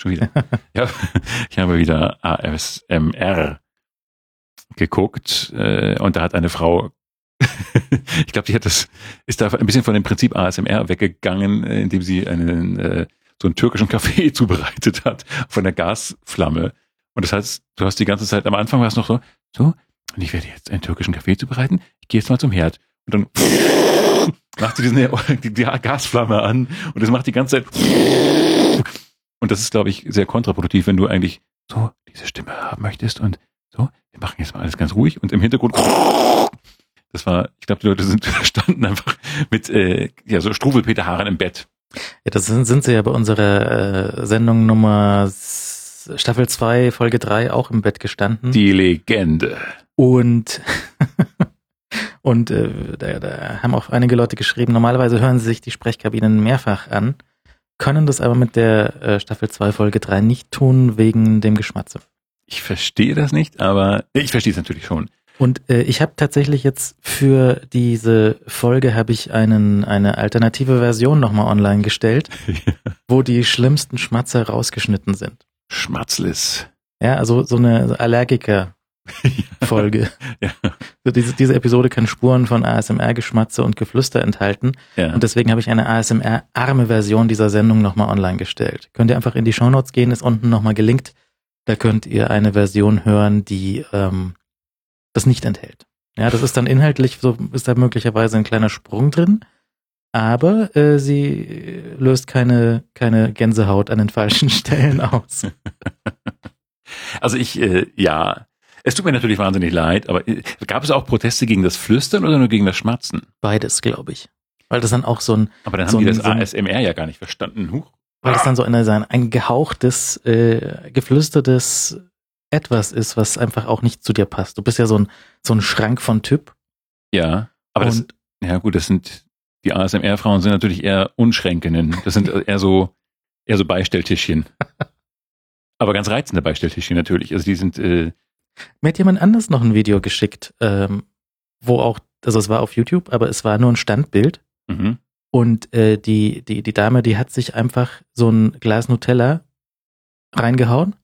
schon wieder. ja, ich habe wieder ASMR geguckt äh, und da hat eine Frau, ich glaube, die hat das, ist da ein bisschen von dem Prinzip ASMR weggegangen, indem sie einen äh, so einen türkischen Kaffee zubereitet hat von der Gasflamme. Und das heißt, du hast die ganze Zeit am Anfang war es noch so, so, und ich werde jetzt einen türkischen Kaffee zubereiten. Ich gehe jetzt mal zum Herd. Und dann macht sie diesen, die, die Gasflamme an und das macht die ganze Zeit. Und das ist, glaube ich, sehr kontraproduktiv, wenn du eigentlich so diese Stimme haben möchtest und so, wir machen jetzt mal alles ganz ruhig und im Hintergrund. Das war, ich glaube, die Leute sind standen einfach mit äh, ja so Struwelpeterhaaren im Bett. Ja, das sind, sind sie ja bei unserer äh, Sendung Nummer Staffel 2, Folge 3 auch im Bett gestanden. Die Legende. Und und äh, da, da haben auch einige Leute geschrieben, normalerweise hören sie sich die Sprechkabinen mehrfach an, können das aber mit der äh, Staffel 2 Folge 3 nicht tun wegen dem Geschmatze. Ich verstehe das nicht, aber ich verstehe es natürlich schon. Und äh, ich habe tatsächlich jetzt für diese Folge habe ich einen eine alternative Version nochmal online gestellt, wo die schlimmsten Schmatzer rausgeschnitten sind. Schmatzlis. Ja, also so eine Allergiker Folge. ja. so diese, diese Episode kann Spuren von ASMR-Geschmatze und Geflüster enthalten. Ja. Und deswegen habe ich eine ASMR-arme Version dieser Sendung nochmal online gestellt. Könnt ihr einfach in die Shownotes gehen, ist unten nochmal gelinkt. Da könnt ihr eine Version hören, die ähm, das nicht enthält. Ja, das ist dann inhaltlich, so ist da möglicherweise ein kleiner Sprung drin, aber äh, sie löst keine, keine Gänsehaut an den falschen Stellen aus. Also ich, äh, ja, es tut mir natürlich wahnsinnig leid, aber äh, gab es auch Proteste gegen das Flüstern oder nur gegen das Schmatzen? Beides, glaube ich. Weil das dann auch so ein. Aber dann so haben die das so ein, ASMR ja gar nicht verstanden. Huch. Weil das dann so eine, ein, ein gehauchtes, äh, geflüstertes etwas ist, was einfach auch nicht zu dir passt. Du bist ja so ein, so ein Schrank von Typ. Ja, aber das, ja gut, das sind, die ASMR-Frauen sind natürlich eher Unschränkinnen. Das sind eher so, eher so Beistelltischchen. aber ganz reizende Beistelltischchen natürlich. Also die sind, äh, mir hat jemand anders noch ein Video geschickt, ähm, wo auch, also es war auf YouTube, aber es war nur ein Standbild. Mhm. Und äh, die, die, die Dame, die hat sich einfach so ein Glas Nutella reingehauen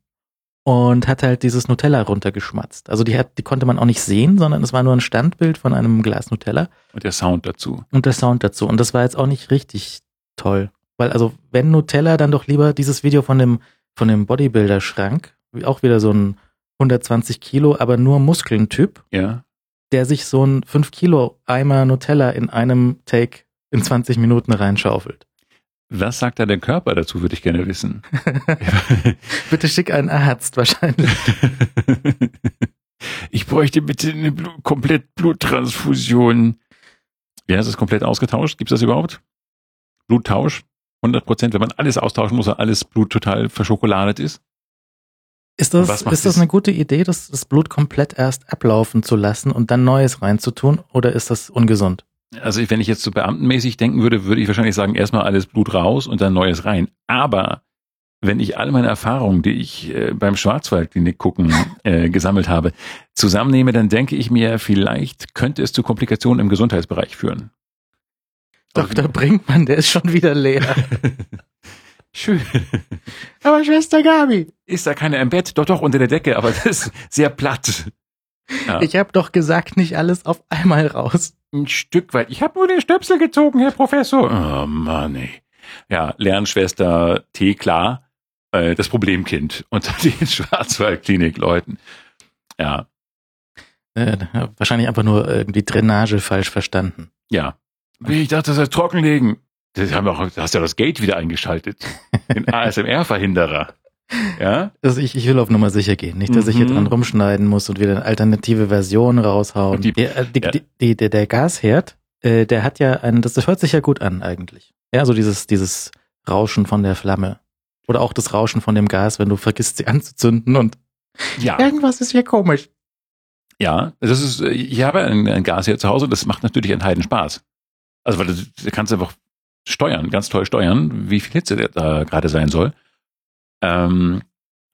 und hat halt dieses Nutella runtergeschmatzt. Also die hat, die konnte man auch nicht sehen, sondern es war nur ein Standbild von einem Glas Nutella. Und der Sound dazu. Und der Sound dazu. Und das war jetzt auch nicht richtig toll. Weil also, wenn Nutella, dann doch lieber dieses Video von dem, von dem Bodybuilder-Schrank, auch wieder so ein 120 Kilo, aber nur Muskeln-Typ. Ja. Der sich so ein 5 Kilo Eimer Nutella in einem Take in 20 Minuten reinschaufelt. Was sagt da der Körper dazu, würde ich gerne wissen. bitte schick einen Arzt wahrscheinlich. ich bräuchte bitte eine Blut komplett Bluttransfusion. Wie heißt es komplett ausgetauscht? Gibt es das überhaupt? Bluttausch? 100 Prozent, wenn man alles austauschen muss, weil alles Blut total verschokoladet ist? Ist das, ist das eine gute Idee, das, das Blut komplett erst ablaufen zu lassen und dann Neues reinzutun? Oder ist das ungesund? Also wenn ich jetzt so beamtenmäßig denken würde, würde ich wahrscheinlich sagen, erstmal alles Blut raus und dann Neues rein. Aber wenn ich all meine Erfahrungen, die ich äh, beim Schwarzwaldklinik gucken äh, gesammelt habe, zusammennehme, dann denke ich mir, vielleicht könnte es zu Komplikationen im Gesundheitsbereich führen. Dr. Brinkmann, der ist schon wieder leer. Schön. Aber Schwester Gabi. Ist da keiner im Bett? Doch, doch, unter der Decke, aber das ist sehr platt. Ja. Ich habe doch gesagt, nicht alles auf einmal raus. Ein Stück weit. Ich habe nur den Stöpsel gezogen, Herr Professor. Oh Mann, ey. Ja, Lernschwester T. Klar, äh, das Problemkind unter den Schwarzwaldklinik-Leuten. Ja. Äh, wahrscheinlich einfach nur irgendwie Drainage falsch verstanden. Ja. Wie ich dachte, das ist Trockenlegen. Das haben auch, du hast ja das Gate wieder eingeschaltet. Den ASMR-Verhinderer. Ja? Also ich, ich will auf Nummer sicher gehen. Nicht, dass mhm. ich hier dran rumschneiden muss und wieder eine alternative Version raushauen. Die, die, äh, die, ja. die, der, der Gasherd, äh, der hat ja ein, das, das hört sich ja gut an eigentlich. Ja, so dieses, dieses Rauschen von der Flamme. Oder auch das Rauschen von dem Gas, wenn du vergisst, sie anzuzünden und ja. irgendwas ist hier komisch. Ja, das ist, ich habe ein, ein Gas hier zu Hause, das macht natürlich einen Heiden Spaß. Also, weil du, du kannst einfach steuern, ganz toll steuern, wie viel Hitze da gerade sein soll. Ähm,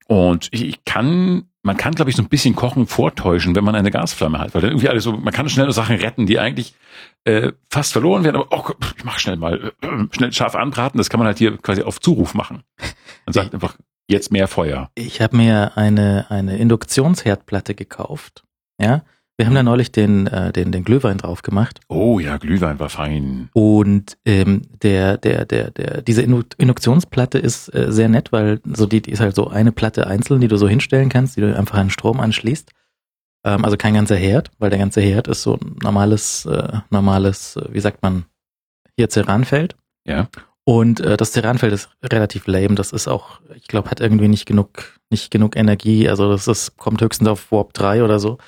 und ich kann, man kann, glaube ich, so ein bisschen Kochen vortäuschen, wenn man eine Gasflamme hat, weil dann irgendwie alles so, man kann schnell Sachen retten, die eigentlich äh, fast verloren werden, aber oh, ich mach schnell mal, äh, schnell scharf anbraten, das kann man halt hier quasi auf Zuruf machen. Man sagt einfach, Jetzt mehr Feuer. Ich habe mir eine, eine Induktionsherdplatte gekauft. Ja. Wir haben da neulich den, äh, den, den Glühwein drauf gemacht. Oh ja, Glühwein war fein. Und ähm, der, der, der, der, diese Induktionsplatte ist äh, sehr nett, weil so die, die ist halt so eine Platte einzeln, die du so hinstellen kannst, die du einfach an Strom anschließt. Ähm, also kein ganzer Herd, weil der ganze Herd ist so ein normales, äh, normales, äh, wie sagt man, hier Ceranfeld. Ja. Und äh, das Ceranfeld ist relativ lame. Das ist auch, ich glaube, hat irgendwie nicht genug, nicht genug Energie. Also das ist, kommt höchstens auf Warp 3 oder so.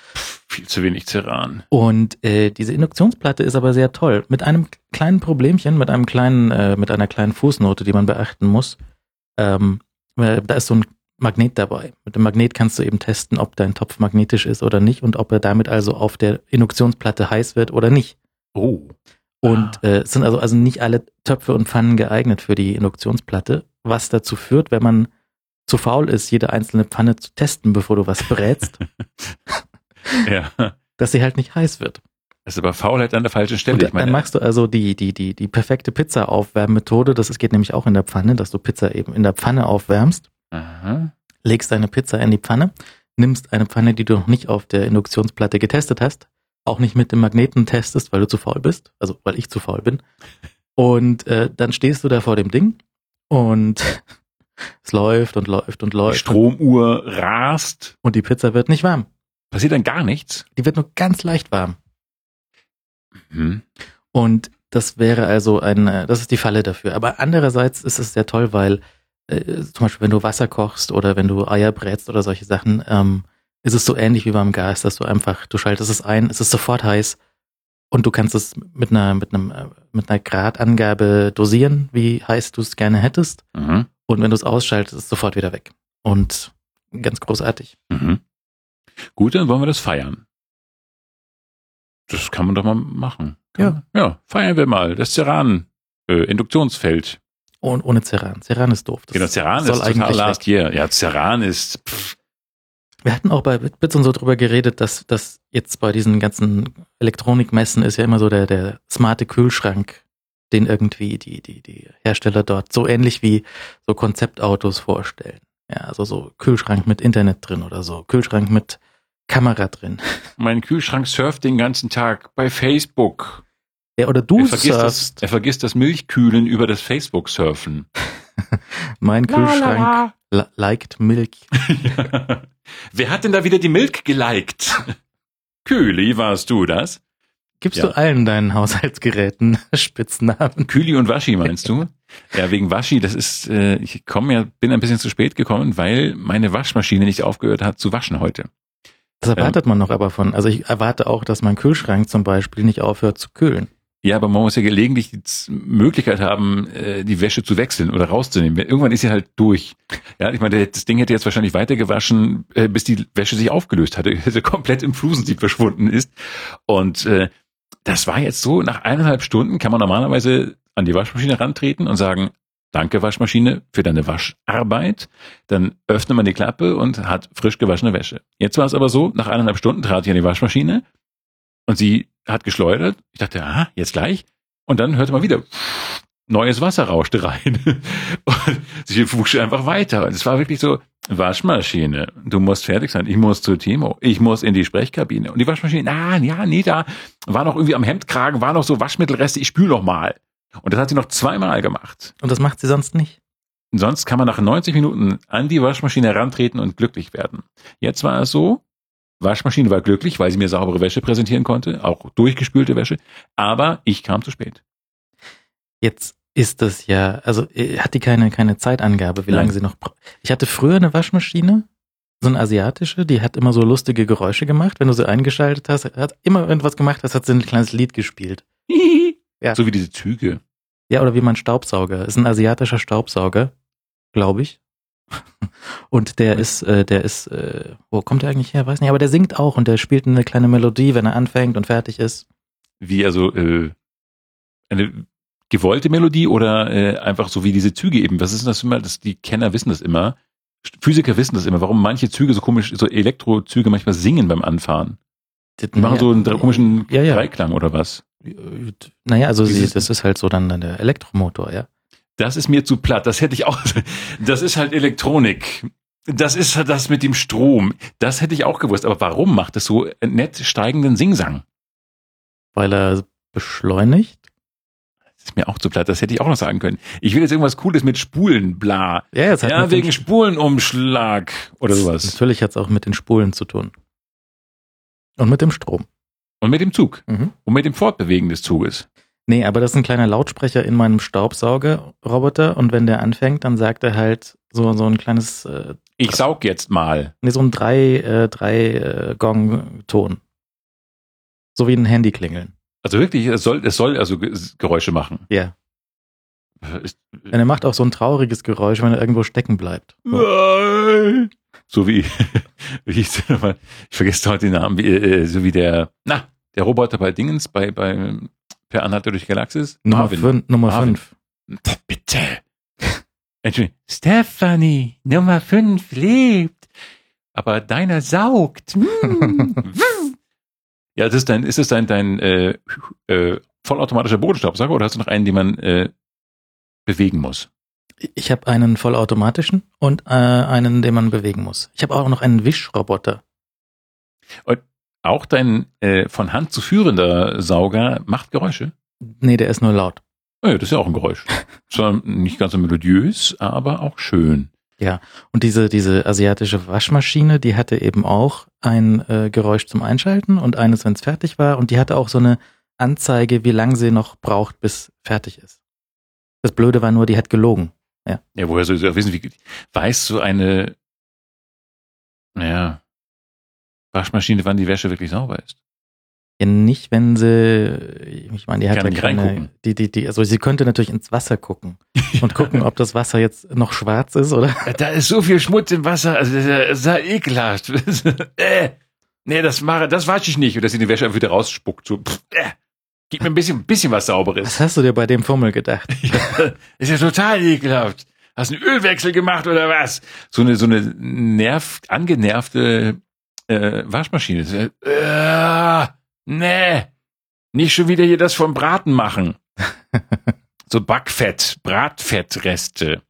Viel zu wenig Ceran. Und äh, diese Induktionsplatte ist aber sehr toll. Mit einem kleinen Problemchen, mit einem kleinen, äh, mit einer kleinen Fußnote, die man beachten muss. Ähm, da ist so ein Magnet dabei. Mit dem Magnet kannst du eben testen, ob dein Topf magnetisch ist oder nicht und ob er damit also auf der Induktionsplatte heiß wird oder nicht. Oh. Und ah. äh, sind also, also nicht alle Töpfe und Pfannen geeignet für die Induktionsplatte, was dazu führt, wenn man zu faul ist, jede einzelne Pfanne zu testen, bevor du was brätst, ja. dass sie halt nicht heiß wird. Das ist aber Faulheit an der falschen Stelle. Und ich meine, dann machst du also die, die, die, die perfekte Pizza-Aufwärmmethode. Das geht nämlich auch in der Pfanne, dass du Pizza eben in der Pfanne aufwärmst. Aha. Legst deine Pizza in die Pfanne, nimmst eine Pfanne, die du noch nicht auf der Induktionsplatte getestet hast, auch nicht mit dem Magneten testest, weil du zu faul bist, also weil ich zu faul bin. Und äh, dann stehst du da vor dem Ding und es läuft und läuft und läuft. Die Stromuhr rast. Und die Pizza wird nicht warm. Passiert dann gar nichts? Die wird nur ganz leicht warm. Mhm. Und das wäre also ein, äh, das ist die Falle dafür. Aber andererseits ist es sehr toll, weil äh, zum Beispiel, wenn du Wasser kochst oder wenn du Eier brätst oder solche Sachen, ähm, ist es so ähnlich wie beim Gas, dass du einfach, du schaltest es ein, es ist sofort heiß und du kannst es mit einer, mit einem, äh, mit einer Gradangabe dosieren, wie heiß du es gerne hättest. Mhm. Und wenn du es ausschaltest, ist es sofort wieder weg. Und ganz großartig. Mhm. Gut, dann wollen wir das feiern. Das kann man doch mal machen. Kann ja. Ja, feiern wir mal. Das Ceran, äh, Induktionsfeld. Und ohne Ceran. Ceran ist doof. Das genau, Ceran ist total last year. Ja, Ceran ist, pff, wir hatten auch bei Bits und so drüber geredet, dass, dass jetzt bei diesen ganzen Elektronikmessen ist ja immer so der, der smarte Kühlschrank, den irgendwie die, die, die Hersteller dort so ähnlich wie so Konzeptautos vorstellen. Ja, also so Kühlschrank mit Internet drin oder so, Kühlschrank mit Kamera drin. Mein Kühlschrank surft den ganzen Tag bei Facebook. Ja, oder du er vergisst surfst. Das, er vergisst das Milchkühlen über das Facebook-Surfen. mein Kühlschrank liked Milk. Wer hat denn da wieder die Milk geliked? Kühli, warst du das? Gibst ja. du allen deinen Haushaltsgeräten Spitznamen? Kühli und Waschi meinst du? ja, wegen Waschi, das ist, äh, ich komme ja, bin ein bisschen zu spät gekommen, weil meine Waschmaschine nicht aufgehört hat zu waschen heute. Das erwartet ähm, man noch aber von. Also ich erwarte auch, dass mein Kühlschrank zum Beispiel nicht aufhört zu kühlen. Ja, aber man muss ja gelegentlich die Möglichkeit haben, äh, die Wäsche zu wechseln oder rauszunehmen. Irgendwann ist sie halt durch. Ja, ich meine, das Ding hätte jetzt wahrscheinlich weiter gewaschen, äh, bis die Wäsche sich aufgelöst hatte, hätte komplett im Flusensieb verschwunden ist. Und äh, das war jetzt so, nach eineinhalb Stunden kann man normalerweise an die Waschmaschine rantreten und sagen, danke Waschmaschine für deine Wascharbeit. Dann öffnet man die Klappe und hat frisch gewaschene Wäsche. Jetzt war es aber so, nach eineinhalb Stunden trat ich an die Waschmaschine und sie hat geschleudert. Ich dachte, ah, jetzt gleich. Und dann hörte man wieder, neues Wasser rauschte rein. Und sie wusch einfach weiter. Und es war wirklich so, Waschmaschine, du musst fertig sein. Ich muss zu Timo. Ich muss in die Sprechkabine. Und die Waschmaschine, ah, ja, nee, da war noch irgendwie am Hemdkragen, war noch so Waschmittelreste, ich spül noch mal. Und das hat sie noch zweimal gemacht. Und das macht sie sonst nicht? Sonst kann man nach 90 Minuten an die Waschmaschine herantreten und glücklich werden. Jetzt war es so, Waschmaschine war glücklich, weil sie mir saubere Wäsche präsentieren konnte, auch durchgespülte Wäsche, aber ich kam zu spät. Jetzt ist das ja, also äh, hat die keine, keine Zeitangabe, wie Nein. lange sie noch braucht. Ich hatte früher eine Waschmaschine, so eine asiatische, die hat immer so lustige Geräusche gemacht. Wenn du sie eingeschaltet hast, hat immer irgendwas gemacht, das hat sie ein kleines Lied gespielt. ja. So wie diese Züge. Ja, oder wie mein Staubsauger. Ist ein asiatischer Staubsauger, glaube ich. Und der ist, äh, der ist, äh, wo kommt der eigentlich her? Weiß nicht, aber der singt auch und der spielt eine kleine Melodie, wenn er anfängt und fertig ist. Wie also äh, eine gewollte Melodie oder äh, einfach so wie diese Züge eben? Was ist denn das immer? Das, die Kenner wissen das immer. Physiker wissen das immer, warum manche Züge so komisch, so Elektrozüge manchmal singen beim Anfahren. Die machen so einen komischen ja, ja. Dreiklang oder was? Naja, also sie, das ist halt so dann der Elektromotor, ja Das ist mir zu platt. Das hätte ich auch. Das ist halt Elektronik. Das ist halt das mit dem Strom. Das hätte ich auch gewusst. Aber warum macht es so nett steigenden Singsang? Weil er beschleunigt? Das ist mir auch zu platt. Das hätte ich auch noch sagen können. Ich will jetzt irgendwas Cooles mit Spulen, bla. Ja, jetzt ja wegen Spulenumschlag oder sowas. Natürlich hat es auch mit den Spulen zu tun. Und mit dem Strom. Und mit dem Zug. Mhm. Und mit dem Fortbewegen des Zuges. Nee, aber das ist ein kleiner Lautsprecher in meinem Staubsaugerroboter und wenn der anfängt, dann sagt er halt so, so ein kleines. Äh, ich saug jetzt mal. Nee, so ein drei, äh, drei äh, Gong-Ton. So wie ein Handy klingeln. Also wirklich, es soll, es soll also Geräusche machen. Ja. Ist, und er macht auch so ein trauriges Geräusch, wenn er irgendwo stecken bleibt. So, so wie, wie nochmal? Ich vergesse heute den Namen, wie, äh, so wie der, na, der Roboter bei Dingens, bei, bei Per Anhalter durch Galaxis? Nummer 5. Nummer 5. Bitte. Entschuldigung. Stephanie, Nummer 5 lebt. Aber deiner saugt. Ja, das ist dein, ist es dein, dein äh, äh, vollautomatischer Bodenstaubsauger oder hast du noch einen, den man äh, bewegen muss? Ich habe einen vollautomatischen und äh, einen, den man bewegen muss. Ich habe auch noch einen Wischroboter. Und auch dein äh, von Hand zu führender Sauger macht Geräusche? Nee, der ist nur laut. Oh ja, das ist ja auch ein Geräusch. Zwar nicht ganz so melodiös, aber auch schön. Ja, und diese, diese asiatische Waschmaschine, die hatte eben auch ein äh, Geräusch zum Einschalten und eines, wenn es fertig war. Und die hatte auch so eine Anzeige, wie lange sie noch braucht, bis fertig ist. Das Blöde war nur, die hat gelogen. Ja, ja woher soll sie auch wissen, wie, weißt du eine, naja, Waschmaschine, wann die Wäsche wirklich sauber ist. Ja, nicht, wenn sie, ich meine, die hat Kann ja keine, die, die, die, also sie könnte natürlich ins Wasser gucken und gucken, ob das Wasser jetzt noch schwarz ist, oder? Da ist so viel Schmutz im Wasser, also das ist ja ekelhaft. äh, nee, das mache, das wasche ich nicht. Und dass sie die Wäsche einfach wieder rausspuckt, so, pff, äh, gib mir ein bisschen, ein bisschen was Sauberes. Was hast du dir bei dem Fummel gedacht? ja, ist ja total ekelhaft. Hast du einen Ölwechsel gemacht oder was? So eine, so eine nerv, angenervte äh, Waschmaschine. Äh, nee, nicht schon wieder hier das vom Braten machen. so Backfett, Bratfettreste.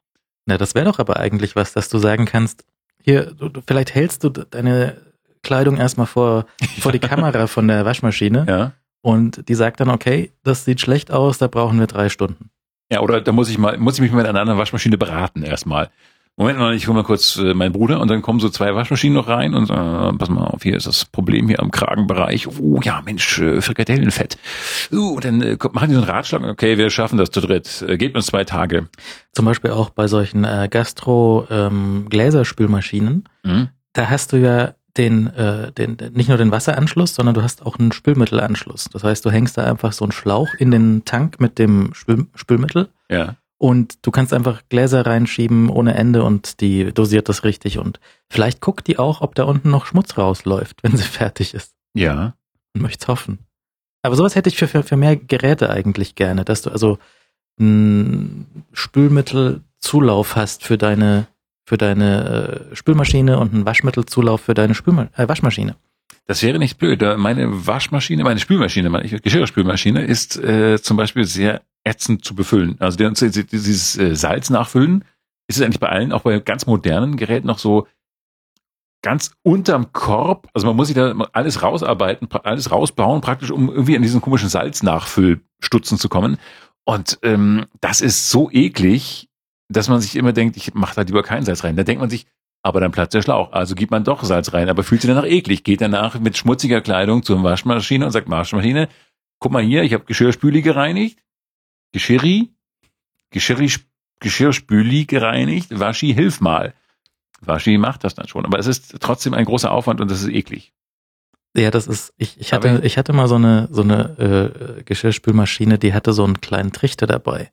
Na, das wäre doch aber eigentlich was, dass du sagen kannst, hier, du, du, vielleicht hältst du deine Kleidung erstmal vor, vor die Kamera von der Waschmaschine. Ja. Und die sagt dann, okay, das sieht schlecht aus, da brauchen wir drei Stunden. Ja, oder da muss ich mal, muss ich mich mit einer anderen Waschmaschine beraten erstmal. Moment mal, ich hole mal kurz äh, meinen Bruder und dann kommen so zwei Waschmaschinen noch rein und äh, pass mal auf, hier ist das Problem hier am Kragenbereich. Oh ja, Mensch, äh, Frikadellenfett. Uh, dann äh, machen die so einen Ratschlag, okay, wir schaffen das zu dritt. Äh, geht uns zwei Tage. Zum Beispiel auch bei solchen äh, Gastro-Gläserspülmaschinen. Ähm, mhm. Da hast du ja den, äh, den, nicht nur den Wasseranschluss, sondern du hast auch einen Spülmittelanschluss. Das heißt, du hängst da einfach so einen Schlauch in den Tank mit dem Spül Spülmittel. Ja. Und du kannst einfach Gläser reinschieben ohne Ende und die dosiert das richtig. Und vielleicht guckt die auch, ob da unten noch Schmutz rausläuft, wenn sie fertig ist. Ja. Und möcht's hoffen. Aber sowas hätte ich für, für, für mehr Geräte eigentlich gerne, dass du also einen Spülmittelzulauf hast für deine, für deine äh, Spülmaschine und einen Waschmittelzulauf für deine Spülma äh, Waschmaschine. Das wäre nicht blöd. Meine Waschmaschine, meine Spülmaschine, meine Geschirrspülmaschine ist äh, zum Beispiel sehr ätzend zu befüllen. Also dieses äh, Salz nachfüllen ist es eigentlich bei allen, auch bei ganz modernen Geräten noch so ganz unterm Korb. Also man muss sich da alles rausarbeiten, alles rausbauen, praktisch, um irgendwie an diesen komischen Salznachfüllstutzen zu kommen. Und ähm, das ist so eklig, dass man sich immer denkt, ich mache da lieber kein Salz rein. Da denkt man sich, aber dann platzt der Schlauch. Also gibt man doch Salz rein, aber fühlt sich danach eklig. Geht danach mit schmutziger Kleidung zur Waschmaschine und sagt, Waschmaschine, guck mal hier, ich habe Geschirrspüli gereinigt. Geschirri, Geschirri, Geschirrspüli gereinigt, Waschi, hilf mal. Waschi macht das dann schon, aber es ist trotzdem ein großer Aufwand und das ist eklig. Ja, das ist, ich, ich hatte, ich hatte mal so eine, so eine äh, Geschirrspülmaschine, die hatte so einen kleinen Trichter dabei.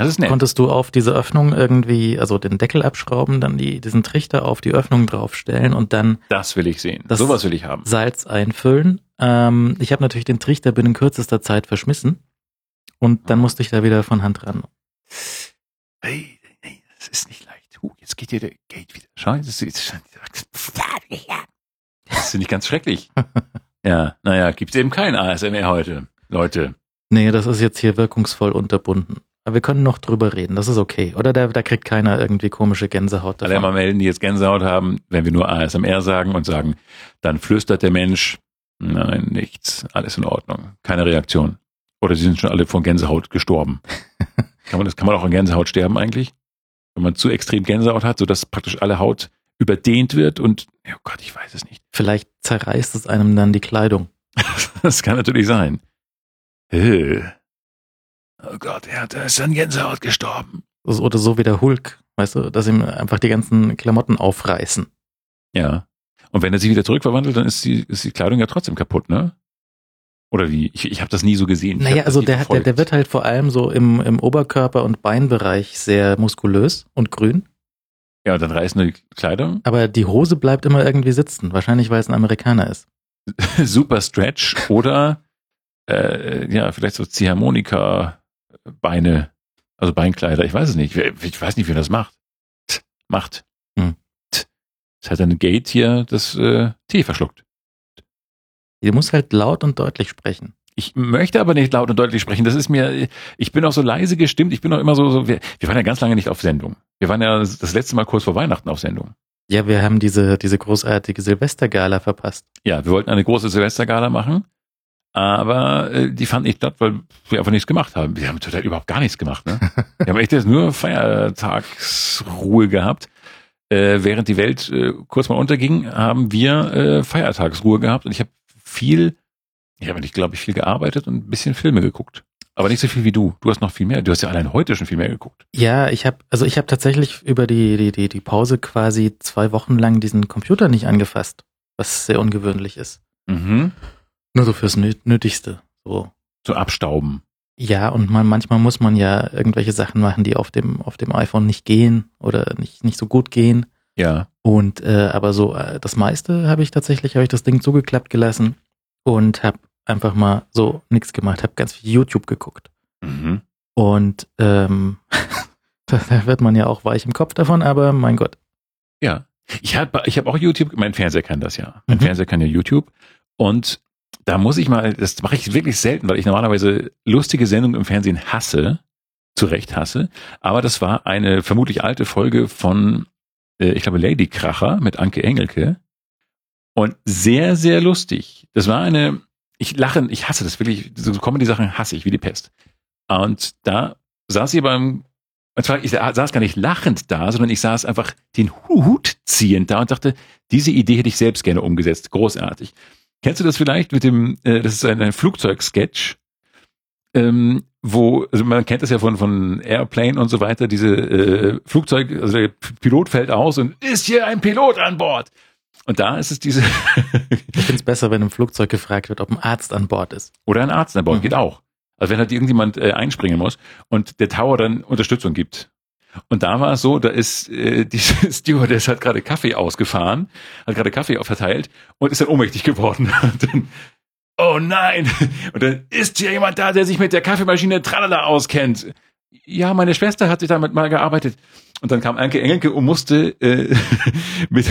Das ist nett. Konntest du auf diese Öffnung irgendwie, also den Deckel abschrauben, dann die, diesen Trichter auf die Öffnung draufstellen und dann. Das will ich sehen. Sowas will ich haben. Salz einfüllen. Ähm, ich habe natürlich den Trichter binnen kürzester Zeit verschmissen. Und dann musste ich da wieder von Hand ran. Hey, hey, das ist nicht leicht. Uh, jetzt geht hier der Gate wieder. Das ist, das finde ich ganz schrecklich. ja, naja, gibt eben kein ASMR heute, Leute. Nee, das ist jetzt hier wirkungsvoll unterbunden. Aber wir können noch drüber reden, das ist okay. Oder da, da kriegt keiner irgendwie komische Gänsehaut davon. Alle immer melden, die jetzt Gänsehaut haben, wenn wir nur ASMR sagen und sagen, dann flüstert der Mensch, nein, nichts, alles in Ordnung, keine Reaktion. Oder sie sind schon alle von Gänsehaut gestorben. kann man das, kann man auch an Gänsehaut sterben eigentlich? Wenn man zu extrem Gänsehaut hat, sodass praktisch alle Haut überdehnt wird und, oh Gott, ich weiß es nicht. Vielleicht zerreißt es einem dann die Kleidung. das kann natürlich sein. Oh Gott, er hat, ist an Gänsehaut gestorben. Oder so wie der Hulk, weißt du, dass ihm einfach die ganzen Klamotten aufreißen. Ja. Und wenn er sich wieder zurückverwandelt, dann ist die, ist die Kleidung ja trotzdem kaputt, ne? Oder wie? Ich, ich habe das nie so gesehen. Ich naja, also der, der, der wird halt vor allem so im, im Oberkörper- und Beinbereich sehr muskulös und grün. Ja, und dann reißen die Kleidung. Aber die Hose bleibt immer irgendwie sitzen. Wahrscheinlich, weil es ein Amerikaner ist. Super Stretch oder äh, ja, vielleicht so Ziehharmonika, Beine, also Beinkleider. Ich weiß es nicht. Ich weiß nicht, wie das macht. T macht. Hm. Es hat ein Gate hier das äh, Tee verschluckt. Du musst halt laut und deutlich sprechen. Ich möchte aber nicht laut und deutlich sprechen. Das ist mir, ich bin auch so leise gestimmt. Ich bin auch immer so, so wir, wir waren ja ganz lange nicht auf Sendung. Wir waren ja das letzte Mal kurz vor Weihnachten auf Sendung. Ja, wir haben diese, diese großartige Silvestergala verpasst. Ja, wir wollten eine große Silvestergala machen, aber äh, die fand nicht statt, weil wir einfach nichts gemacht haben. Wir haben total überhaupt gar nichts gemacht. Ne? wir haben echt jetzt nur Feiertagsruhe gehabt. Äh, während die Welt äh, kurz mal unterging, haben wir äh, Feiertagsruhe gehabt und ich habe viel, ich habe nicht, glaube ich, viel gearbeitet und ein bisschen Filme geguckt. Aber nicht so viel wie du. Du hast noch viel mehr. Du hast ja allein heute schon viel mehr geguckt. Ja, ich habe also ich habe tatsächlich über die, die die die Pause quasi zwei Wochen lang diesen Computer nicht angefasst, was sehr ungewöhnlich ist. Mhm. Nur so fürs Nötigste. So. Zu abstauben. Ja, und man, manchmal muss man ja irgendwelche Sachen machen, die auf dem auf dem iPhone nicht gehen oder nicht nicht so gut gehen. Ja. Und äh, aber so äh, das meiste habe ich tatsächlich habe ich das Ding zugeklappt gelassen und habe einfach mal so nichts gemacht, habe ganz viel YouTube geguckt. Mhm. Und ähm, da wird man ja auch weich im Kopf davon, aber mein Gott. Ja. Ich habe ich hab auch YouTube, mein Fernseher kann das ja. Mein mhm. Fernseher kann ja YouTube. Und da muss ich mal, das mache ich wirklich selten, weil ich normalerweise lustige Sendungen im Fernsehen hasse, zu Recht hasse. Aber das war eine vermutlich alte Folge von, äh, ich glaube, Lady Kracher mit Anke Engelke. Und sehr, sehr lustig. Das war eine, ich lache, ich hasse das wirklich, so Comedy-Sachen hasse ich wie die Pest. Und da saß sie beim, und zwar, ich saß gar nicht lachend da, sondern ich saß einfach den Hut ziehend da und dachte, diese Idee hätte ich selbst gerne umgesetzt. Großartig. Kennst du das vielleicht mit dem, äh, das ist ein, ein Flugzeugsketch, ähm, wo, also man kennt das ja von, von Airplane und so weiter, diese äh, Flugzeug, also der Pilot fällt aus und ist hier ein Pilot an Bord? Und da ist es diese. ich finde es besser, wenn im Flugzeug gefragt wird, ob ein Arzt an Bord ist. Oder ein Arzt an Bord, mhm. geht auch. Also wenn halt irgendjemand äh, einspringen muss und der Tower dann Unterstützung gibt. Und da war es so, da ist äh, diese Stewardess hat gerade Kaffee ausgefahren, hat gerade Kaffee verteilt und ist dann ohnmächtig geworden. Dann, oh nein! Und dann ist hier jemand da, der sich mit der Kaffeemaschine tralala auskennt. Ja, meine Schwester hat sich damit mal gearbeitet. Und dann kam Anke Engelke und musste, äh, mit,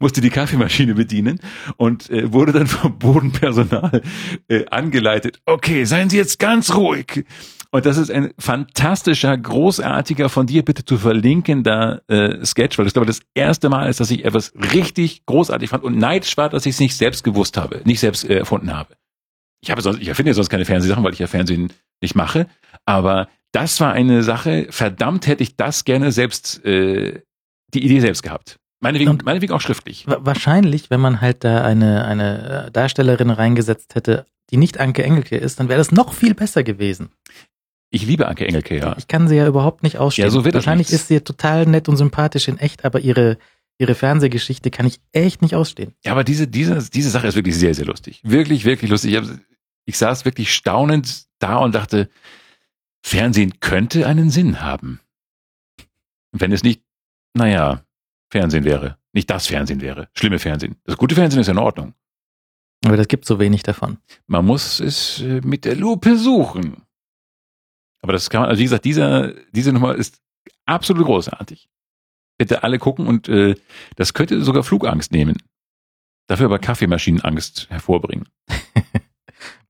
musste die Kaffeemaschine bedienen und äh, wurde dann vom Bodenpersonal äh, angeleitet. Okay, seien Sie jetzt ganz ruhig. Und das ist ein fantastischer, großartiger, von dir bitte zu verlinkender äh, Sketch, weil das glaube ich das erste Mal ist, dass ich etwas richtig großartig fand und neidisch war, dass ich es nicht selbst gewusst habe, nicht selbst äh, erfunden habe. Ich habe sonst, ich erfinde ja sonst keine Fernsehsachen, weil ich ja Fernsehen nicht mache, aber das war eine Sache, verdammt hätte ich das gerne selbst, äh, die Idee selbst gehabt. Meinetwegen, meinetwegen auch schriftlich. Wahrscheinlich, wenn man halt da eine, eine äh, Darstellerin reingesetzt hätte, die nicht Anke Engelke ist, dann wäre das noch viel besser gewesen. Ich liebe Anke Engelke, ja. Ich kann sie ja überhaupt nicht ausstehen. Ja, so wird Wahrscheinlich ist sie total nett und sympathisch in echt, aber ihre, ihre Fernsehgeschichte kann ich echt nicht ausstehen. Ja, aber diese, diese, diese Sache ist wirklich sehr, sehr lustig. Wirklich, wirklich lustig. Ich, hab, ich saß wirklich staunend da und dachte, Fernsehen könnte einen Sinn haben. Wenn es nicht, naja, Fernsehen wäre. Nicht das Fernsehen wäre. Schlimme Fernsehen. Das gute Fernsehen ist in Ordnung. Aber das gibt so wenig davon. Man muss es äh, mit der Lupe suchen. Aber das kann man, also wie gesagt, dieser, diese Nummer ist absolut großartig. Bitte alle gucken und äh, das könnte sogar Flugangst nehmen. Dafür aber Kaffeemaschinenangst hervorbringen.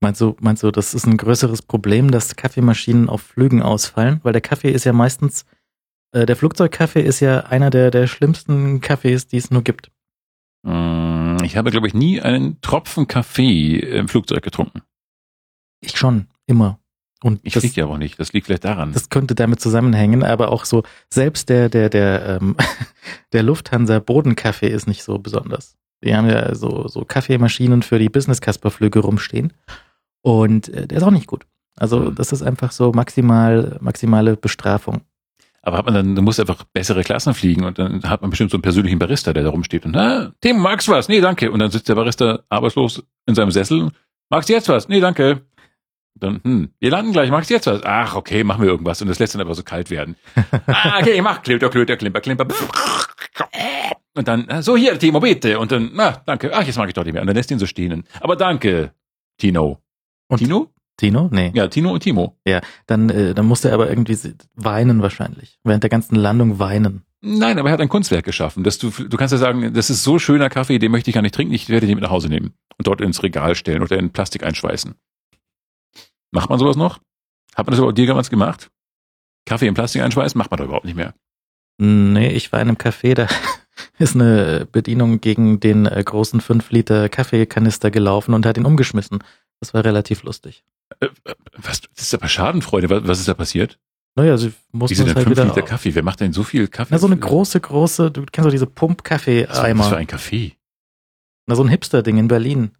Meinst du, meinst du, das ist ein größeres Problem, dass Kaffeemaschinen auf Flügen ausfallen? Weil der Kaffee ist ja meistens, äh, der Flugzeugkaffee ist ja einer der, der schlimmsten Kaffees, die es nur gibt. Mm, ich habe, glaube ich, nie einen Tropfen Kaffee im Flugzeug getrunken. Ich schon, immer. Und ich fliege ja auch nicht. Das liegt vielleicht daran. Das könnte damit zusammenhängen, aber auch so, selbst der, der, der, ähm, der Lufthansa Bodenkaffee ist nicht so besonders. Die haben ja so, so Kaffeemaschinen für die Business-Casper-Flüge rumstehen. Und äh, der ist auch nicht gut. Also, hm. das ist einfach so maximal, maximale Bestrafung. Aber hat man dann, du musst einfach bessere Klassen fliegen und dann hat man bestimmt so einen persönlichen Barista, der da rumsteht und, ah, Tim, magst du was? Nee, danke. Und dann sitzt der Barista arbeitslos in seinem Sessel. Magst du jetzt was? Nee, danke. Dann, hm, wir landen gleich, magst du jetzt was? Ach, okay, machen wir irgendwas. Und das lässt dann aber so kalt werden. ah, okay, mach, klöter, klöter, klimper, klimper. Und dann, äh, so hier, Timo, bitte. Und dann, na, danke. Ach, jetzt mag ich doch nicht mehr. Und dann lässt ihn so stehen. Aber danke, Tino. Und Tino? Tino? Nee. Ja, Tino und Timo. Ja, dann, äh, dann musste er aber irgendwie weinen wahrscheinlich. Während der ganzen Landung weinen. Nein, aber er hat ein Kunstwerk geschaffen. Dass du, du kannst ja sagen, das ist so schöner Kaffee, den möchte ich gar nicht trinken, ich werde den mit nach Hause nehmen und dort ins Regal stellen oder in Plastik einschweißen. Macht man sowas noch? Hat man das überhaupt dir damals gemacht? Kaffee in Plastik einschweißen? Macht man doch überhaupt nicht mehr. Nee, ich war in einem Café, da ist eine Bedienung gegen den äh, großen 5 Liter Kaffeekanister gelaufen und hat ihn umgeschmissen. Das war relativ lustig. Äh, äh, was, das ist aber Schadenfreude. Was, was ist da passiert? Naja, sie mussten Wieso denn halt 5 Liter Kaffee? Wer macht denn so viel Kaffee? Na, so eine große, große, du kennst doch diese Pump-Kaffee-Eimer. Was für ein Kaffee? Na, so ein Hipster-Ding in Berlin.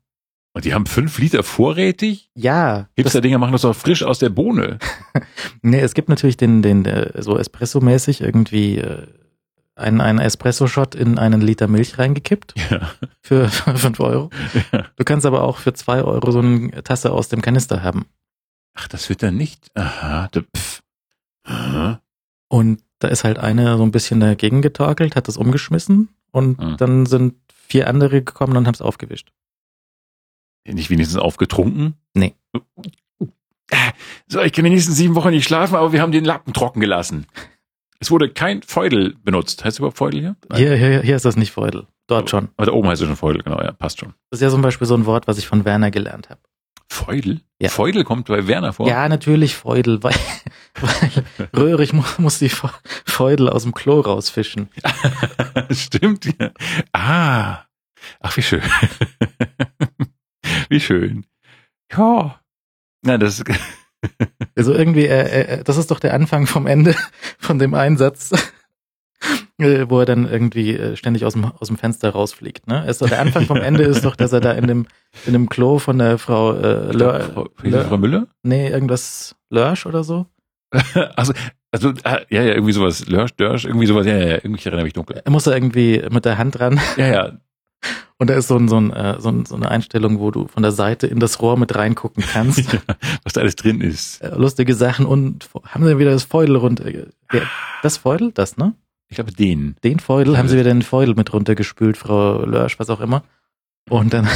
Und die haben fünf Liter vorrätig? Ja. Hipster-Dinger machen das doch frisch aus der Bohne. nee, es gibt natürlich den, den, äh, so Espresso-mäßig irgendwie äh, einen, einen Espresso-Shot in einen Liter Milch reingekippt. Ja. Für fünf Euro. Ja. Du kannst aber auch für zwei Euro so eine Tasse aus dem Kanister haben. Ach, das wird dann nicht. Aha. Pff. Aha. Und da ist halt eine so ein bisschen dagegen getorkelt, hat das umgeschmissen und hm. dann sind vier andere gekommen und haben es aufgewischt. Nicht wenigstens aufgetrunken? Nee. So, ich kann wenigstens sieben Wochen nicht schlafen, aber wir haben den Lappen trocken gelassen. Es wurde kein Feudel benutzt. Heißt es überhaupt Feudel hier? Hier, hier? Hier ist das nicht Feudel. Dort schon. Aber da oben heißt es schon Feudel, genau, ja, passt schon. Das ist ja zum Beispiel so ein Wort, was ich von Werner gelernt habe. Feudel? Ja. Feudel kommt bei Werner vor? Ja, natürlich Feudel, weil, weil Röhrig muss, muss die Feudel aus dem Klo rausfischen. Stimmt, ja. Ah. Ach, wie schön. Wie schön. Ja. Na, das. also irgendwie, äh, äh, das ist doch der Anfang vom Ende von dem Einsatz, äh, wo er dann irgendwie äh, ständig aus dem, aus dem Fenster rausfliegt. Ne? Ist doch der Anfang vom Ende ist doch, dass er da in dem, in dem Klo von der Frau, äh, Lör, Frau, Lör, Frau Müller? Nee, irgendwas Lörsch oder so. also, also, ja, ja, irgendwie sowas. Lörsch, Dörsch, irgendwie sowas. Ja, ja, ja, irgendwie erinnere mich dunkel. Er muss da irgendwie mit der Hand ran. Ja, ja. Und da ist so, ein, so, ein, äh, so, ein, so eine Einstellung, wo du von der Seite in das Rohr mit reingucken kannst. ja, was da alles drin ist. Äh, lustige Sachen und haben sie wieder das Feudel runter. Das Feudel, das, ne? Ich glaube, den. Den Feudel, haben sie wieder den Feudel mit runtergespült, Frau Lörsch, was auch immer. Und dann,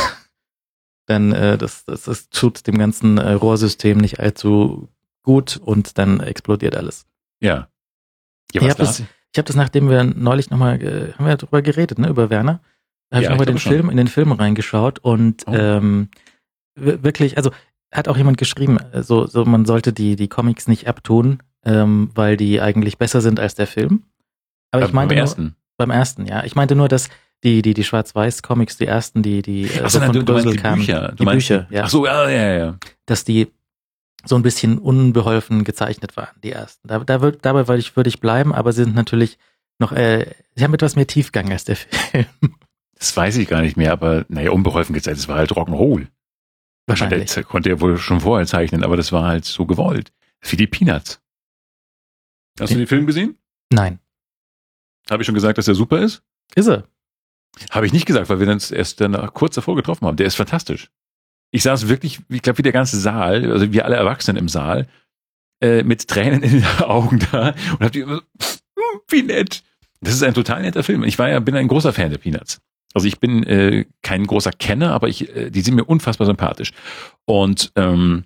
dann äh, das, das, das tut dem ganzen äh, Rohrsystem nicht allzu gut und dann explodiert alles. Ja. ja ich habe das, ich hab das, nachdem wir neulich nochmal, äh, haben wir darüber geredet, ne, über Werner habe ja, ich nochmal den Film, in den Film reingeschaut und oh. ähm, wirklich, also hat auch jemand geschrieben, so, so man sollte die, die Comics nicht abtun, ähm, weil die eigentlich besser sind als der Film. Aber beim, ich meinte beim ersten. Nur, beim ersten, ja. Ich meinte nur, dass die, die, die Schwarz-Weiß-Comics, die ersten, die, die Ach so, von du, die kamen, Bücher. Du die meinst, Bücher, ja. Ach so, ja, ja, ja. Dass die so ein bisschen unbeholfen gezeichnet waren, die ersten. Da, da wird, dabei würde ich, würde ich bleiben, aber sie sind natürlich noch, äh, sie haben etwas mehr Tiefgang als der Film. Das weiß ich gar nicht mehr, aber naja, unbeholfen gezeigt, es war halt Rock'n'Roll. Wahrscheinlich. Der konnte er wohl schon vorher zeichnen, aber das war halt so gewollt. Wie die Peanuts. Hast du den Film gesehen? Nein. Habe ich schon gesagt, dass er super ist? Ist er. Habe ich nicht gesagt, weil wir uns erst dann kurz davor getroffen haben. Der ist fantastisch. Ich saß wirklich, ich glaube, wie der ganze Saal, also wir alle Erwachsenen im Saal, äh, mit Tränen in den Augen da und hab die immer, wie nett. Das ist ein total netter Film. Ich war ja, bin ein großer Fan der Peanuts. Also ich bin äh, kein großer Kenner, aber ich, äh, die sind mir unfassbar sympathisch. Und ähm,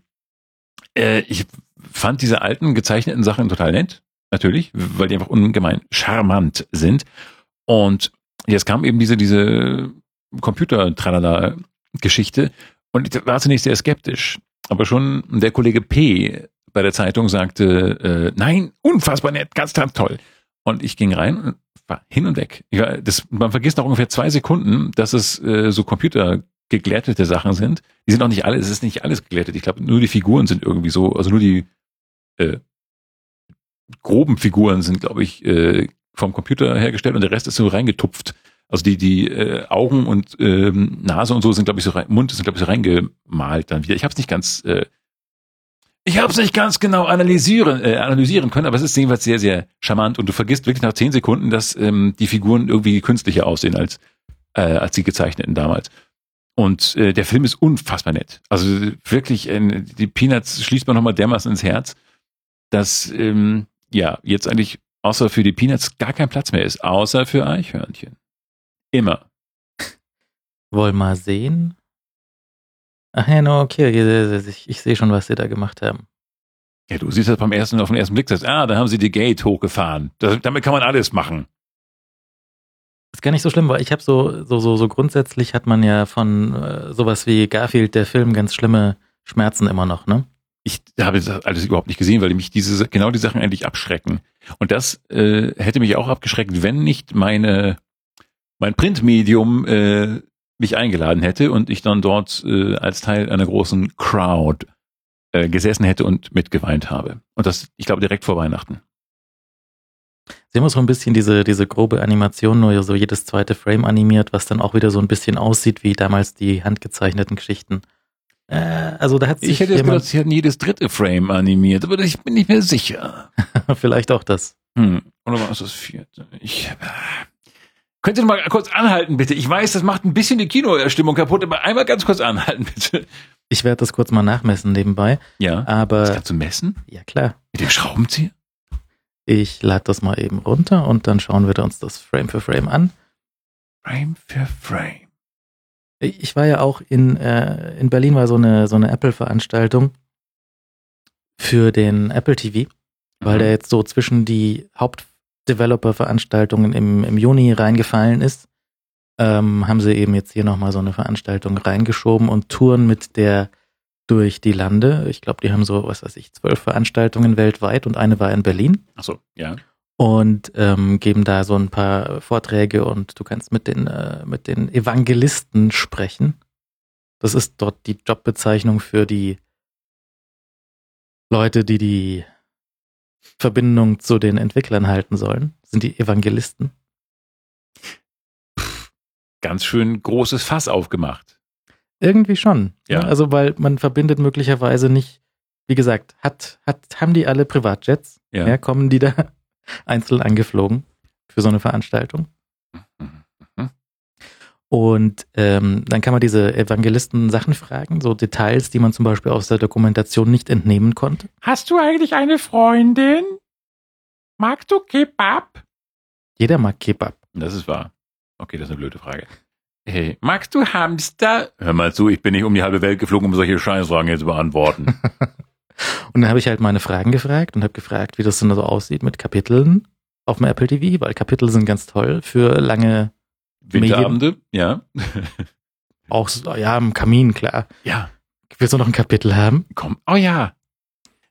äh, ich fand diese alten gezeichneten Sachen total nett, natürlich, weil die einfach ungemein charmant sind. Und jetzt kam eben diese, diese Computer-Tralala-Geschichte und ich war zunächst sehr skeptisch. aber schon der Kollege P bei der Zeitung sagte, äh, nein, unfassbar nett, ganz, ganz toll. Und ich ging rein war hin und weg. Ja, das, man vergisst nach ungefähr zwei Sekunden, dass es äh, so computergeglättete Sachen sind. Die sind auch nicht alle, es ist nicht alles geglättet. Ich glaube, nur die Figuren sind irgendwie so, also nur die äh, groben Figuren sind, glaube ich, äh, vom Computer hergestellt und der Rest ist so reingetupft. Also die, die äh, Augen und ähm, Nase und so sind, glaube ich, so rein, Mund sind, glaube ich, so reingemalt dann wieder. Ich habe es nicht ganz, äh, ich habe es nicht ganz genau analysieren, äh, analysieren können, aber es ist jedenfalls sehr, sehr charmant und du vergisst wirklich nach zehn Sekunden, dass ähm, die Figuren irgendwie künstlicher aussehen als, äh, als die gezeichneten damals. Und äh, der Film ist unfassbar nett. Also wirklich, äh, die Peanuts schließt man nochmal dermaßen ins Herz, dass ähm, ja jetzt eigentlich außer für die Peanuts gar kein Platz mehr ist, außer für Eichhörnchen. Immer. Wollen mal sehen. Ach ja, no, okay, ich, ich sehe schon, was sie da gemacht haben. Ja, du siehst das beim ersten, auf den ersten Blick, sagst, ah, da haben sie die Gate hochgefahren. Das, damit kann man alles machen. Ist gar nicht so schlimm, weil ich habe so, so, so, so grundsätzlich hat man ja von äh, sowas wie Garfield, der Film, ganz schlimme Schmerzen immer noch, ne? Ich habe das alles überhaupt nicht gesehen, weil mich diese, genau die Sachen eigentlich abschrecken. Und das äh, hätte mich auch abgeschreckt, wenn nicht meine mein Printmedium äh, mich eingeladen hätte und ich dann dort äh, als Teil einer großen Crowd äh, gesessen hätte und mitgeweint habe. Und das, ich glaube, direkt vor Weihnachten. Sie haben auch so ein bisschen diese, diese grobe Animation, nur so jedes zweite Frame animiert, was dann auch wieder so ein bisschen aussieht wie damals die handgezeichneten Geschichten. Äh, also da hat sich Ich hätte gedacht, sie hätten jedes dritte Frame animiert, aber ich bin nicht mehr sicher. Vielleicht auch das. Hm. Oder war es das vierte? Ich, äh, Könnt ihr mal kurz anhalten, bitte? Ich weiß, das macht ein bisschen die Kinostimmung kaputt, aber einmal ganz kurz anhalten, bitte. Ich werde das kurz mal nachmessen nebenbei. Ja. Aber. Das kannst du messen? Ja, klar. Mit dem Schraubenzieher? Ich lade das mal eben runter und dann schauen wir uns das Frame für Frame an. Frame für Frame. Ich war ja auch in, äh, in Berlin war so eine, so eine Apple-Veranstaltung für den Apple TV, weil mhm. der jetzt so zwischen die Haupt Developer-Veranstaltungen im, im Juni reingefallen ist, ähm, haben sie eben jetzt hier nochmal so eine Veranstaltung reingeschoben und touren mit der durch die Lande. Ich glaube, die haben so, was weiß ich, zwölf Veranstaltungen weltweit und eine war in Berlin. Ach so, ja. Und ähm, geben da so ein paar Vorträge und du kannst mit den, äh, mit den Evangelisten sprechen. Das ist dort die Jobbezeichnung für die Leute, die die Verbindung zu den Entwicklern halten sollen? Sind die Evangelisten? Ganz schön großes Fass aufgemacht. Irgendwie schon. Ja. Ne? Also, weil man verbindet möglicherweise nicht, wie gesagt, hat, hat, haben die alle Privatjets? Ja. ja kommen die da einzeln angeflogen für so eine Veranstaltung? Und ähm, dann kann man diese Evangelisten Sachen fragen, so Details, die man zum Beispiel aus der Dokumentation nicht entnehmen konnte. Hast du eigentlich eine Freundin? Magst du Kebab? Jeder mag Kebab. Das ist wahr. Okay, das ist eine blöde Frage. Hey, magst du Hamster? Hör mal zu, ich bin nicht um die halbe Welt geflogen, um solche Scheißfragen jetzt zu beantworten. und dann habe ich halt meine Fragen gefragt und habe gefragt, wie das denn so aussieht mit Kapiteln auf dem Apple TV, weil Kapitel sind ganz toll für lange Winterabende, ja. Auch ja, im Kamin, klar. Ja. Willst du noch ein Kapitel haben? Komm, oh ja.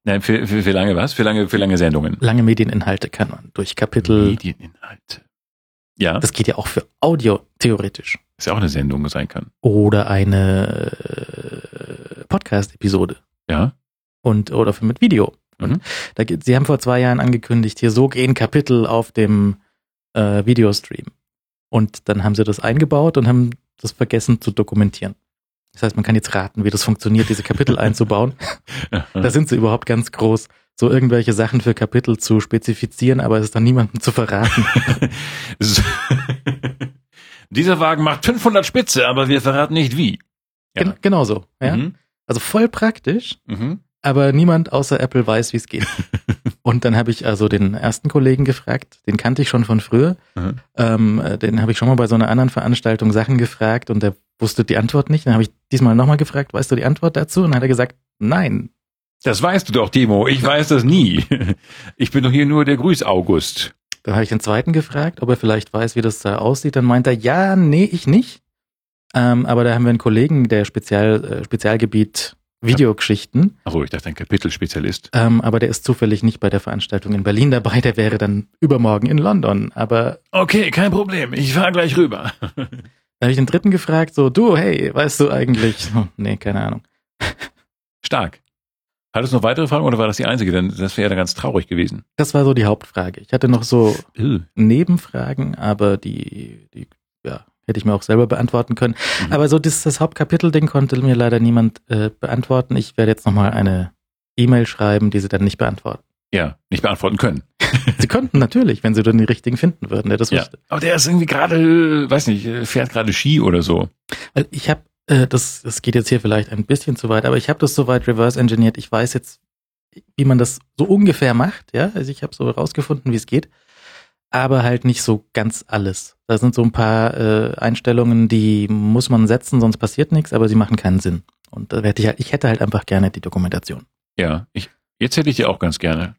Nein, für, für, für lange was? Für lange, für lange Sendungen. Lange Medieninhalte kann man durch Kapitel. Medieninhalte. Ja. Das geht ja auch für Audio, theoretisch. Ist ja auch eine Sendung sein kann. Oder eine äh, Podcast-Episode. Ja. Und, oder für mit Video. Mhm. Da, Sie haben vor zwei Jahren angekündigt, hier so gehen Kapitel auf dem äh, Videostream. Und dann haben sie das eingebaut und haben das vergessen zu dokumentieren. Das heißt, man kann jetzt raten, wie das funktioniert, diese Kapitel einzubauen. da sind sie überhaupt ganz groß, so irgendwelche Sachen für Kapitel zu spezifizieren, aber es ist dann niemandem zu verraten. Dieser Wagen macht 500 Spitze, aber wir verraten nicht wie. Ja. Gen genau so. Ja? Mhm. Also voll praktisch. Mhm aber niemand außer Apple weiß, wie es geht. und dann habe ich also den ersten Kollegen gefragt, den kannte ich schon von früher. Mhm. Ähm, den habe ich schon mal bei so einer anderen Veranstaltung Sachen gefragt und der wusste die Antwort nicht. Dann habe ich diesmal nochmal gefragt, weißt du die Antwort dazu? Und dann hat er gesagt, nein. Das weißt du doch, Timo. Ich weiß das nie. Ich bin doch hier nur der Grüß August. Dann habe ich den zweiten gefragt, ob er vielleicht weiß, wie das da aussieht. Dann meint er, ja, nee, ich nicht. Ähm, aber da haben wir einen Kollegen, der Spezial, äh, Spezialgebiet Videogeschichten. Achso, ich dachte ein Kapitelspezialist. Ähm, aber der ist zufällig nicht bei der Veranstaltung in Berlin dabei, der wäre dann übermorgen in London. Aber okay, kein Problem, ich fahre gleich rüber. da habe ich den dritten gefragt, so, du, hey, weißt du eigentlich? Oh, nee, keine Ahnung. Stark. Hattest du noch weitere Fragen oder war das die einzige? Denn das wäre ja ganz traurig gewesen. Das war so die Hauptfrage. Ich hatte noch so Ew. Nebenfragen, aber die, die, ja, hätte ich mir auch selber beantworten können. Mhm. Aber so das, das Hauptkapitel-Ding konnte mir leider niemand äh, beantworten. Ich werde jetzt nochmal eine E-Mail schreiben, die sie dann nicht beantworten. Ja, nicht beantworten können. sie könnten natürlich, wenn sie dann die richtigen finden würden, der das ja. Aber der ist irgendwie gerade, weiß nicht, fährt gerade Ski oder so. Weil ich habe äh, das, das geht jetzt hier vielleicht ein bisschen zu weit, aber ich habe das soweit reverse engineert. Ich weiß jetzt, wie man das so ungefähr macht, ja. Also ich habe so rausgefunden, wie es geht, aber halt nicht so ganz alles. Da sind so ein paar äh, Einstellungen, die muss man setzen, sonst passiert nichts, aber sie machen keinen Sinn. Und da hätte ich halt, ich hätte halt einfach gerne die Dokumentation. Ja, ich, jetzt hätte ich die auch ganz gerne.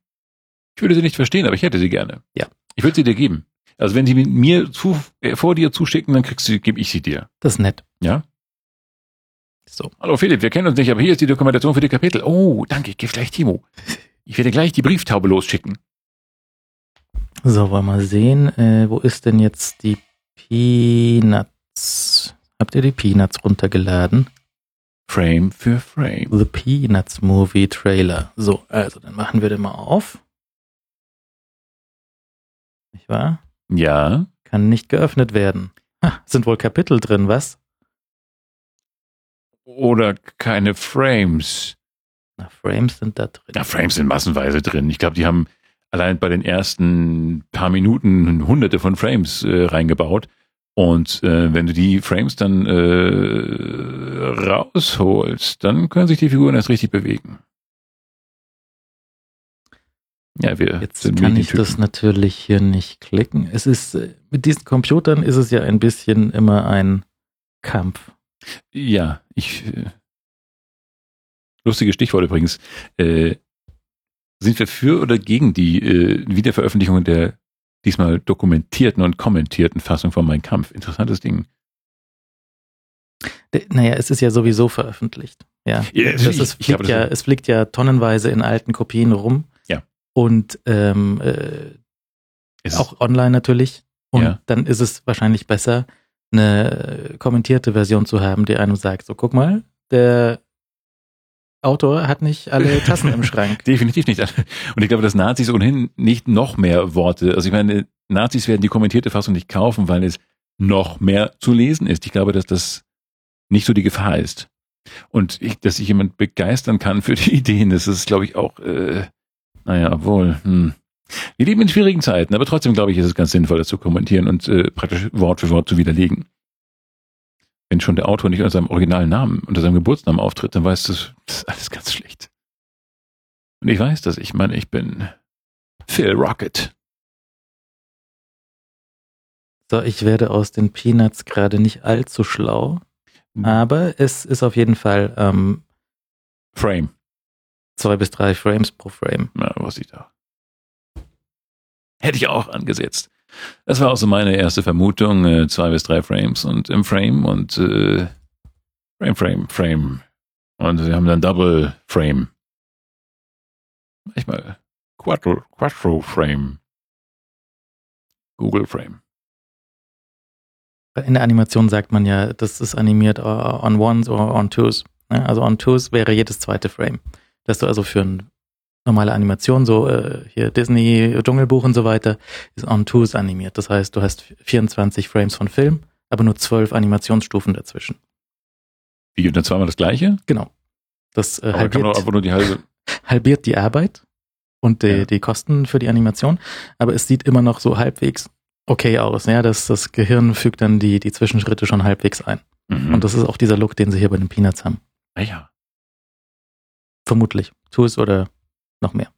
Ich würde sie nicht verstehen, aber ich hätte sie gerne. Ja. Ich würde sie dir geben. Also wenn sie mir zu, äh, vor dir zuschicken, dann kriegst du, gebe ich sie dir. Das ist nett. Ja? So. Hallo Philipp, wir kennen uns nicht, aber hier ist die Dokumentation für die Kapitel. Oh, danke, ich gebe gleich Timo. Ich werde gleich die Brieftaube losschicken. So, wollen wir mal sehen. Äh, wo ist denn jetzt die Peanuts? Habt ihr die Peanuts runtergeladen? Frame für Frame. The Peanuts Movie Trailer. So, also dann machen wir den mal auf. Nicht wahr? Ja. Kann nicht geöffnet werden. Ha, sind wohl Kapitel drin, was? oder keine Frames. Na, Frames sind da drin. Na, Frames sind massenweise drin. Ich glaube, die haben allein bei den ersten paar Minuten hunderte von Frames äh, reingebaut. Und äh, wenn du die Frames dann äh, rausholst, dann können sich die Figuren erst richtig bewegen. Ja, wir Jetzt kann ich das natürlich hier nicht klicken. Es ist, äh, mit diesen Computern ist es ja ein bisschen immer ein Kampf. Ja, ich. Äh, lustige Stichwort übrigens. Äh, sind wir für oder gegen die äh, Wiederveröffentlichung der diesmal dokumentierten und kommentierten Fassung von Mein Kampf? Interessantes Ding. Naja, es ist ja sowieso veröffentlicht. Ja, ja das ist, fliegt glaube, ja, es fliegt ja tonnenweise in alten Kopien rum. Ja. Und ähm, äh, auch online natürlich. Und ja. dann ist es wahrscheinlich besser, eine kommentierte Version zu haben, die einem sagt, so guck mal, der Autor hat nicht alle Tassen im Schrank. Definitiv nicht. Und ich glaube, dass Nazis ohnehin nicht noch mehr Worte, also ich meine, Nazis werden die kommentierte Fassung nicht kaufen, weil es noch mehr zu lesen ist. Ich glaube, dass das nicht so die Gefahr ist. Und ich, dass sich jemand begeistern kann für die Ideen, das ist, glaube ich, auch, äh, naja, obwohl, hm, wir leben in schwierigen Zeiten, aber trotzdem glaube ich, ist es ganz sinnvoll, das zu kommentieren und äh, praktisch Wort für Wort zu widerlegen. Wenn schon der Autor nicht unter seinem originalen Namen, unter seinem Geburtsnamen auftritt, dann weißt du, das ist alles ganz schlecht. Und ich weiß das, ich meine, ich bin Phil Rocket. So, ich werde aus den Peanuts gerade nicht allzu schlau, hm. aber es ist auf jeden Fall ähm, Frame. Zwei bis drei Frames pro Frame. Na, was ich da. Hätte ich auch angesetzt. Das war auch so meine erste Vermutung, äh, zwei bis drei Frames und im Frame und äh, Frame, Frame, Frame. Und sie haben dann Double Frame. Manchmal Quattro, Quattro Frame. Google Frame. In der Animation sagt man ja, das ist animiert on ones oder on twos. Ne? Also on twos wäre jedes zweite Frame. Dass du also für ein normale Animation, so äh, hier Disney, Dschungelbuch und so weiter, ist on twos animiert. Das heißt, du hast 24 Frames von Film, aber nur 12 Animationsstufen dazwischen. Wie, und dann zweimal das gleiche? Genau. Das äh, halbiert, die halbe halbiert die Arbeit und die, ja. die Kosten für die Animation, aber es sieht immer noch so halbwegs okay aus. Ja, das, das Gehirn fügt dann die, die Zwischenschritte schon halbwegs ein. Mhm. Und das ist auch dieser Look, den sie hier bei den Peanuts haben. Ah ja. Vermutlich. Tools oder noch mehr.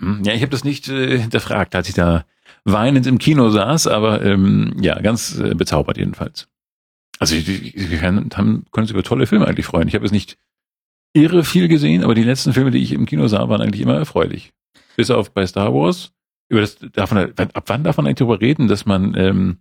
Mhm. Ja, ich habe das nicht äh, hinterfragt, als ich da weinend im Kino saß, aber ähm, ja, ganz äh, bezaubert jedenfalls. Also wir können, uns über tolle Filme eigentlich freuen. Ich habe es nicht irre viel gesehen, aber die letzten Filme, die ich im Kino sah, waren eigentlich immer erfreulich. Bis auf bei Star Wars. Über das darf ab wann darf man eigentlich darüber reden, dass man ähm,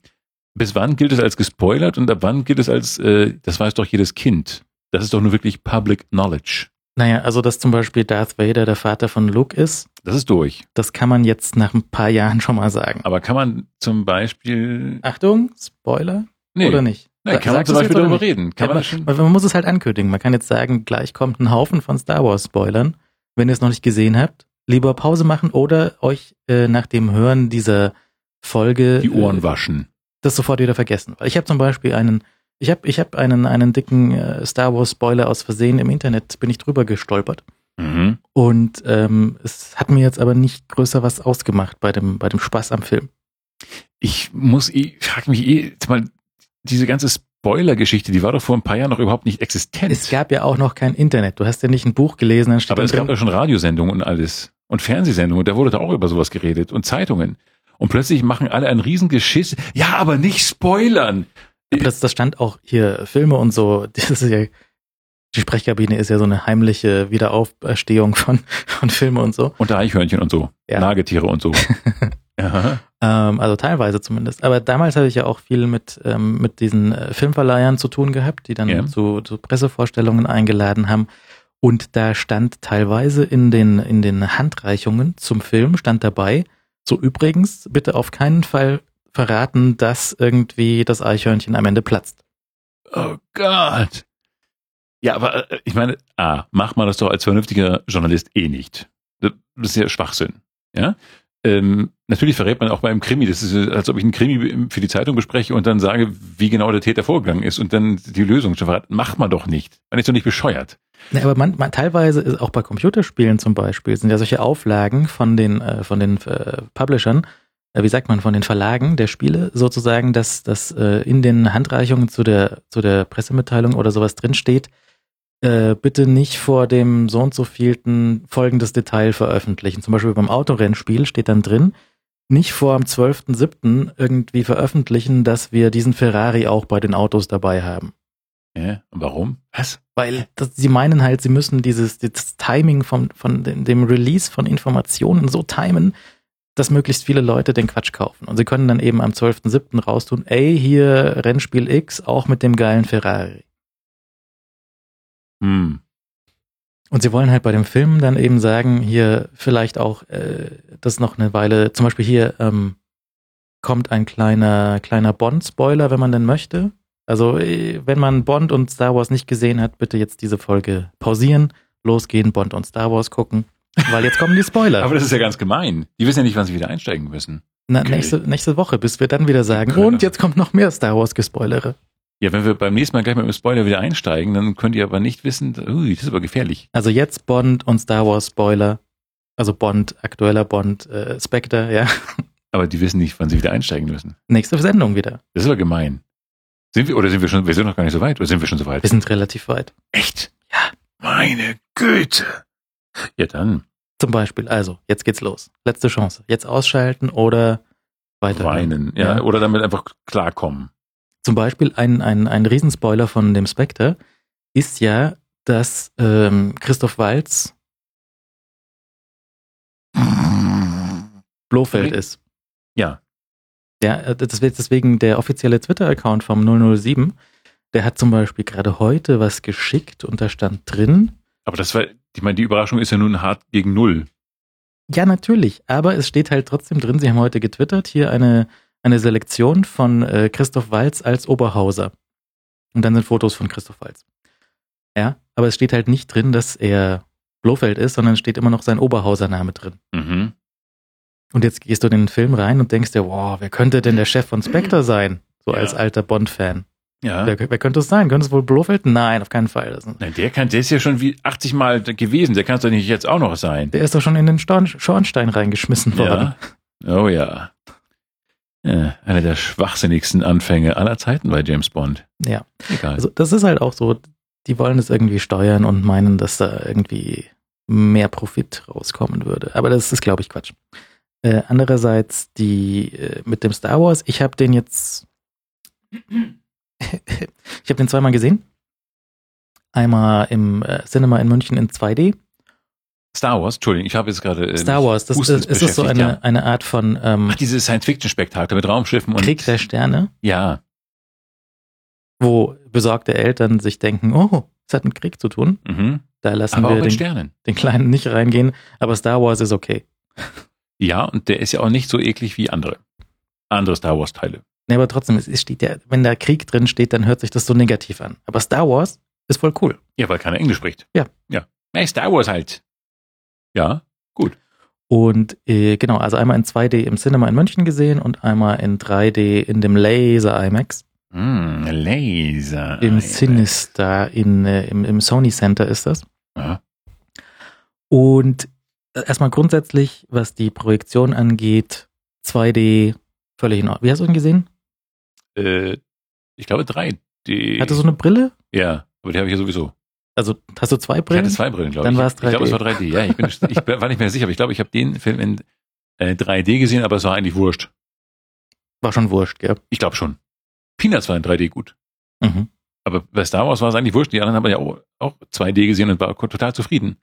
bis wann gilt es als gespoilert und ab wann gilt es als, äh, das weiß doch jedes Kind. Das ist doch nur wirklich Public Knowledge. Naja, also dass zum Beispiel Darth Vader der Vater von Luke ist. Das ist durch. Das kann man jetzt nach ein paar Jahren schon mal sagen. Aber kann man zum Beispiel. Achtung, Spoiler? Nee. Oder nicht? Nee, kann man zum Beispiel darüber reden. Kann ja, man, schon? man muss es halt ankündigen. Man kann jetzt sagen, gleich kommt ein Haufen von Star Wars Spoilern. Wenn ihr es noch nicht gesehen habt, lieber Pause machen oder euch äh, nach dem Hören dieser Folge die Ohren äh, waschen. Das sofort wieder vergessen. Ich habe zum Beispiel einen ich habe ich hab einen, einen dicken äh, Star Wars Spoiler aus Versehen im Internet, bin ich drüber gestolpert. Mhm. Und ähm, es hat mir jetzt aber nicht größer was ausgemacht bei dem, bei dem Spaß am Film. Ich muss, ich frage mich eh, mal, diese ganze Spoiler-Geschichte, die war doch vor ein paar Jahren noch überhaupt nicht existent. Es gab ja auch noch kein Internet. Du hast ja nicht ein Buch gelesen, dann steht Aber es gab ja schon Radiosendungen und alles. Und Fernsehsendungen, da wurde da auch über sowas geredet. Und Zeitungen. Und plötzlich machen alle ein Riesengeschiss. Ja, aber nicht spoilern. Aber das, das stand auch hier, Filme und so, das ist ja, die Sprechkabine ist ja so eine heimliche Wiederauferstehung von, von Filmen und so. Und Eichhörnchen und so. Ja. Nagetiere und so. ähm, also teilweise zumindest. Aber damals hatte ich ja auch viel mit, ähm, mit diesen äh, Filmverleihern zu tun gehabt, die dann ja. zu, zu Pressevorstellungen eingeladen haben. Und da stand teilweise in den, in den Handreichungen zum Film, stand dabei, so übrigens, bitte auf keinen Fall verraten, dass irgendwie das Eichhörnchen am Ende platzt. Oh Gott. Ja, aber äh, ich meine, ah, macht man das doch als vernünftiger Journalist eh nicht. Das ist ja Schwachsinn. Ja? Ähm, natürlich verrät man auch beim Krimi, das ist, als ob ich einen Krimi für die Zeitung bespreche und dann sage, wie genau der Täter vorgegangen ist und dann die Lösung schon verraten. Macht man doch nicht. Man ist doch nicht bescheuert. Ja, aber man, man, teilweise ist auch bei Computerspielen zum Beispiel sind ja solche Auflagen von den äh, von den äh, Publishern, äh, wie sagt man, von den Verlagen der Spiele sozusagen, dass, dass äh, in den Handreichungen zu der, zu der Pressemitteilung oder sowas drinsteht, äh, bitte nicht vor dem so und so vielten folgendes Detail veröffentlichen. Zum Beispiel beim Autorennspiel steht dann drin, nicht vor am 12.07. irgendwie veröffentlichen, dass wir diesen Ferrari auch bei den Autos dabei haben. Ja, warum? Was? Weil das, sie meinen halt, sie müssen dieses, dieses Timing von, von dem, dem Release von Informationen so timen, dass möglichst viele Leute den Quatsch kaufen. Und sie können dann eben am 12.07. raustun, ey, hier Rennspiel X, auch mit dem geilen Ferrari. Hm. Und sie wollen halt bei dem Film dann eben sagen, hier vielleicht auch, äh, das noch eine Weile, zum Beispiel hier ähm, kommt ein kleiner, kleiner Bond-Spoiler, wenn man denn möchte. Also, äh, wenn man Bond und Star Wars nicht gesehen hat, bitte jetzt diese Folge pausieren, losgehen, Bond und Star Wars gucken. Weil jetzt kommen die Spoiler. Aber das ist ja ganz gemein. Die wissen ja nicht, wann sie wieder einsteigen müssen. Na, okay. nächste, nächste Woche, bis wir dann wieder sagen, und jetzt kommt noch mehr Star Wars Gespoilere. Ja, wenn wir beim nächsten Mal gleich mit dem Spoiler wieder einsteigen, dann könnt ihr aber nicht wissen, ui, das ist aber gefährlich. Also jetzt Bond und Star Wars Spoiler. Also Bond, aktueller Bond, äh, Spectre, ja. Aber die wissen nicht, wann sie wieder einsteigen müssen. Nächste Sendung wieder. Das ist aber gemein. Sind wir, oder sind wir schon, wir sind noch gar nicht so weit, oder sind wir schon so weit? Wir sind relativ weit. Echt? Ja. Meine Güte. Ja, dann. Zum Beispiel, also, jetzt geht's los. Letzte Chance. Jetzt ausschalten oder weiter. Weinen, ja, ja. Oder damit einfach klarkommen. Zum Beispiel ein, ein, ein Riesenspoiler von dem Spectre ist ja, dass ähm, Christoph Walz Blofeld ist. Ja. Äh, das wird deswegen der offizielle Twitter-Account vom 007. Der hat zum Beispiel gerade heute was geschickt und da stand drin. Aber das war, ich meine, die Überraschung ist ja nun hart gegen null. Ja, natürlich. Aber es steht halt trotzdem drin, sie haben heute getwittert, hier eine, eine Selektion von äh, Christoph Walz als Oberhauser. Und dann sind Fotos von Christoph Walz. Ja, aber es steht halt nicht drin, dass er Blofeld ist, sondern es steht immer noch sein Oberhauser-Name drin. Mhm. Und jetzt gehst du in den Film rein und denkst dir, wow, wer könnte denn der Chef von Spectre sein? So ja. als alter Bond-Fan. Ja. Wer, wer, könnte es sein? Könnte es wohl Blofeld? Nein, auf keinen Fall. Nein, der kann, der ist ja schon wie 80 Mal gewesen. Der kann es doch nicht jetzt auch noch sein. Der ist doch schon in den Storn, Schornstein reingeschmissen worden. Ja. Oh ja. ja. Einer der schwachsinnigsten Anfänge aller Zeiten bei James Bond. Ja. Egal. Also das ist halt auch so. Die wollen es irgendwie steuern und meinen, dass da irgendwie mehr Profit rauskommen würde. Aber das ist, glaube ich, Quatsch. Äh, andererseits die äh, mit dem Star Wars, ich habe den jetzt ich habe den zweimal gesehen. Einmal im äh, Cinema in München in 2D. Star Wars, Entschuldigung, ich habe jetzt gerade. Äh, Star Wars, das ist, ist es so eine, ja. eine Art von. Ähm, Ach, dieses Science-Fiction-Spektakel mit Raumschiffen und. Krieg der Sterne. Ja. Wo besorgte Eltern sich denken, oh, Es hat mit Krieg zu tun. Mhm. Da lassen Aber wir den, Sternen. den Kleinen nicht reingehen. Aber Star Wars ist okay. Ja, und der ist ja auch nicht so eklig wie andere. Andere Star Wars-Teile. Nee, aber trotzdem, es steht ja, wenn da Krieg drin steht, dann hört sich das so negativ an. Aber Star Wars ist voll cool. Ja, weil keiner Englisch spricht. Ja. Ja. Hey, Star Wars halt. Ja, gut. Und äh, genau, also einmal in 2D im Cinema in München gesehen und einmal in 3D in dem Laser IMAX. Hm, Laser. Im Sinister in, äh, im, im Sony Center ist das. Ja. Und äh, erstmal grundsätzlich, was die Projektion angeht, 2D völlig in Ordnung. Wie hast du ihn gesehen? Äh, ich glaube drei. Die, Hatte so eine Brille? ja, aber die habe ich ja sowieso. Also hast du zwei Ich Brillen? hatte zwei Brillen, glaube Dann ich. war es Ich glaube, es 3D. war 3D. Ja, ich, bin, ich war nicht mehr sicher, aber ich glaube, ich habe den Film in äh, 3D gesehen, aber es war eigentlich wurscht. War schon wurscht, gell? Ich glaube schon. Peanuts war in 3D gut. Mhm. Aber bei Star Wars war es eigentlich wurscht. Die anderen haben ja auch, auch 2D gesehen und war total zufrieden.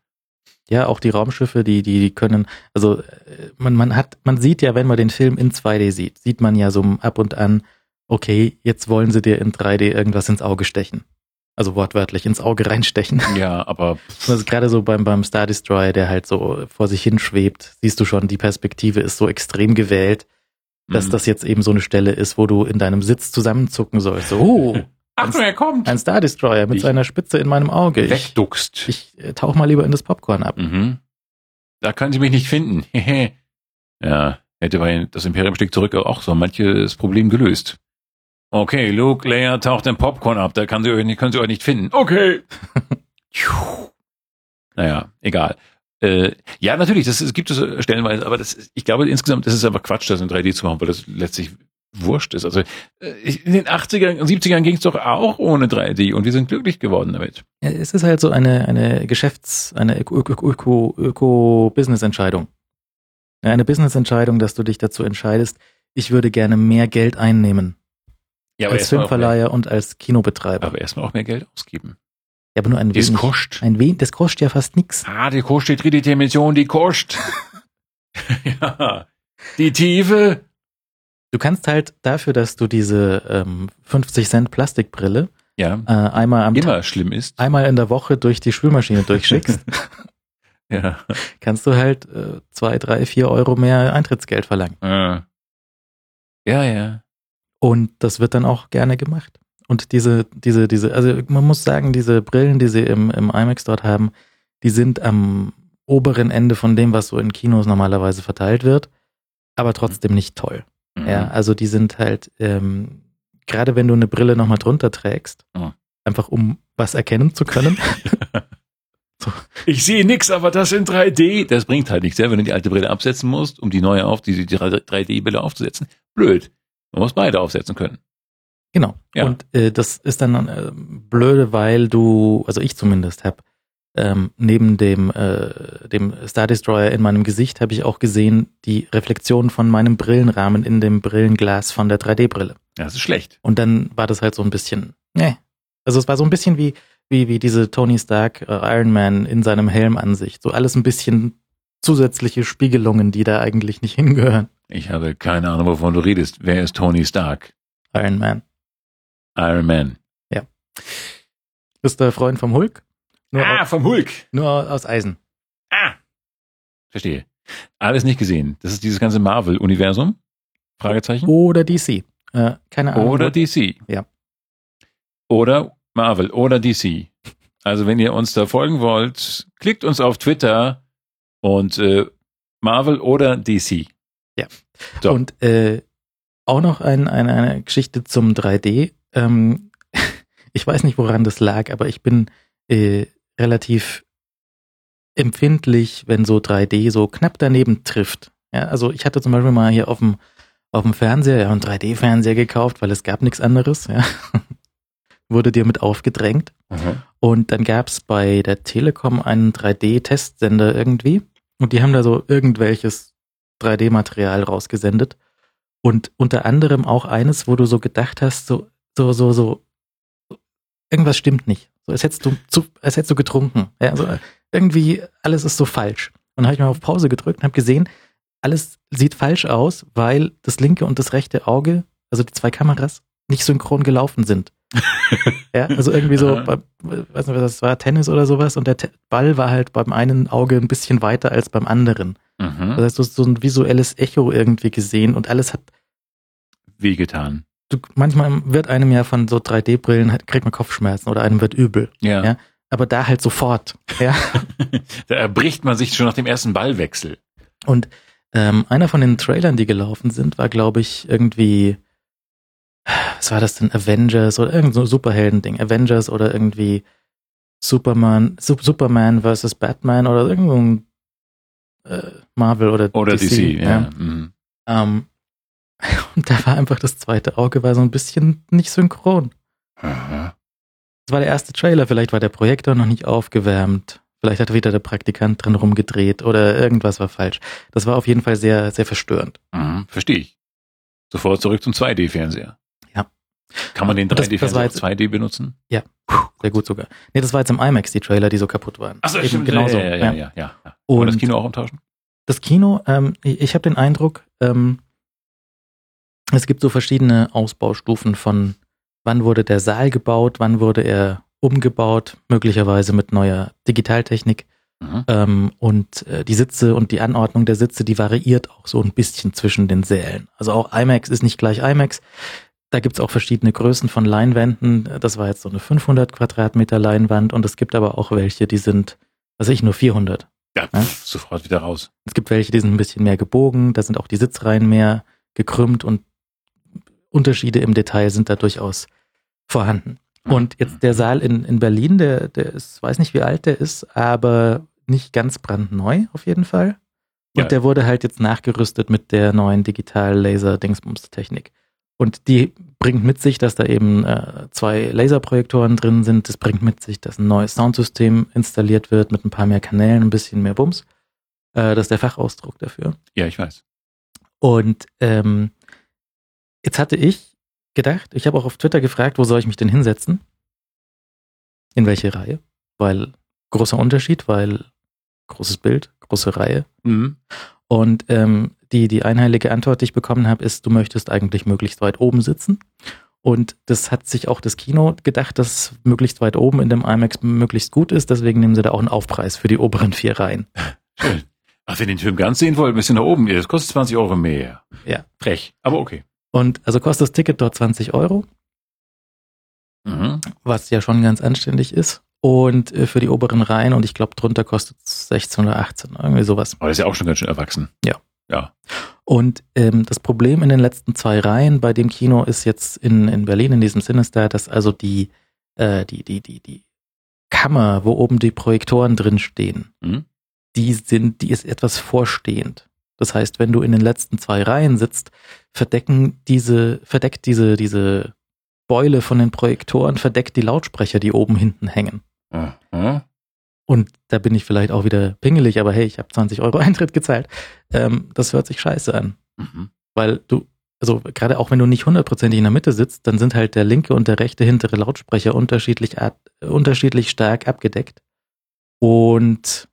Ja, auch die Raumschiffe, die, die, die können, also äh, man, man hat, man sieht ja, wenn man den Film in 2D sieht, sieht man ja so ab und an, okay, jetzt wollen sie dir in 3D irgendwas ins Auge stechen. Also wortwörtlich ins Auge reinstechen. Ja, aber Also gerade so beim, beim Star Destroyer, der halt so vor sich hinschwebt, siehst du schon, die Perspektive ist so extrem gewählt, dass Mhm. das jetzt eben so eine Stelle ist, wo du in deinem Sitz zusammenzucken sollst. So, oh, Achtung, er kommt. ein Star Destroyer mit Ich- seiner Spitze in meinem Auge. Ich, Wegduckst. ich äh, tauch mal lieber in das Popcorn ab. Mhm. Da können Sie mich nicht finden. ja, hätte bei das Imperium schlägt zurück auch so manches Problem gelöst. Okay, Luke, Leia taucht im Popcorn ab, da kann sie euch nicht, können sie euch nicht finden. Okay. naja, egal. Äh, ja, natürlich, das ist, gibt es äh, stellenweise, aber das, ich glaube insgesamt, das ist einfach Quatsch, das in 3D zu machen, weil das letztlich wurscht ist. Also äh, in den 80ern und 70ern ging es doch auch ohne 3D und wir sind glücklich geworden damit. Ja, Es ist halt so eine, eine Geschäfts-, eine Öko- Öko- Öko-Business-Entscheidung. Ja, Eine Business-Entscheidung, dass du dich dazu entscheidest, ich würde gerne mehr Geld einnehmen Ja, als Filmverleiher und als Kinobetreiber. Aber erstmal auch mehr Geld ausgeben. ja, aber nur ein Das wenig. kostet. Ein wenig, das kostet ja fast nix. Ah, die kostet dritte Dimension, die kostet. ja. Die Tiefe. Du kannst halt dafür, dass du diese ähm, 50 Cent Plastikbrille Ja, äh, einmal am Tag, immer schlimm ist. einmal in der Woche durch die Spülmaschine durchschickst, Ja. kannst du halt äh, zwei, drei, vier Euro mehr Eintrittsgeld verlangen. Äh. Ja, ja. Und das wird dann auch gerne gemacht. Und diese, diese, diese, also man muss sagen, diese Brillen, die sie im, im IMAX dort haben, die sind am oberen Ende von dem, was so in Kinos normalerweise verteilt wird, aber trotzdem nicht toll. Mhm. Ja, also die sind halt, ähm, gerade wenn du eine Brille nochmal drunter trägst, Oh. einfach um was erkennen zu können. Ich sehe nix, aber das in 3D. Das bringt halt nichts, ja, wenn du die alte Brille absetzen musst, um die neue auf, die, die 3D-Brille aufzusetzen. Blöd. Man muss beide aufsetzen können. Genau. Ja. Und äh, das ist dann äh, blöde, weil du, also ich zumindest habe, ähm, neben dem, äh, dem Star Destroyer in meinem Gesicht habe ich auch gesehen die Reflexion von meinem Brillenrahmen in dem Brillenglas von der 3D-Brille. Ja, das ist schlecht. Und dann war das halt so ein bisschen, ne. Also es war so ein bisschen wie, wie, wie diese Tony Stark äh, Iron Man in seinem Helm-Ansicht. So alles ein bisschen zusätzliche Spiegelungen, die da eigentlich nicht hingehören. Ich habe keine Ahnung, wovon du redest. Wer ist Tony Stark? Iron Man. Iron Man. Bist du Freund vom Hulk? Nur, Ah, au- vom Hulk. nur aus Eisen. Ah. Verstehe. Alles nicht gesehen. Das ist dieses ganze Marvel-Universum? Fragezeichen? Oder DC. Äh, keine Ahnung. Oder DC. Ja. Oder Marvel oder DC. Also wenn ihr uns da folgen wollt, klickt uns auf Twitter und äh, Marvel oder DC. So. Und äh, auch noch ein, eine, eine Geschichte zum 3D. Ähm, ich weiß nicht, woran das lag, aber ich bin äh, relativ empfindlich, wenn so 3D so knapp daneben trifft. Ja, also ich hatte zum Beispiel mal hier auf dem auf dem Fernseher ja einen 3D-Fernseher gekauft, weil es gab nichts anderes. Ja. Wurde dir mit aufgedrängt. Mhm. Und dann gab's bei der Telekom einen 3D-Testsender irgendwie. Und die haben da so irgendwelches 3D-Material rausgesendet. Und unter anderem auch eines, wo du so gedacht hast, so, so, so, so, irgendwas stimmt nicht. So, als hättest du zu, als hättest du getrunken. Ja, also irgendwie alles ist so falsch. Und dann habe ich mal auf Pause gedrückt und habe gesehen, alles sieht falsch aus, weil das linke und das rechte Auge, also die zwei Kameras, nicht synchron gelaufen sind. Ja, also irgendwie so, bei, weiß nicht, was das war, Tennis oder sowas und der Te Ball war halt beim einen Auge ein bisschen weiter als beim anderen. Mhm. Das heißt, du hast so ein visuelles Echo irgendwie gesehen und alles hat wehgetan. Du, manchmal wird einem ja von so 3D-Brillen, kriegt man Kopfschmerzen oder einem wird übel. Ja. ja? Aber da halt sofort. Ja. da erbricht man sich schon nach dem ersten Ballwechsel. Und ähm, einer von den Trailern, die gelaufen sind, war, glaube ich, irgendwie, was war das denn, Avengers oder irgend so ein Superhelden-Ding, Avengers oder irgendwie Superman, Sup Superman versus Batman oder irgendein äh, Marvel oder, oder DC. DC ja. ja. Mhm. Ähm, und da war einfach das zweite Auge war so ein bisschen nicht synchron. Aha. Das war der erste Trailer, vielleicht war der Projektor noch nicht aufgewärmt. Vielleicht hat wieder der Praktikant drin rumgedreht oder irgendwas war falsch. Das war auf jeden Fall sehr, sehr verstörend. Mhm, verstehe ich. Sofort zurück zum 2D-Fernseher. Kann man den 3D-Fernseher auf 2D benutzen? Ja, sehr gut sogar. Nee, das war jetzt im IMAX, die Trailer, die so kaputt waren. Achso, stimmt. Genauso. Ja, ja, ja. ja, ja. Und das Kino auch umtauschen? Das Kino, ähm, ich, ich habe den Eindruck, ähm, es gibt so verschiedene Ausbaustufen von wann wurde der Saal gebaut, wann wurde er umgebaut, möglicherweise mit neuer Digitaltechnik. Mhm. Ähm, und äh, die Sitze und die Anordnung der Sitze, die variiert auch so ein bisschen zwischen den Sälen. Also auch IMAX ist nicht gleich IMAX. Da gibt's auch verschiedene Größen von Leinwänden. Das war jetzt so eine 500 Quadratmeter Leinwand und es gibt aber auch welche, die sind, was weiß ich, nur 400. Ja, ja, sofort wieder raus. Es gibt welche, die sind ein bisschen mehr gebogen, da sind auch die Sitzreihen mehr gekrümmt und Unterschiede im Detail sind da durchaus vorhanden. Und jetzt der Saal in, in Berlin, der, der ist, weiß nicht wie alt der ist, aber nicht ganz brandneu auf jeden Fall. Und ja. der wurde halt jetzt nachgerüstet mit der neuen Digital-Laser-Dingsbums-Technik. Und die bringt mit sich, dass da eben äh, zwei Laserprojektoren drin sind. Das bringt mit sich, dass ein neues Soundsystem installiert wird mit ein paar mehr Kanälen, ein bisschen mehr Bums. Äh, das ist der Fachausdruck dafür. Ja, ich weiß. Und ähm, jetzt hatte ich gedacht. Ich habe auch auf Twitter gefragt, wo soll ich mich denn hinsetzen? In welche Reihe? Weil großer Unterschied, weil großes Bild, große Reihe. Mhm. Und ähm, die, die einheilige Antwort, die ich bekommen habe, ist, du möchtest eigentlich möglichst weit oben sitzen. Und das hat sich auch das Kino gedacht, dass möglichst weit oben in dem IMAX möglichst gut ist. Deswegen nehmen sie da auch einen Aufpreis für die oberen vier Reihen. Schön. Ach, wenn ihr den Film ganz sehen wollt, müsst ihr nach oben. Das kostet 20 Euro mehr. Ja. Frech, aber okay. Und also kostet das Ticket dort 20 Euro, mhm. was ja schon ganz anständig ist. Und äh, für die oberen Reihen, und ich glaube, drunter kostet es 16 oder 18, irgendwie sowas. Aber das ist ja auch schon ganz schön erwachsen. Ja. Ja. Und ähm, das Problem in den letzten zwei Reihen bei dem Kino ist jetzt in, in Berlin, in diesem Sinister, dass also die, äh, die, die, die, die Kammer, wo oben die Projektoren drin stehen, mhm. die sind, die ist etwas vorstehend. Das heißt, wenn du in den letzten zwei Reihen sitzt, verdecken diese, verdeckt diese, diese Beule von den Projektoren, verdeckt die Lautsprecher, die oben hinten hängen. Mhm. Und da bin ich vielleicht auch wieder pingelig, aber hey, ich habe 20 Euro Eintritt gezahlt. Ähm, das hört sich scheiße an. Mhm. Weil du, also gerade auch wenn du nicht hundertprozentig in der Mitte sitzt, dann sind halt der linke und der rechte hintere Lautsprecher unterschiedlich, unterschiedlich stark abgedeckt. Und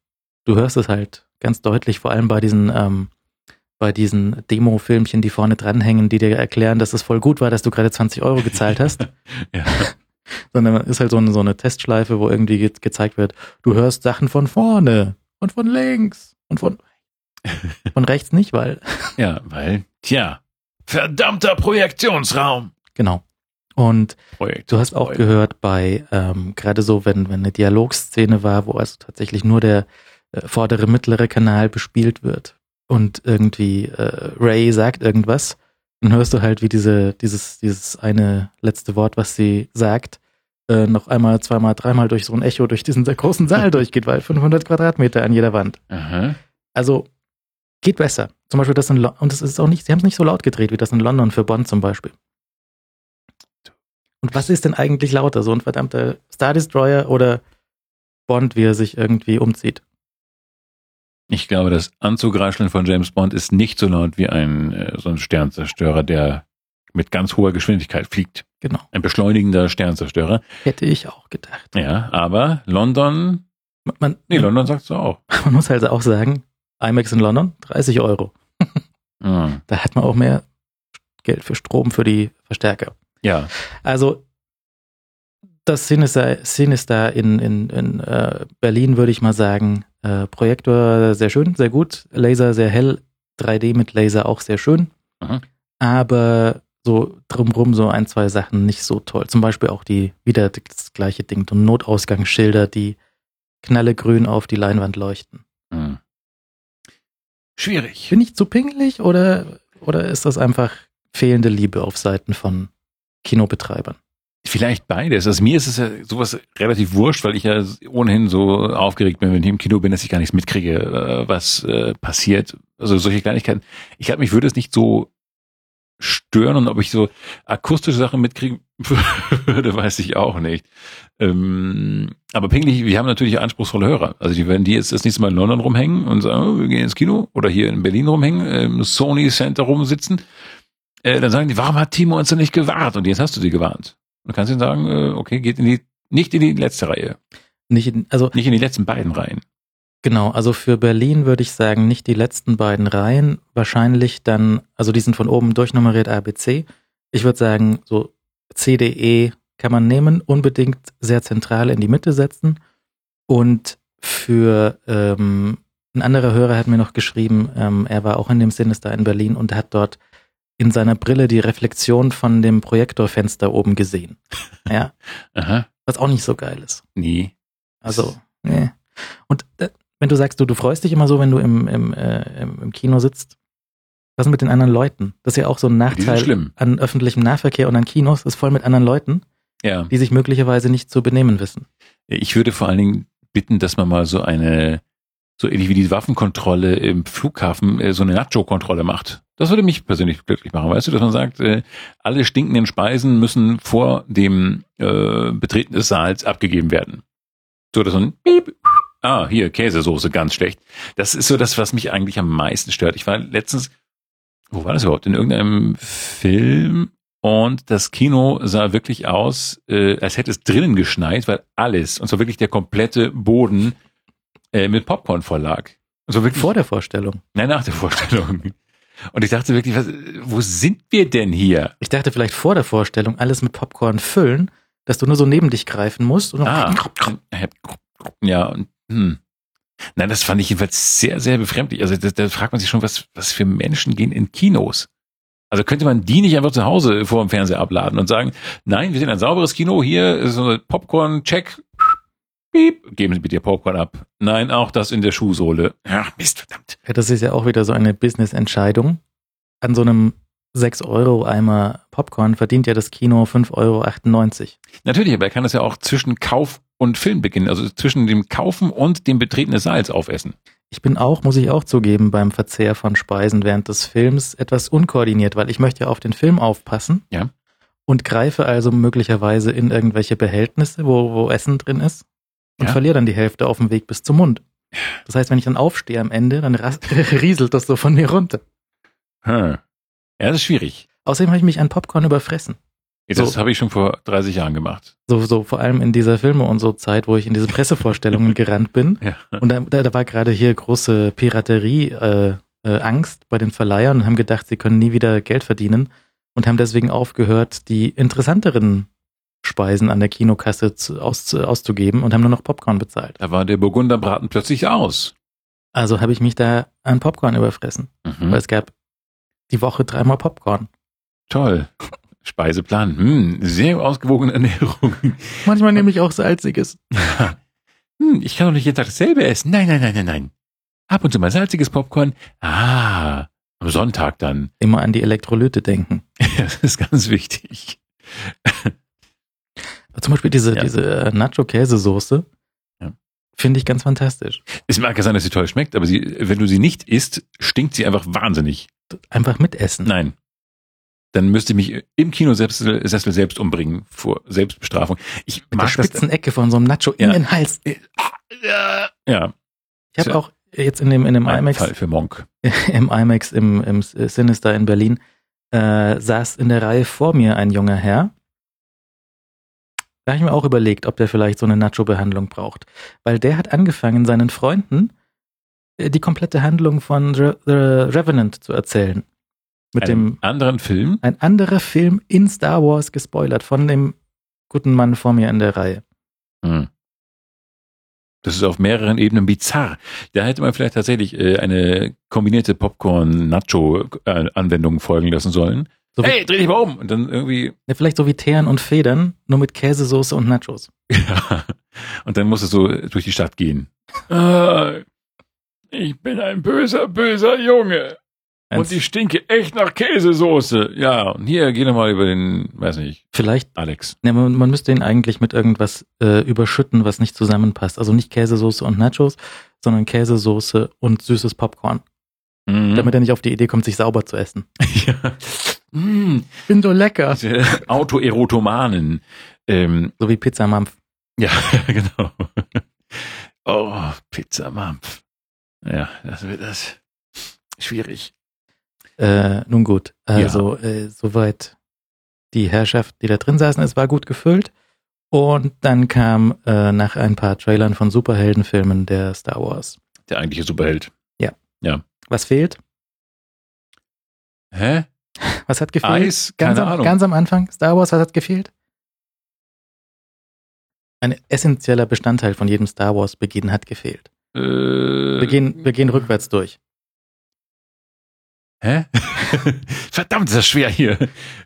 du hörst es halt ganz deutlich, vor allem bei diesen ähm, bei diesen Demo-Filmchen, die vorne dranhängen, die dir erklären, dass es voll gut war, dass du gerade 20 Euro gezahlt hast. ja. Sondern ist halt so eine, so eine Testschleife, wo irgendwie ge gezeigt wird, du hörst Sachen von vorne und von links und von, von rechts nicht, weil. ja, weil, tja, verdammter Projektionsraum. Genau. Und Projekt, du hast auch Projekt. gehört bei, ähm, gerade so, wenn, wenn eine Dialogszene war, wo also tatsächlich nur der äh, vordere, mittlere Kanal bespielt wird, und irgendwie äh, Ray sagt irgendwas, dann hörst du halt, wie diese, dieses, dieses eine letzte Wort, was sie sagt, äh, noch einmal, zweimal, dreimal durch so ein Echo durch diesen großen Saal durchgeht, weil 500 Quadratmeter an jeder Wand. Aha. Also geht besser. Zum Beispiel das in Lo und es ist auch nicht, sie haben es nicht so laut gedreht wie das in London für Bonn zum Beispiel. Und was ist denn eigentlich lauter? So ein verdammter Star Destroyer oder Bond, wie er sich irgendwie umzieht? Ich glaube, das Anzugrascheln von James Bond ist nicht so laut wie ein äh, so ein Sternzerstörer, der mit ganz hoher Geschwindigkeit fliegt. Genau. Ein beschleunigender Sternzerstörer. Hätte ich auch gedacht. Ja, aber London. Man, nee, London sagst du auch. Man muss halt auch sagen, IMAX in London, 30 Euro. mhm. Da hat man auch mehr Geld für Strom für die Verstärker. Ja. Also das Sinister, Sinister in, in, in äh, Berlin würde ich mal sagen, äh, Projektor sehr schön, sehr gut, Laser sehr hell, 3D mit Laser auch sehr schön, mhm. aber so drumrum so ein, zwei Sachen nicht so toll. Zum Beispiel auch die, wieder das gleiche Ding, so Notausgangsschilder, die knallegrün auf die Leinwand leuchten. Mhm. Schwierig. Bin ich zu pingelig oder, oder ist das einfach fehlende Liebe auf Seiten von Kinobetreibern? Vielleicht beides. Also mir ist es ja sowas relativ wurscht, weil ich ja ohnehin so aufgeregt bin, wenn ich im Kino bin, dass ich gar nichts mitkriege, äh, was äh, passiert. Also solche Kleinigkeiten. Ich glaube, mich würde es nicht so stören und ob ich so akustische Sachen mitkriegen würde, weiß ich auch nicht. Ähm, aber pinglich, wir haben natürlich anspruchsvolle Hörer. Also die werden die jetzt das nächste Mal in London rumhängen und sagen, oh, wir gehen ins Kino oder hier in Berlin rumhängen, im Sony Center rumsitzen. Äh, dann sagen die, warum hat Timo uns denn nicht gewarnt? Und jetzt hast du sie gewarnt. Und du kannst ihnen sagen, äh, okay, geht in die, nicht in die letzte Reihe. Nicht in, also. Nicht in die letzten beiden Reihen. Genau, also für Berlin würde ich sagen, nicht die letzten beiden Reihen, wahrscheinlich dann, also die sind von oben durchnummeriert ABC. Ich würde sagen, so CDE kann man nehmen, unbedingt sehr zentral in die Mitte setzen. Und für ähm, ein anderer Hörer hat mir noch geschrieben, ähm, er war auch in dem Sinister in Berlin und hat dort in seiner Brille die Reflexion von dem Projektorfenster oben gesehen. Ja. Aha. Was auch nicht so geil ist. Nee. Also, nee. Und äh, wenn du sagst, du, du freust dich immer so, wenn du im, im, äh, im Kino sitzt, was ist mit den anderen Leuten? Das ist ja auch so ein Nachteil an öffentlichem Nahverkehr und an Kinos, ist voll mit anderen Leuten, ja. die sich möglicherweise nicht zu benehmen wissen. Ich würde vor allen Dingen bitten, dass man mal so eine, so ähnlich wie die Waffenkontrolle im Flughafen, äh, so eine Nacho-Kontrolle macht. Das würde mich persönlich glücklich machen, weißt du, dass man sagt, äh, alle stinkenden Speisen müssen vor dem äh, Betreten des Saals abgegeben werden. So, dass man piep, Ah, hier, Käsesoße, ganz schlecht. Das ist so das, was mich eigentlich am meisten stört. Ich war letztens, wo war das überhaupt? In irgendeinem Film und das Kino sah wirklich aus, äh, als hätte es drinnen geschneit, weil alles, und zwar wirklich der komplette Boden äh, mit Popcorn vorlag. Also wirklich, Vor der Vorstellung? Nein, nach der Vorstellung. Und ich dachte wirklich, was, wo sind wir denn hier? Ich dachte vielleicht vor der Vorstellung alles mit Popcorn füllen, dass du nur so neben dich greifen musst. Und ah, ja, und hm. Nein, das fand ich jedenfalls sehr, sehr befremdlich. Also da, da fragt man sich schon, was, was für Menschen gehen in Kinos. Also könnte man die nicht einfach zu Hause vor dem Fernseher abladen und sagen, nein, wir sind ein sauberes Kino, hier ist so eine Popcorn-Check, piep, geben Sie bitte Ihr Popcorn ab. Nein, auch das in der Schuhsohle. Ach, Mist, verdammt. Ja, das ist ja auch wieder so eine Business-Entscheidung. An so einem 6 Euro Eimer Popcorn verdient ja das Kino 5,98 Euro. Natürlich, aber er kann das ja auch zwischen Kauf und Film beginnen, also zwischen dem Kaufen und dem Betreten des Saals aufessen. Ich bin auch, muss ich auch zugeben, beim Verzehr von Speisen während des Films etwas unkoordiniert, weil ich möchte ja auf den Film aufpassen. Ja. Und greife also möglicherweise in irgendwelche Behältnisse, wo, wo Essen drin ist und ja. verliere dann die Hälfte auf dem Weg bis zum Mund. Das heißt, wenn ich dann aufstehe am Ende, dann rieselt das so von mir runter. Hm. Ja, das ist schwierig. Außerdem habe ich mich an Popcorn überfressen. Das so, habe ich schon vor 30 Jahren gemacht. So, so vor allem in dieser Filme und so Zeit, wo ich in diese Pressevorstellungen gerannt bin. Ja. Und da, da, war gerade hier große Piraterie, äh, äh, Angst bei den Verleihern und haben gedacht, sie können nie wieder Geld verdienen und haben deswegen aufgehört, die interessanteren Speisen an der Kinokasse zu, aus, auszugeben und haben nur noch Popcorn bezahlt. Da war der Burgunderbraten plötzlich aus. Also habe ich mich da an Popcorn überfressen. Mhm. Weil es gab die Woche dreimal Popcorn. Toll. Speiseplan. Hm, sehr ausgewogene Ernährung. Manchmal nehme ich auch salziges. hm, ich kann doch nicht jeden Tag dasselbe essen. Nein, nein, nein, nein, nein. Ab und zu mal salziges Popcorn. Ah, am Sonntag dann. Immer an die Elektrolyte denken. Das ist ganz wichtig. Zum Beispiel diese, ja. diese äh, Nacho-Käsesoße. Ja. Finde ich ganz fantastisch. Es mag ja sein, dass sie toll schmeckt, aber sie, wenn du sie nicht isst, stinkt sie einfach wahnsinnig. Einfach mitessen. Nein dann müsste ich mich im Kinosessel selbst umbringen vor Selbstbestrafung. Ich Mit mag der spitzen Ecke von so einem Nacho ja. in den Hals. Ja. Ich habe auch jetzt in dem in dem IMAX Fall für Monk. im IMAX im, im Sinister in Berlin äh, saß in der Reihe vor mir ein junger Herr. Da habe ich mir auch überlegt, ob der vielleicht so eine Nacho-Behandlung braucht, weil der hat angefangen seinen Freunden äh, die komplette Handlung von The Revenant zu erzählen. Mit Einem dem anderen Film? Ein anderer Film in Star Wars gespoilert von dem guten Mann vor mir in der Reihe. Hm. Das ist auf mehreren Ebenen bizarr. Da hätte man vielleicht tatsächlich äh, eine kombinierte Popcorn-Nacho-Anwendung folgen lassen sollen. So hey, dreh dich mal um! Und dann irgendwie. Ja, vielleicht so wie Teeren und Federn, nur mit Käsesoße und Nachos. Ja. Und dann muss es so durch die Stadt gehen. Ah, ich bin ein böser, böser Junge. Und ich stinke echt nach Käsesoße. Ja, und hier, geh nochmal über den, weiß nicht. Vielleicht. Alex. Ne, man, man müsste ihn eigentlich mit irgendwas äh, überschütten, was nicht zusammenpasst. Also nicht Käsesoße und Nachos, sondern Käsesoße und süßes Popcorn. Mhm. Damit er nicht auf die Idee kommt, sich sauber zu essen. ja. Mm. Bin so lecker. Autoerotomanen. Ähm, so wie Pizzamampf. Ja, genau. Oh, Pizzamampf. Ja, das wird das schwierig. Äh, nun gut, also ja. äh, soweit die Herrschaft, die da drin saßen, es war gut gefüllt. Und dann kam äh, nach ein paar Trailern von Superheldenfilmen der Star Wars. Der eigentliche Superheld. Ja. Ja. Was fehlt? Hä? Was hat gefehlt? Eis? Keine ganz, am, Ahnung. ganz am Anfang, Star Wars, was hat gefehlt? Ein essentieller Bestandteil von jedem Star Wars Beginn hat gefehlt. Äh, wir, gehen, wir gehen rückwärts durch. Hä? Verdammt, ist das schwer hier.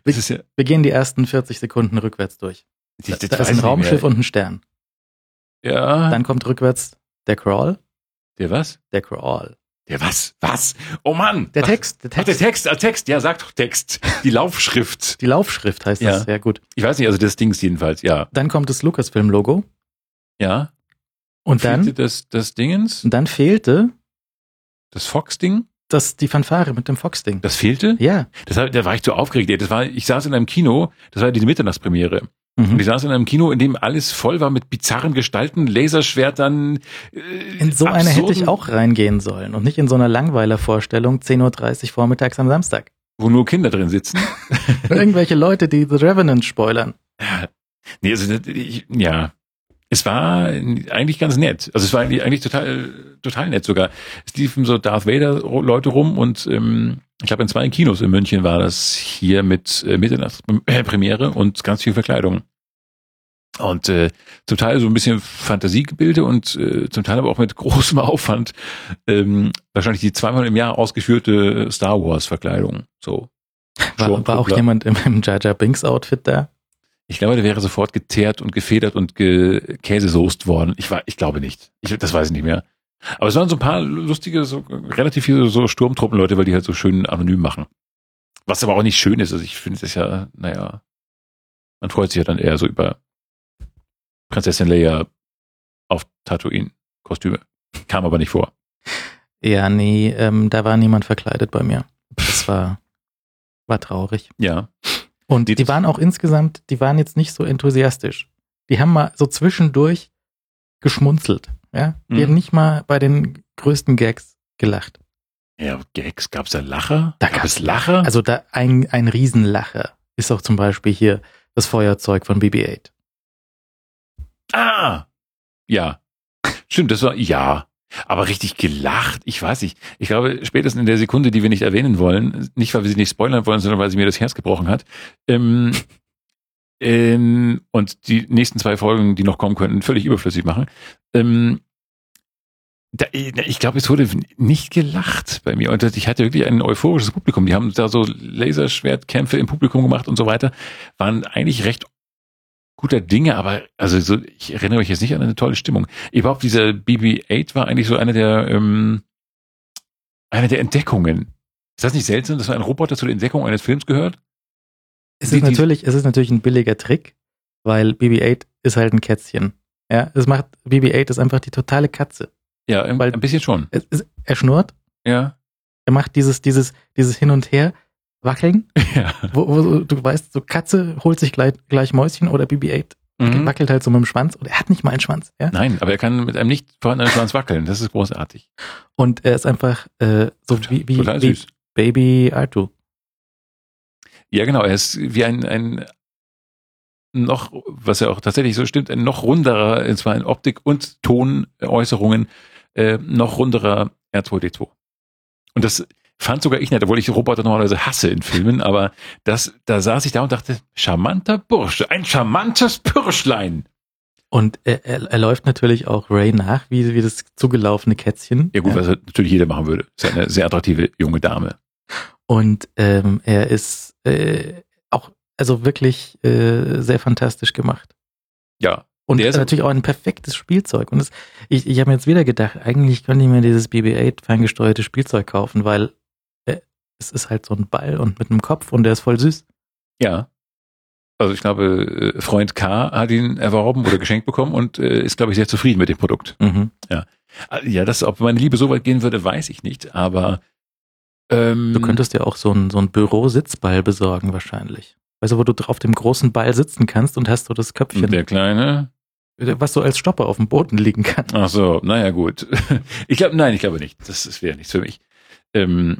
Das wir, ja wir gehen die ersten 40 Sekunden rückwärts durch. Die, da, da ist ein Raumschiff und ein Stern. Ja. Dann kommt rückwärts der Crawl. Der was? Der Crawl. Der was? Was? Oh Mann! Der Text, der Text. Ach, der Text, der Text, ja, sag doch Text. Die Laufschrift. Die Laufschrift heißt ja. das, sehr gut. Ich weiß nicht, also das Dings jedenfalls, ja. Dann kommt das Lucasfilm-Logo. Ja. Und dann. Fehlte das, das Dingens? Und dann fehlte. Das Fox-Ding? Das, die Fanfare mit dem Fox-Ding. Das fehlte? Ja. Das, da war ich zu aufgeregt. Das war, ich saß in einem Kino, das war diese Mitternachtspremiere. Mhm. Und ich saß in einem Kino, in dem alles voll war mit bizarren Gestalten, Laserschwertern. Äh, in so eine hätte ich auch reingehen sollen und nicht in so einer Langweiler-Vorstellung 10.30 Uhr vormittags am Samstag. Wo nur Kinder drin sitzen. Irgendwelche Leute, die The Revenant spoilern. Ja. Nee, also, ich, ja. Es war eigentlich ganz nett. Also es war eigentlich, eigentlich total, total nett sogar. Es liefen so Darth Vader Leute rum und ähm, ich glaube in zwei Kinos in München war das hier mit äh, Mitternachtspremiere und ganz viel Verkleidung. Und äh, zum Teil so ein bisschen Fantasiegebilde und äh, zum Teil aber auch mit großem Aufwand ähm, wahrscheinlich die zweimal im Jahr ausgeführte Star Wars Verkleidung. So. War, war auch jemand im, im Jar Jar Binks Outfit da? Ich glaube, der wäre sofort geteert und gefedert und gekäsesoßt worden. Ich war, ich glaube nicht. Ich, das weiß ich nicht mehr. Aber es waren so ein paar lustige, so relativ viele so Sturmtruppenleute, weil die halt so schön anonym machen. Was aber auch nicht schön ist. Also ich finde es ja, naja, man freut sich ja dann eher so über Prinzessin Leia auf Tatooine-Kostüme. Kam aber nicht vor. Ja, nee, ähm, da war niemand verkleidet bei mir. Das war, war traurig. Ja. Und die, die waren auch insgesamt, die waren jetzt nicht so enthusiastisch. Die haben mal so zwischendurch geschmunzelt. Ja, die mhm. haben nicht mal bei den größten Gags gelacht. Ja, Gags, gab's da Lacher? Da gab es Lacher? Also da ein, ein Riesenlacher ist auch zum Beispiel hier das Feuerzeug von BB-8. Ah! Ja. Stimmt, das war, ja. Aber richtig gelacht, ich weiß nicht. Ich glaube, spätestens in der Sekunde, die wir nicht erwähnen wollen, nicht weil wir sie nicht spoilern wollen, sondern weil sie mir das Herz gebrochen hat, ähm, ähm, und die nächsten zwei Folgen, die noch kommen könnten, völlig überflüssig machen. Ähm, da, ich glaube, es wurde nicht gelacht bei mir. Und ich hatte wirklich ein euphorisches Publikum. Die haben da so Laserschwertkämpfe im Publikum gemacht und so weiter. Waren eigentlich recht guter Dinge, aber also so, ich erinnere mich jetzt nicht an eine tolle Stimmung. Überhaupt dieser BB-8 war eigentlich so eine der ähm, eine der Entdeckungen. Ist das nicht seltsam, dass ein Roboter zu der Entdeckung eines Films gehört? Es ist natürlich, es ist natürlich ein billiger Trick, weil BB-8 ist halt ein Kätzchen. Ja, es macht BB-8 ist einfach die totale Katze. Ja, ein, weil ein bisschen schon. Es, es, er schnurrt. Ja. Er macht dieses dieses dieses hin und her wackeln. Ja. Wo, wo du weißt, so Katze holt sich gleich, gleich Mäuschen oder BB-8 mhm. wackelt halt so mit dem Schwanz und er hat nicht mal einen Schwanz. Ja? Nein, aber er kann mit einem nicht vorhandenen Schwanz wackeln. Das ist großartig. Und er ist einfach äh, so total, wie, wie, wie Baby Artu. Ja, genau. Er ist wie ein, ein noch, was ja auch tatsächlich so stimmt, ein noch runderer, und zwar in Optik und Tonäußerungen, äh, noch runderer R2D2. Und das Fand sogar ich nicht, obwohl ich Roboter normalerweise hasse in Filmen, aber das, da saß ich da und dachte, charmanter Bursche, ein charmantes Pürschlein. Und er, er, er läuft natürlich auch Ray nach, wie, wie das zugelaufene Kätzchen. Ja gut, ja. was natürlich jeder machen würde. Ist eine sehr attraktive junge Dame. Und ähm, er ist äh, auch, also wirklich äh, sehr fantastisch gemacht. Ja. Und er ist natürlich auch ein perfektes Spielzeug. Und es, ich, ich habe mir jetzt wieder gedacht, eigentlich könnte ich mir dieses BB-8 ferngesteuerte Spielzeug kaufen, weil es ist halt so ein Ball und mit einem Kopf und der ist voll süß. Ja. Also ich glaube, äh, Freund K hat ihn erworben oder geschenkt bekommen und äh, ist, glaube ich, sehr zufrieden mit dem Produkt. Mhm. Ja. Äh, ja, das, ob meine Liebe so weit gehen würde, weiß ich nicht, aber ähm, Du könntest ja auch so ein, so ein Bürositzball besorgen wahrscheinlich. Weißt du, wo du auf dem großen Ball sitzen kannst und hast so das Köpfchen. Der kleine? Was so als Stopper auf dem Boden liegen kann. Ach so, naja gut. Ich glaube, nein, ich glaube nicht. Das, das wäre nichts für mich. Ähm,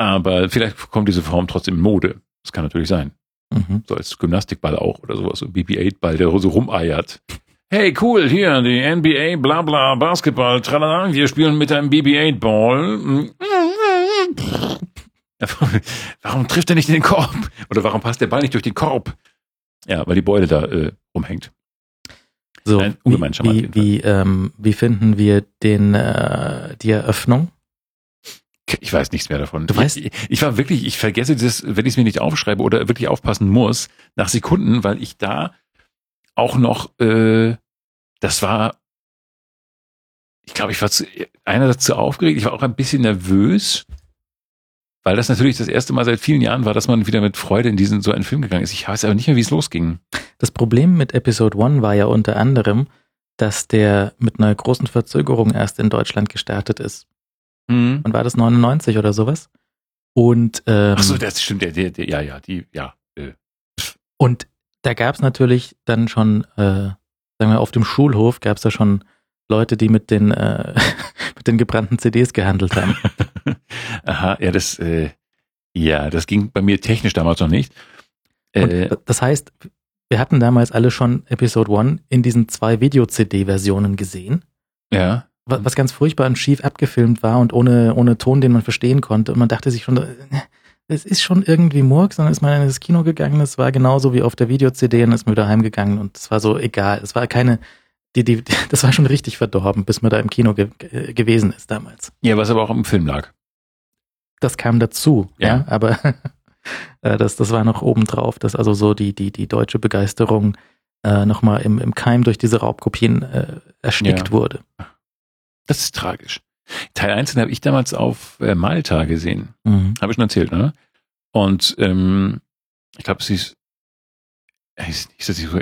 aber vielleicht kommt diese Form trotzdem in Mode. Das kann natürlich sein. Mhm. So als Gymnastikball auch oder sowas, so BB-8-Ball, der so rumeiert. Hey, cool, hier, die NBA, bla bla, Basketball, tralala, wir spielen mit einem BB-8-Ball. warum trifft er nicht in den Korb? Oder warum passt der Ball nicht durch den Korb? Ja, weil die Beule da äh, rumhängt. So, Nein, ungemein wie, wie, wie, ähm, wie finden wir den, äh, die Eröffnung? Ich weiß nichts mehr davon. Du weißt, ich, ich war wirklich, ich vergesse das, wenn ich es mir nicht aufschreibe oder wirklich aufpassen muss, nach Sekunden, weil ich da auch noch, äh, das war, ich glaube, ich war zu, einerseits zu aufgeregt, ich war auch ein bisschen nervös, weil das natürlich das erste Mal seit vielen Jahren war, dass man wieder mit Freude in diesen so einen Film gegangen ist. Ich weiß aber nicht mehr, wie es losging. Das Problem mit Episode One war ja unter anderem, dass der mit einer großen Verzögerung erst in Deutschland gestartet ist. Mhm. Und war das 99 oder sowas? Und ähm, Ach so, das stimmt, der, der, der ja, ja, die, ja. Äh. Und da gab es natürlich dann schon, äh, sagen wir, auf dem Schulhof gab es da schon Leute, die mit den äh, mit den gebrannten CDs gehandelt haben. Aha, ja, das, äh, ja, das ging bei mir technisch damals noch nicht. Äh, das heißt, wir hatten damals alle schon Episode One in diesen zwei Video-CD-Versionen gesehen. Ja was ganz furchtbar und schief abgefilmt war und ohne, ohne Ton, den man verstehen konnte. Und man dachte sich schon, äh, es ist schon irgendwie Murks, dann ist man in das Kino gegangen, es war genauso wie auf der Video-CD und ist mir wieder heimgegangen und es war so egal. Es war keine, die, die, das war schon richtig verdorben, bis man da im Kino ge gewesen ist damals. Ja, was aber auch im Film lag. Das kam dazu, ja, ja aber äh, das, das war noch obendrauf, dass also so die, die, die deutsche Begeisterung äh, nochmal im, im Keim durch diese Raubkopien äh, erstickt ja. wurde. Das ist tragisch. Teil 1 habe ich damals auf äh, Malta gesehen. Mhm. Habe ich schon erzählt, ne? Und ähm, ich glaube, es ist, hieß, hieß das so,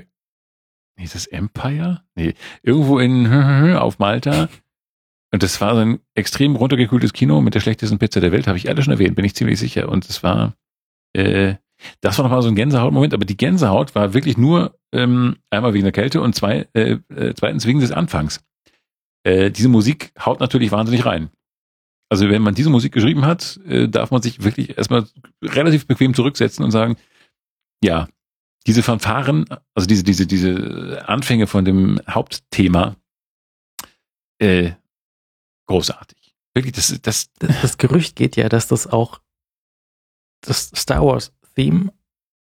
hieß das Empire? Nee, irgendwo in auf Malta. Und das war so ein extrem runtergekühltes Kino mit der schlechtesten Pizza der Welt, habe ich alle schon erwähnt, bin ich ziemlich sicher. Und es war, äh, das war nochmal so ein Gänsehautmoment, aber die Gänsehaut war wirklich nur ähm, einmal wegen der Kälte und zwei, äh, äh, zweitens wegen des Anfangs äh, diese Musik haut natürlich wahnsinnig rein. Also wenn man diese Musik geschrieben hat, äh, darf man sich wirklich erstmal relativ bequem zurücksetzen und sagen, ja, diese Fanfaren, also diese, diese, diese Anfänge von dem Hauptthema, äh, großartig. Wirklich, das, das, das, das Gerücht geht ja, dass das auch das Star Wars Theme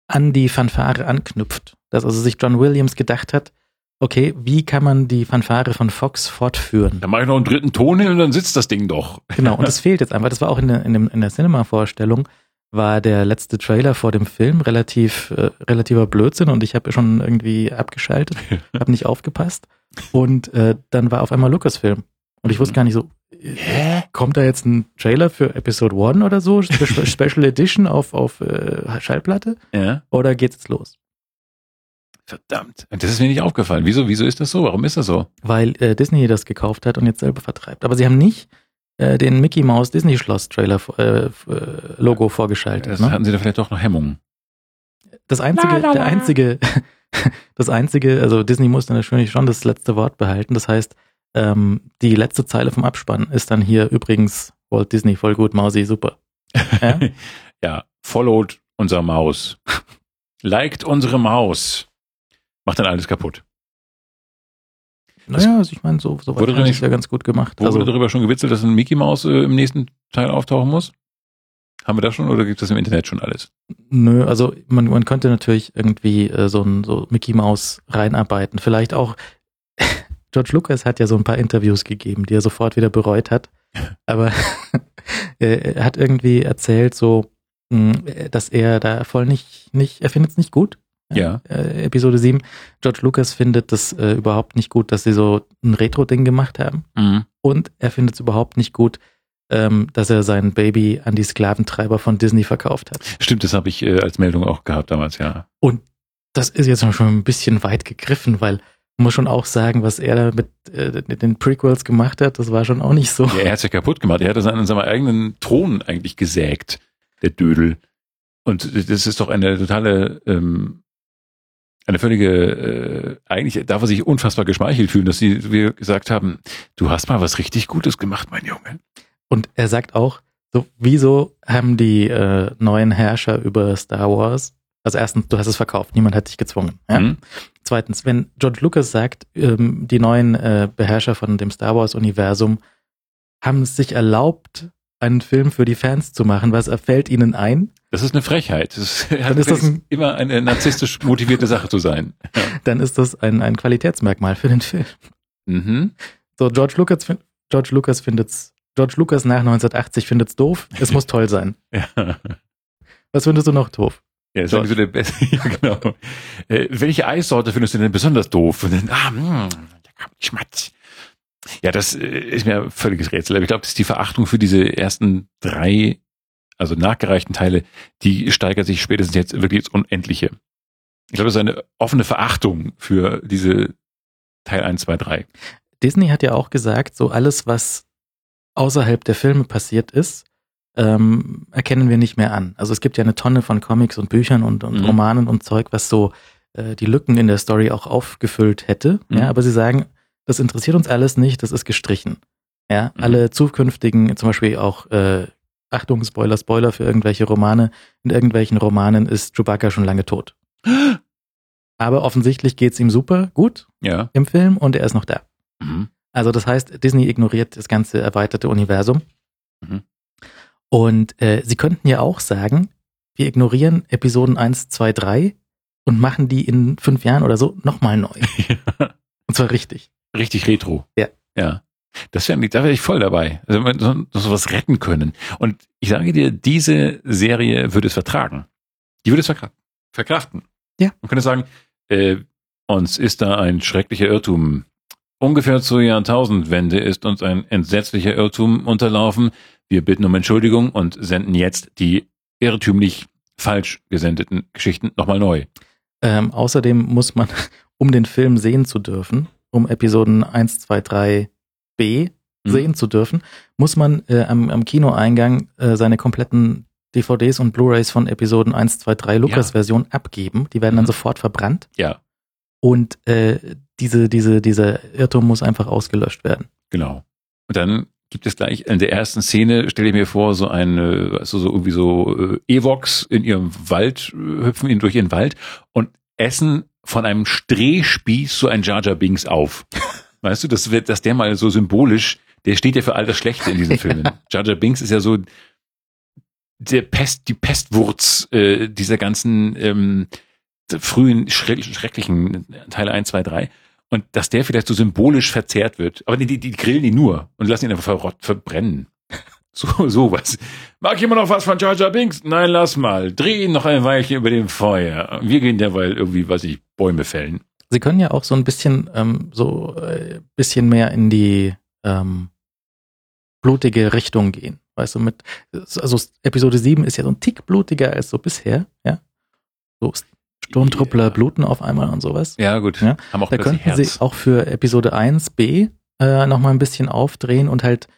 an die Fanfare anknüpft. Dass also sich John Williams gedacht hat, okay, wie kann man die Fanfare von Fox fortführen? Dann mache ich noch einen dritten Ton hin und dann sitzt das Ding doch. Genau, und es fehlt jetzt einfach. Das war auch in der, in, dem, in der Cinema-Vorstellung, war der letzte Trailer vor dem Film relativ äh, relativer Blödsinn und ich habe schon irgendwie abgeschaltet, habe nicht aufgepasst und äh, dann war auf einmal Lucasfilm und ich wusste gar nicht so, Hä? kommt da jetzt ein Trailer für Episode 1 oder so, Special Edition auf, auf äh, Schallplatte ja. oder geht's jetzt los? Verdammt. Das ist mir nicht aufgefallen. Wieso, wieso ist das so? Warum ist das so? Weil äh, Disney das gekauft hat und jetzt selber vertreibt. Aber sie haben nicht äh, den Mickey Mouse Disney Schloss Trailer äh, äh, Logo vorgeschaltet. Das ne? hatten sie da vielleicht doch noch Hemmungen. Das einzige, la, la, la. der einzige, das einzige, also Disney muss dann natürlich schon das letzte Wort behalten. Das heißt, ähm, die letzte Zeile vom Abspann ist dann hier übrigens Walt Disney voll gut, Mausi, super. Ja, ja followed unser Maus. Liked unsere Maus macht dann alles kaputt. Naja, also ich meine, so, so wurde weit ist ja ganz gut gemacht. Wurde also, darüber schon gewitzelt, dass ein Mickey Mouse äh, im nächsten Teil auftauchen muss? Haben wir das schon oder gibt es im Internet schon alles? Nö, also man, man könnte natürlich irgendwie äh, so ein so Mickey Mouse reinarbeiten. Vielleicht auch, George Lucas hat ja so ein paar Interviews gegeben, die er sofort wieder bereut hat. Aber er hat irgendwie erzählt, so, hm, dass er da voll nicht, nicht, er findet es nicht gut. Ja. Äh, Episode 7. George Lucas findet das äh, überhaupt nicht gut, dass sie so ein Retro-Ding gemacht haben. Mhm. Und er findet es überhaupt nicht gut, ähm, dass er sein Baby an die Sklaventreiber von Disney verkauft hat. Stimmt, das habe ich äh, als Meldung auch gehabt damals, ja. Und das ist jetzt schon ein bisschen weit gegriffen, weil man muss schon auch sagen, was er da mit, äh, mit den Prequels gemacht hat, das war schon auch nicht so. Ja, er hat ja kaputt gemacht. Er hat das an seinem eigenen Thron eigentlich gesägt, der Dödel. Und das ist doch eine totale, ähm, eine völlige, äh, eigentlich darf er sich unfassbar geschmeichelt fühlen, dass sie, wir gesagt haben, du hast mal was richtig Gutes gemacht, mein Junge. Und er sagt auch, so, wieso haben die äh, neuen Herrscher über Star Wars, also erstens, du hast es verkauft, niemand hat dich gezwungen. Ja? Mhm. Zweitens, wenn George Lucas sagt, ähm, die neuen äh, Beherrscher von dem Star Wars-Universum haben es sich erlaubt, einen Film für die Fans zu machen, was fällt ihnen ein? Das ist eine Frechheit. Das dann ist das ein, immer eine narzisstisch motivierte Sache zu sein. Ja. Dann ist das ein, ein Qualitätsmerkmal für den Film. Mhm. So, George Lucas, George Lucas findet's George Lucas nach 1980 findet es doof. Es muss toll sein. ja. Was findest du noch doof? Ja, das ist so der beste. ja, genau. Äh, welche Eissorte findest du denn besonders doof? Und dann, ah, mh, Schmatz. Ja, das äh, ist mir völliges Rätsel. Aber ich glaube, das ist die Verachtung für diese ersten drei, also nachgereichten Teile, die steigert sich spätestens jetzt wirklich ins Unendliche. Ich glaube, das ist eine offene Verachtung für diese Teil 1, 2, 3. Disney hat ja auch gesagt, so alles, was außerhalb der Filme passiert ist, ähm, erkennen wir nicht mehr an. Also es gibt ja eine Tonne von Comics und Büchern und, und mhm. Romanen und Zeug, was so äh, die Lücken in der Story auch aufgefüllt hätte. Mhm. Ja, aber sie sagen, das interessiert uns alles nicht, das ist gestrichen. Ja, mhm. alle zukünftigen, zum Beispiel auch, äh, Achtung, Spoiler, Spoiler für irgendwelche Romane. In irgendwelchen Romanen ist Chewbacca schon lange tot. Aber offensichtlich geht's ihm super gut ja. im Film und er ist noch da. Mhm. Also das heißt, Disney ignoriert das ganze erweiterte Universum. Mhm. Und äh, sie könnten ja auch sagen, wir ignorieren Episoden 1, 2, 3 und machen die in fünf Jahren oder so nochmal neu. Ja. Und zwar richtig. Richtig retro. Ja. Ja. Das wäre, da wäre ich voll dabei. Also wenn wir so, was retten können. Und ich sage dir, diese Serie würde es vertragen. Die würde es verkraften. Ja. Man könnte sagen, äh, uns ist da ein schrecklicher Irrtum Ungefähr zur Jahrtausendwende ist uns ein entsetzlicher Irrtum unterlaufen. Wir bitten um Entschuldigung und senden jetzt die irrtümlich falsch gesendeten Geschichten nochmal neu. Ähm, außerdem muss man, um den Film sehen zu dürfen, um Episoden 1, 2, 3 B mhm. sehen zu dürfen, muss man äh, am, am Kinoeingang äh, seine kompletten DVDs und Blu-rays von Episoden 1, 2, 3 Lukas-Version ja. abgeben. Die werden mhm. dann sofort verbrannt. Ja. Und äh, diese, diese, dieser Irrtum muss einfach ausgelöscht werden. Genau. Und dann gibt es gleich in der ersten Szene, stelle ich mir vor, so eine, also so irgendwie so äh, Evox in ihrem Wald, äh, hüpfen ihn durch ihren Wald und essen von einem Strehspieß so ein Jar Jar Binks auf. Weißt du, das wird, dass der mal so symbolisch, der steht ja für all das Schlechte in diesen Filmen. Jar Jar Binks ist ja so der Pest, die Pestwurz äh, dieser ganzen ähm, frühen, schrecklichen Teile 1, 2, 3. Und dass der vielleicht so symbolisch verzehrt wird. Aber die, die, die grillen ihn nur und lassen ihn einfach verrott, verbrennen. So, sowas. Mag jemand noch was von Jar Jar Binks? Nein, lass mal. Dreh ihn noch ein Weilchen über dem Feuer. Wir gehen derweil irgendwie, weiß ich, Bäume fällen. Sie können ja auch so ein bisschen, ähm, so äh, bisschen mehr in die ähm, blutige Richtung gehen. Weißt du, mit, also Episode 7 ist ja so ein Tick blutiger als so bisher, ja. So Sturmtruppler ja. bluten auf einmal und sowas. Ja, gut. Ja? Haben auch da könnten Herz. sie auch für Episode 1b äh, nochmal ein bisschen aufdrehen und halt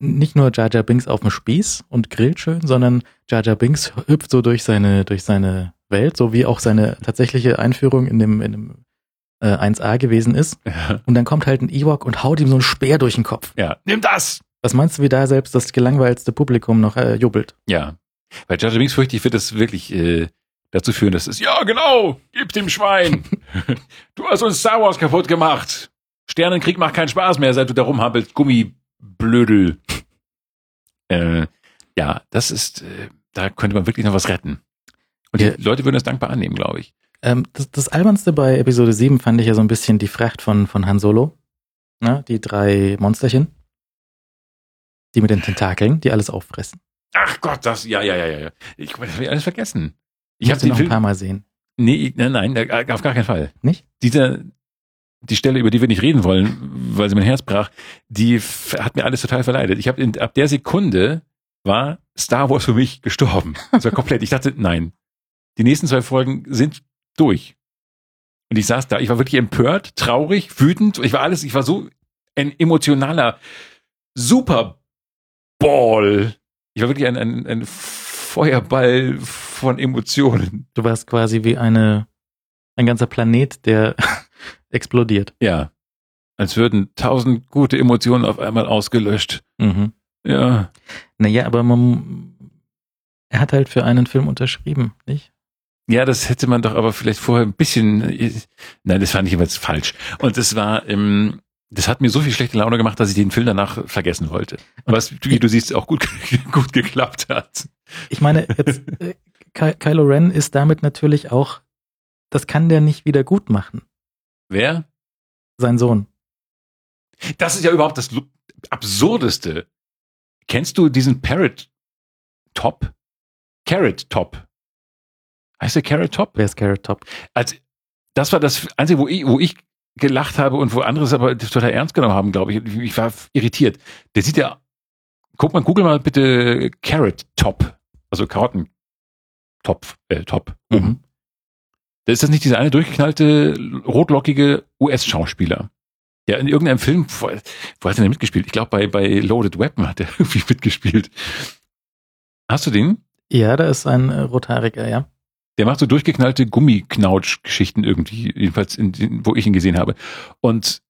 nicht nur Jar Jar Binks auf dem Spieß und grillt schön, sondern Jar Jar Binks hüpft so durch seine, durch seine Welt, so wie auch seine tatsächliche Einführung in dem, in dem äh, 1a gewesen ist. Ja. Und dann kommt halt ein Ewok und haut ihm so ein Speer durch den Kopf. Ja, nimm das! Was meinst du, wie da selbst das gelangweilste Publikum noch äh, jubelt? Ja. Weil Jar Binks fürchte ich, wird das wirklich äh, dazu führen, dass es, ja genau, gib dem Schwein. du hast uns Star Wars kaputt gemacht. Sternenkrieg macht keinen Spaß mehr, seit du da rumhampelst, Gummiblödel. äh, ja, das ist, äh, da könnte man wirklich noch was retten. Und die Leute würden das dankbar annehmen, glaube ich. Ähm, das, das Albernste bei Episode 7 fand ich ja so ein bisschen die Fracht von, von Han Solo. Ne? Die drei Monsterchen. Die mit den Tentakeln, die alles auffressen. Ach Gott, das, ja, ja, ja, ja. Ich habe alles vergessen. Ich habe sie noch Film, ein paar Mal sehen. Nee, nein, nein, auf gar keinen Fall. Nicht? Dieser, die Stelle, über die wir nicht reden wollen, weil sie mein Herz brach, die hat mir alles total verleidet. Ich habe ab der Sekunde war Star Wars für mich gestorben. Das war komplett. Ich dachte, nein. Die nächsten zwei Folgen sind durch. Und ich saß da, ich war wirklich empört, traurig, wütend. Ich war alles, ich war so ein emotionaler Superball. Ich war wirklich ein, ein, ein Feuerball von Emotionen. Du warst quasi wie eine, ein ganzer Planet, der explodiert. Ja. Als würden tausend gute Emotionen auf einmal ausgelöscht. Mhm. Ja. Naja, aber man, er hat halt für einen Film unterschrieben, nicht? Ja, das hätte man doch aber vielleicht vorher ein bisschen, nein, das fand ich jeweils falsch. Und das war, ähm, das hat mir so viel schlechte Laune gemacht, dass ich den Film danach vergessen wollte. Was, wie du siehst, auch gut, gut geklappt hat. Ich meine, jetzt, äh, Kylo Ren ist damit natürlich auch, das kann der nicht wieder gut machen. Wer? Sein Sohn. Das ist ja überhaupt das Absurdeste. Kennst du diesen Parrot Top? Carrot Top. Heißt der Carrot Top? Wer ist Carrot Top? Also, das war das Einzige, wo ich, wo ich gelacht habe und wo andere es aber total ernst genommen haben, glaube ich. Ich war irritiert. Der sieht ja, guck mal, google mal bitte Carrot Top. Also Karottentopf, äh, Top. Mhm. Da ist das nicht dieser eine durchgeknallte, rotlockige US-Schauspieler? Der in irgendeinem Film, wo, wo hat er denn mitgespielt? Ich glaube, bei, bei Loaded Weapon hat er irgendwie mitgespielt. Hast du den? Ja, da ist ein äh, rothaariger, ja. Der macht so durchgeknallte Gummiknautsch-Geschichten irgendwie, jedenfalls in, in, wo ich ihn gesehen habe. Und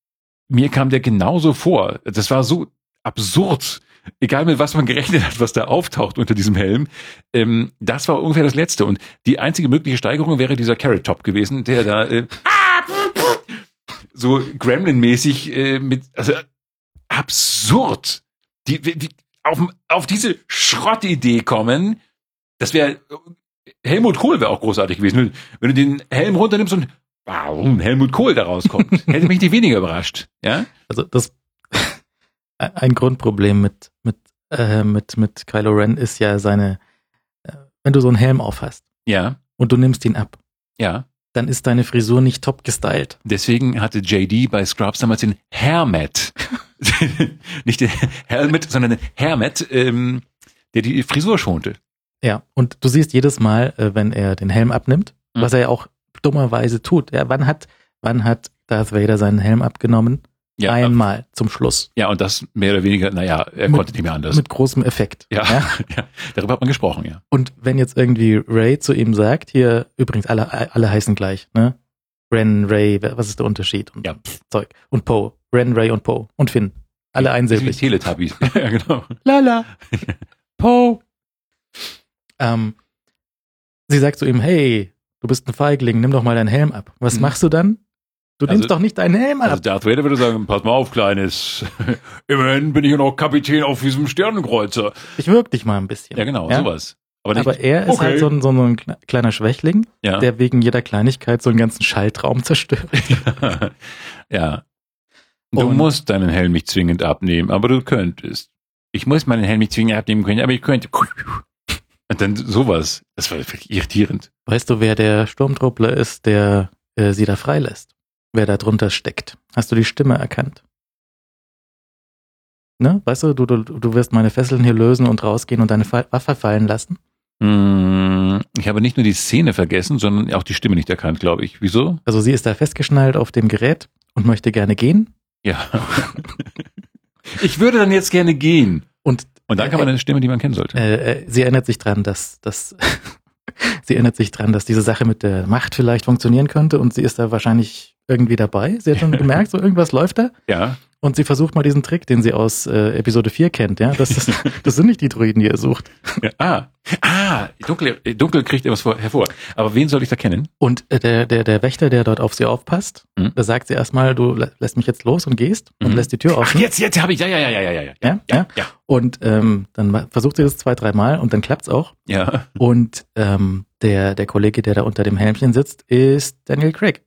mir kam der genauso vor. Das war so absurd. Egal mit was man gerechnet hat, was da auftaucht unter diesem Helm. Ähm, das war ungefähr das Letzte. Und die einzige mögliche Steigerung wäre dieser Carrot Top gewesen, der da äh, so Gremlin-mäßig äh, mit, also absurd. Die, die auf, auf diese Schrottidee kommen, das wäre Helmut Kohl wäre auch großartig gewesen. Wenn du den Helm runternimmst und warum Helmut Kohl da rauskommt, hätte mich nicht weniger überrascht. Ja? Also das ein Grundproblem mit mit äh, mit mit Kylo Ren ist ja seine, äh, wenn du so einen Helm aufhast. Ja. Und du nimmst ihn ab. Ja. Dann ist deine Frisur nicht top gestylt. Deswegen hatte JD bei Scrubs damals den Hermet. nicht den Helmet, sondern den Hermet, ähm, der die Frisur schonte. Ja, und du siehst jedes Mal, äh, wenn er den Helm abnimmt, mhm. was er ja auch dummerweise tut. Ja, wann hat, wann hat Darth Vader seinen Helm abgenommen? Ja, Einmal zum Schluss. Ja, und das mehr oder weniger, naja, er mit, konnte nicht mehr anders. Mit großem Effekt. Ja, ja, ja, darüber hat man gesprochen, ja. Und wenn jetzt irgendwie Ray zu ihm sagt, hier, übrigens, alle, alle heißen gleich, ne? Ren, Ray, was ist der Unterschied? Und ja. Zeug. Und Poe. Ren, Ray und Poe. Und Finn. Alle einsilbig. Teletubbies. ja, genau. Lala. Poe. Ähm, sie sagt zu ihm, hey, du bist ein Feigling, nimm doch mal deinen Helm ab. Was mhm. machst du dann? Du also, nimmst doch nicht deinen Helm ab. Also Darth Vader würde sagen, pass mal auf, Kleines. Immerhin bin ich ja noch Kapitän auf diesem Sternenkreuzer. Ich wirk dich mal ein bisschen. Ja, genau, ja? sowas. Aber, nicht, Aber er ist okay. halt so ein, so ein kleiner Schwächling, ja. der wegen jeder Kleinigkeit so einen ganzen Schaltraum zerstört. ja. Du Und musst deinen Helm nicht zwingend abnehmen, aber du könntest. Ich muss meinen Helm nicht zwingend abnehmen können, aber ich könnte. Und dann sowas. Das war wirklich irritierend. Weißt du, wer der Sturmtruppler ist, der äh, sie da freilässt? Wer da drunter steckt? Hast du die Stimme erkannt? Ne? Weißt du, du, du, du wirst meine Fesseln hier lösen und rausgehen und deine Waffe fallen lassen? Hm, ich habe nicht nur die Szene vergessen, sondern auch die Stimme nicht erkannt, glaube ich. Wieso? Also sie ist da festgeschnallt auf dem Gerät und möchte gerne gehen. Ja. ich würde dann jetzt gerne gehen. Und und dann kann man eine Stimme, die man kennen sollte. Äh, äh, sie erinnert sich dran, dass, dass sie erinnert sich dran, dass diese Sache mit der Macht vielleicht funktionieren könnte und sie ist da wahrscheinlich irgendwie dabei. Sie hat schon gemerkt, so irgendwas läuft da. Ja. Und sie versucht mal diesen Trick, den sie aus äh, Episode 4 kennt, ja. Das, ist, das sind nicht die Druiden, die ihr sucht. Ja, ah, ah, dunkel, dunkel kriegt etwas vor, hervor. Aber wen soll ich da kennen? Und äh, der, der, der Wächter, der dort auf sie aufpasst, mhm. da sagt sie erstmal, du lässt mich jetzt los und gehst mhm. und lässt die Tür offen. Ach, jetzt, jetzt habe ich, ja, ja, ja, ja, ja, ja, ja, ja, ja. Und ähm, dann versucht sie das zwei, dreimal und dann klappt's auch. Ja. Und ähm, der, der Kollege, der da unter dem Helmchen sitzt, ist Daniel Craig.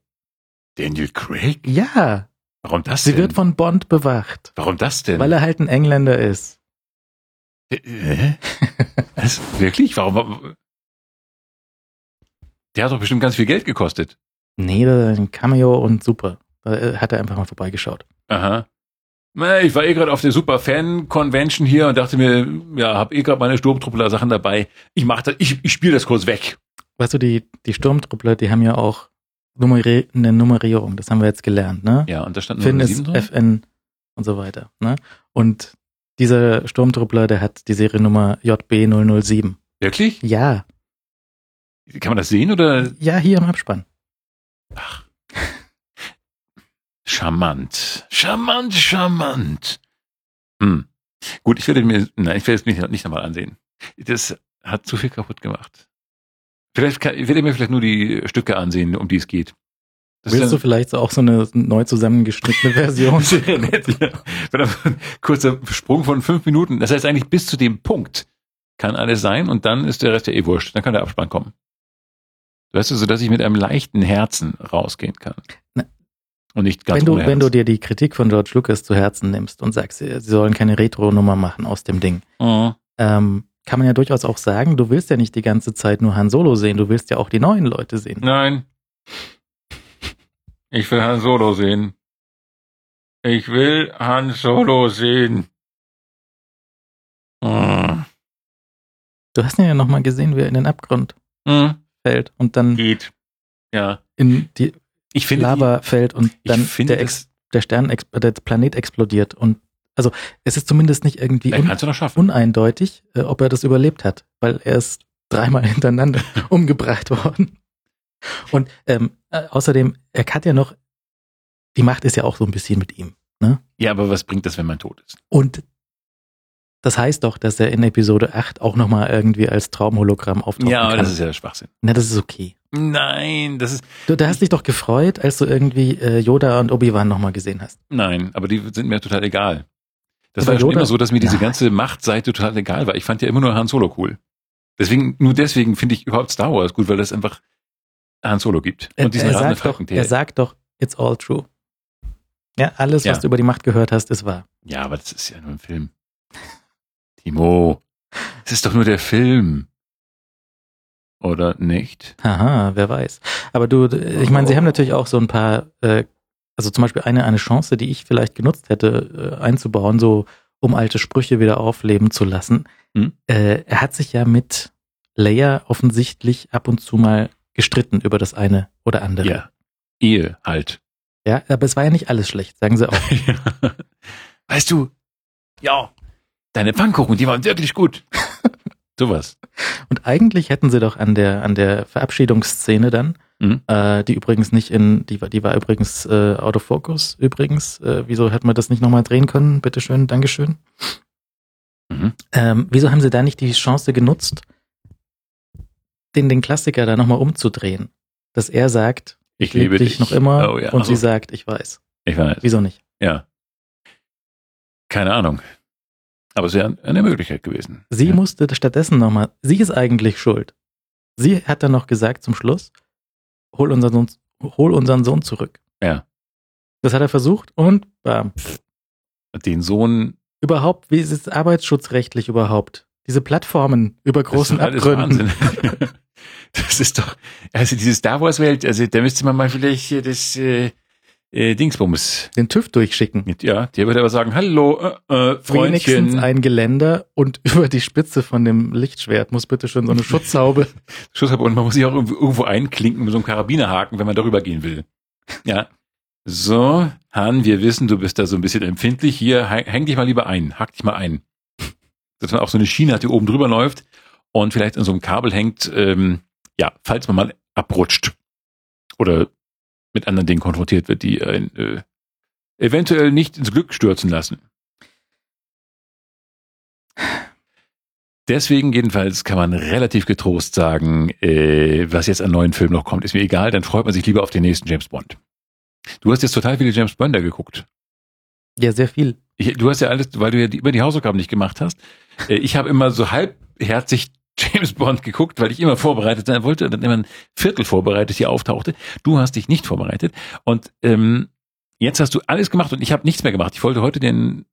Daniel Craig? Ja. Warum das Sie denn? wird von Bond bewacht. Warum das denn? Weil er halt ein Engländer ist. Äh, Was? Wirklich? Warum? Der hat doch bestimmt ganz viel Geld gekostet. Nee, ein Cameo und super. Da hat er einfach mal vorbeigeschaut. Aha. Ich war eh gerade auf der Super Fan Convention hier und dachte mir, ja, hab eh gerade meine Sturmtruppler Sachen dabei. Ich mach das, ich, ich spiele das kurz weg. Weißt du, die, die Sturmtruppler, die haben ja auch Nummeri eine Nummerierung, das haben wir jetzt gelernt, ne? Ja, und da stand Finn ist drin? FN und so weiter, ne? Und dieser Sturmtruppler, der hat die Seriennummer JB007. Wirklich? Ja. Kann man das sehen oder? Ja, hier im Abspann. Ach. Charmant. Charmant, charmant. Hm. Gut, ich werde mir, nein, ich werde es mir nicht nochmal ansehen. Das hat zu viel kaputt gemacht. Vielleicht kann, ich werde mir vielleicht nur die Stücke ansehen, um die es geht. Das Willst du vielleicht auch so eine neu zusammengeschnittene Version? Sehr nett, ja. Ein kurzer Sprung von fünf Minuten. Das heißt eigentlich bis zu dem Punkt kann alles sein und dann ist der Rest ja eh wurscht. Dann kann der Abspann kommen. Weißt du, so dass ich mit einem leichten Herzen rausgehen kann. Na, und nicht ganz wenn du, wenn du dir die Kritik von George Lucas zu Herzen nimmst und sagst, sie sollen keine Retro-Nummer machen aus dem Ding, mhm. ähm, kann man ja durchaus auch sagen, du willst ja nicht die ganze Zeit nur Han Solo sehen, du willst ja auch die neuen Leute sehen. Nein. Ich will Han Solo sehen. Ich will Han Solo sehen. Hm. Du hast ihn ja nochmal gesehen, wie er in den Abgrund hm. fällt und dann geht. Ja. In die ich finde, Lava fällt und dann der, Ex, der Stern, der Planet explodiert und also es ist zumindest nicht irgendwie un uneindeutig, äh, ob er das überlebt hat, weil er ist dreimal hintereinander umgebracht worden. Und ähm, äh, außerdem, er hat ja noch, die Macht ist ja auch so ein bisschen mit ihm. Ne? Ja, aber was bringt das, wenn man tot ist? Und das heißt doch, dass er in Episode 8 auch nochmal irgendwie als Traumhologramm auftaucht. Ja, aber kann. das ist ja Schwachsinn. Na, das ist okay. Nein, das ist. Du, da hast dich doch gefreut, als du irgendwie äh, Yoda und Obi-Wan nochmal gesehen hast. Nein, aber die sind mir total egal. Das war ja schon immer so, dass mir diese ganze Machtseite total egal war. Ich fand ja immer nur Han Solo cool. Deswegen, nur deswegen finde ich überhaupt Star Wars gut, weil das einfach Han Solo gibt. Und diesen er, sagt doch, er sagt doch, it's all true. Ja, alles, ja. was du über die Macht gehört hast, ist wahr. Ja, aber das ist ja nur ein Film. Timo, es ist doch nur der Film. Oder nicht? Haha, wer weiß. Aber du, ich meine, sie haben natürlich auch so ein paar äh, also zum Beispiel eine, eine Chance, die ich vielleicht genutzt hätte, äh, einzubauen, so um alte Sprüche wieder aufleben zu lassen. Hm? Äh, er hat sich ja mit Leia offensichtlich ab und zu mal gestritten über das eine oder andere. Ja. Ehe halt. Ja, aber es war ja nicht alles schlecht, sagen sie auch. weißt du, ja, deine Pfannkuchen, die waren wirklich gut. Sowas. Und eigentlich hätten sie doch an der, an der Verabschiedungsszene dann Mhm. Äh, die übrigens nicht in, die, die war übrigens äh, Autofocus übrigens. Äh, wieso hätten wir das nicht nochmal drehen können? Bitteschön, Dankeschön. Mhm. Ähm, wieso haben sie da nicht die Chance genutzt, den, den Klassiker da nochmal umzudrehen? Dass er sagt, ich, ich liebe dich, dich noch immer oh, ja. und also, sie sagt, ich weiß. Ich weiß. Wieso nicht? Ja. Keine Ahnung. Aber es wäre eine Möglichkeit gewesen. Sie ja. musste stattdessen nochmal, sie ist eigentlich schuld. Sie hat dann noch gesagt zum Schluss, hol unseren Sohn, hol unseren Sohn zurück. Ja. Das hat er versucht und bam. Den Sohn. Überhaupt, wie ist es arbeitsschutzrechtlich überhaupt? Diese Plattformen über großen das ist Abgründen. Wahnsinn. das ist doch, also diese Star Wars Welt, also da müsste man mal vielleicht hier das, äh, äh, Dingsbums. Den TÜV durchschicken. Ja, der würde aber sagen, hallo, äh, äh, Freundchen. Wenigstens ein Geländer und über die Spitze von dem Lichtschwert muss bitte schon so eine Schutzhaube. Schutzhaube und man muss sich auch irgendwo einklinken mit so einem Karabinerhaken, wenn man darüber gehen will. Ja. So, Han, wir wissen, du bist da so ein bisschen empfindlich. Hier, häng dich mal lieber ein, hack dich mal ein. Dass man auch so eine Schiene hat, die oben drüber läuft und vielleicht in so einem Kabel hängt, ähm, ja, falls man mal abrutscht. Oder mit anderen Dingen konfrontiert wird, die äh, eventuell nicht ins Glück stürzen lassen. Deswegen jedenfalls kann man relativ getrost sagen, äh, was jetzt an neuen Filmen noch kommt, ist mir egal, dann freut man sich lieber auf den nächsten James Bond. Du hast jetzt total viele James Bonder geguckt. Ja, sehr viel. Ich, du hast ja alles, weil du ja die, über die Hausaufgaben nicht gemacht hast. Äh, ich habe immer so halbherzig James Bond geguckt, weil ich immer vorbereitet sein wollte, dann immer ein Viertel vorbereitet hier auftauchte. Du hast dich nicht vorbereitet und ähm, jetzt hast du alles gemacht und ich habe nichts mehr gemacht. Ich wollte heute den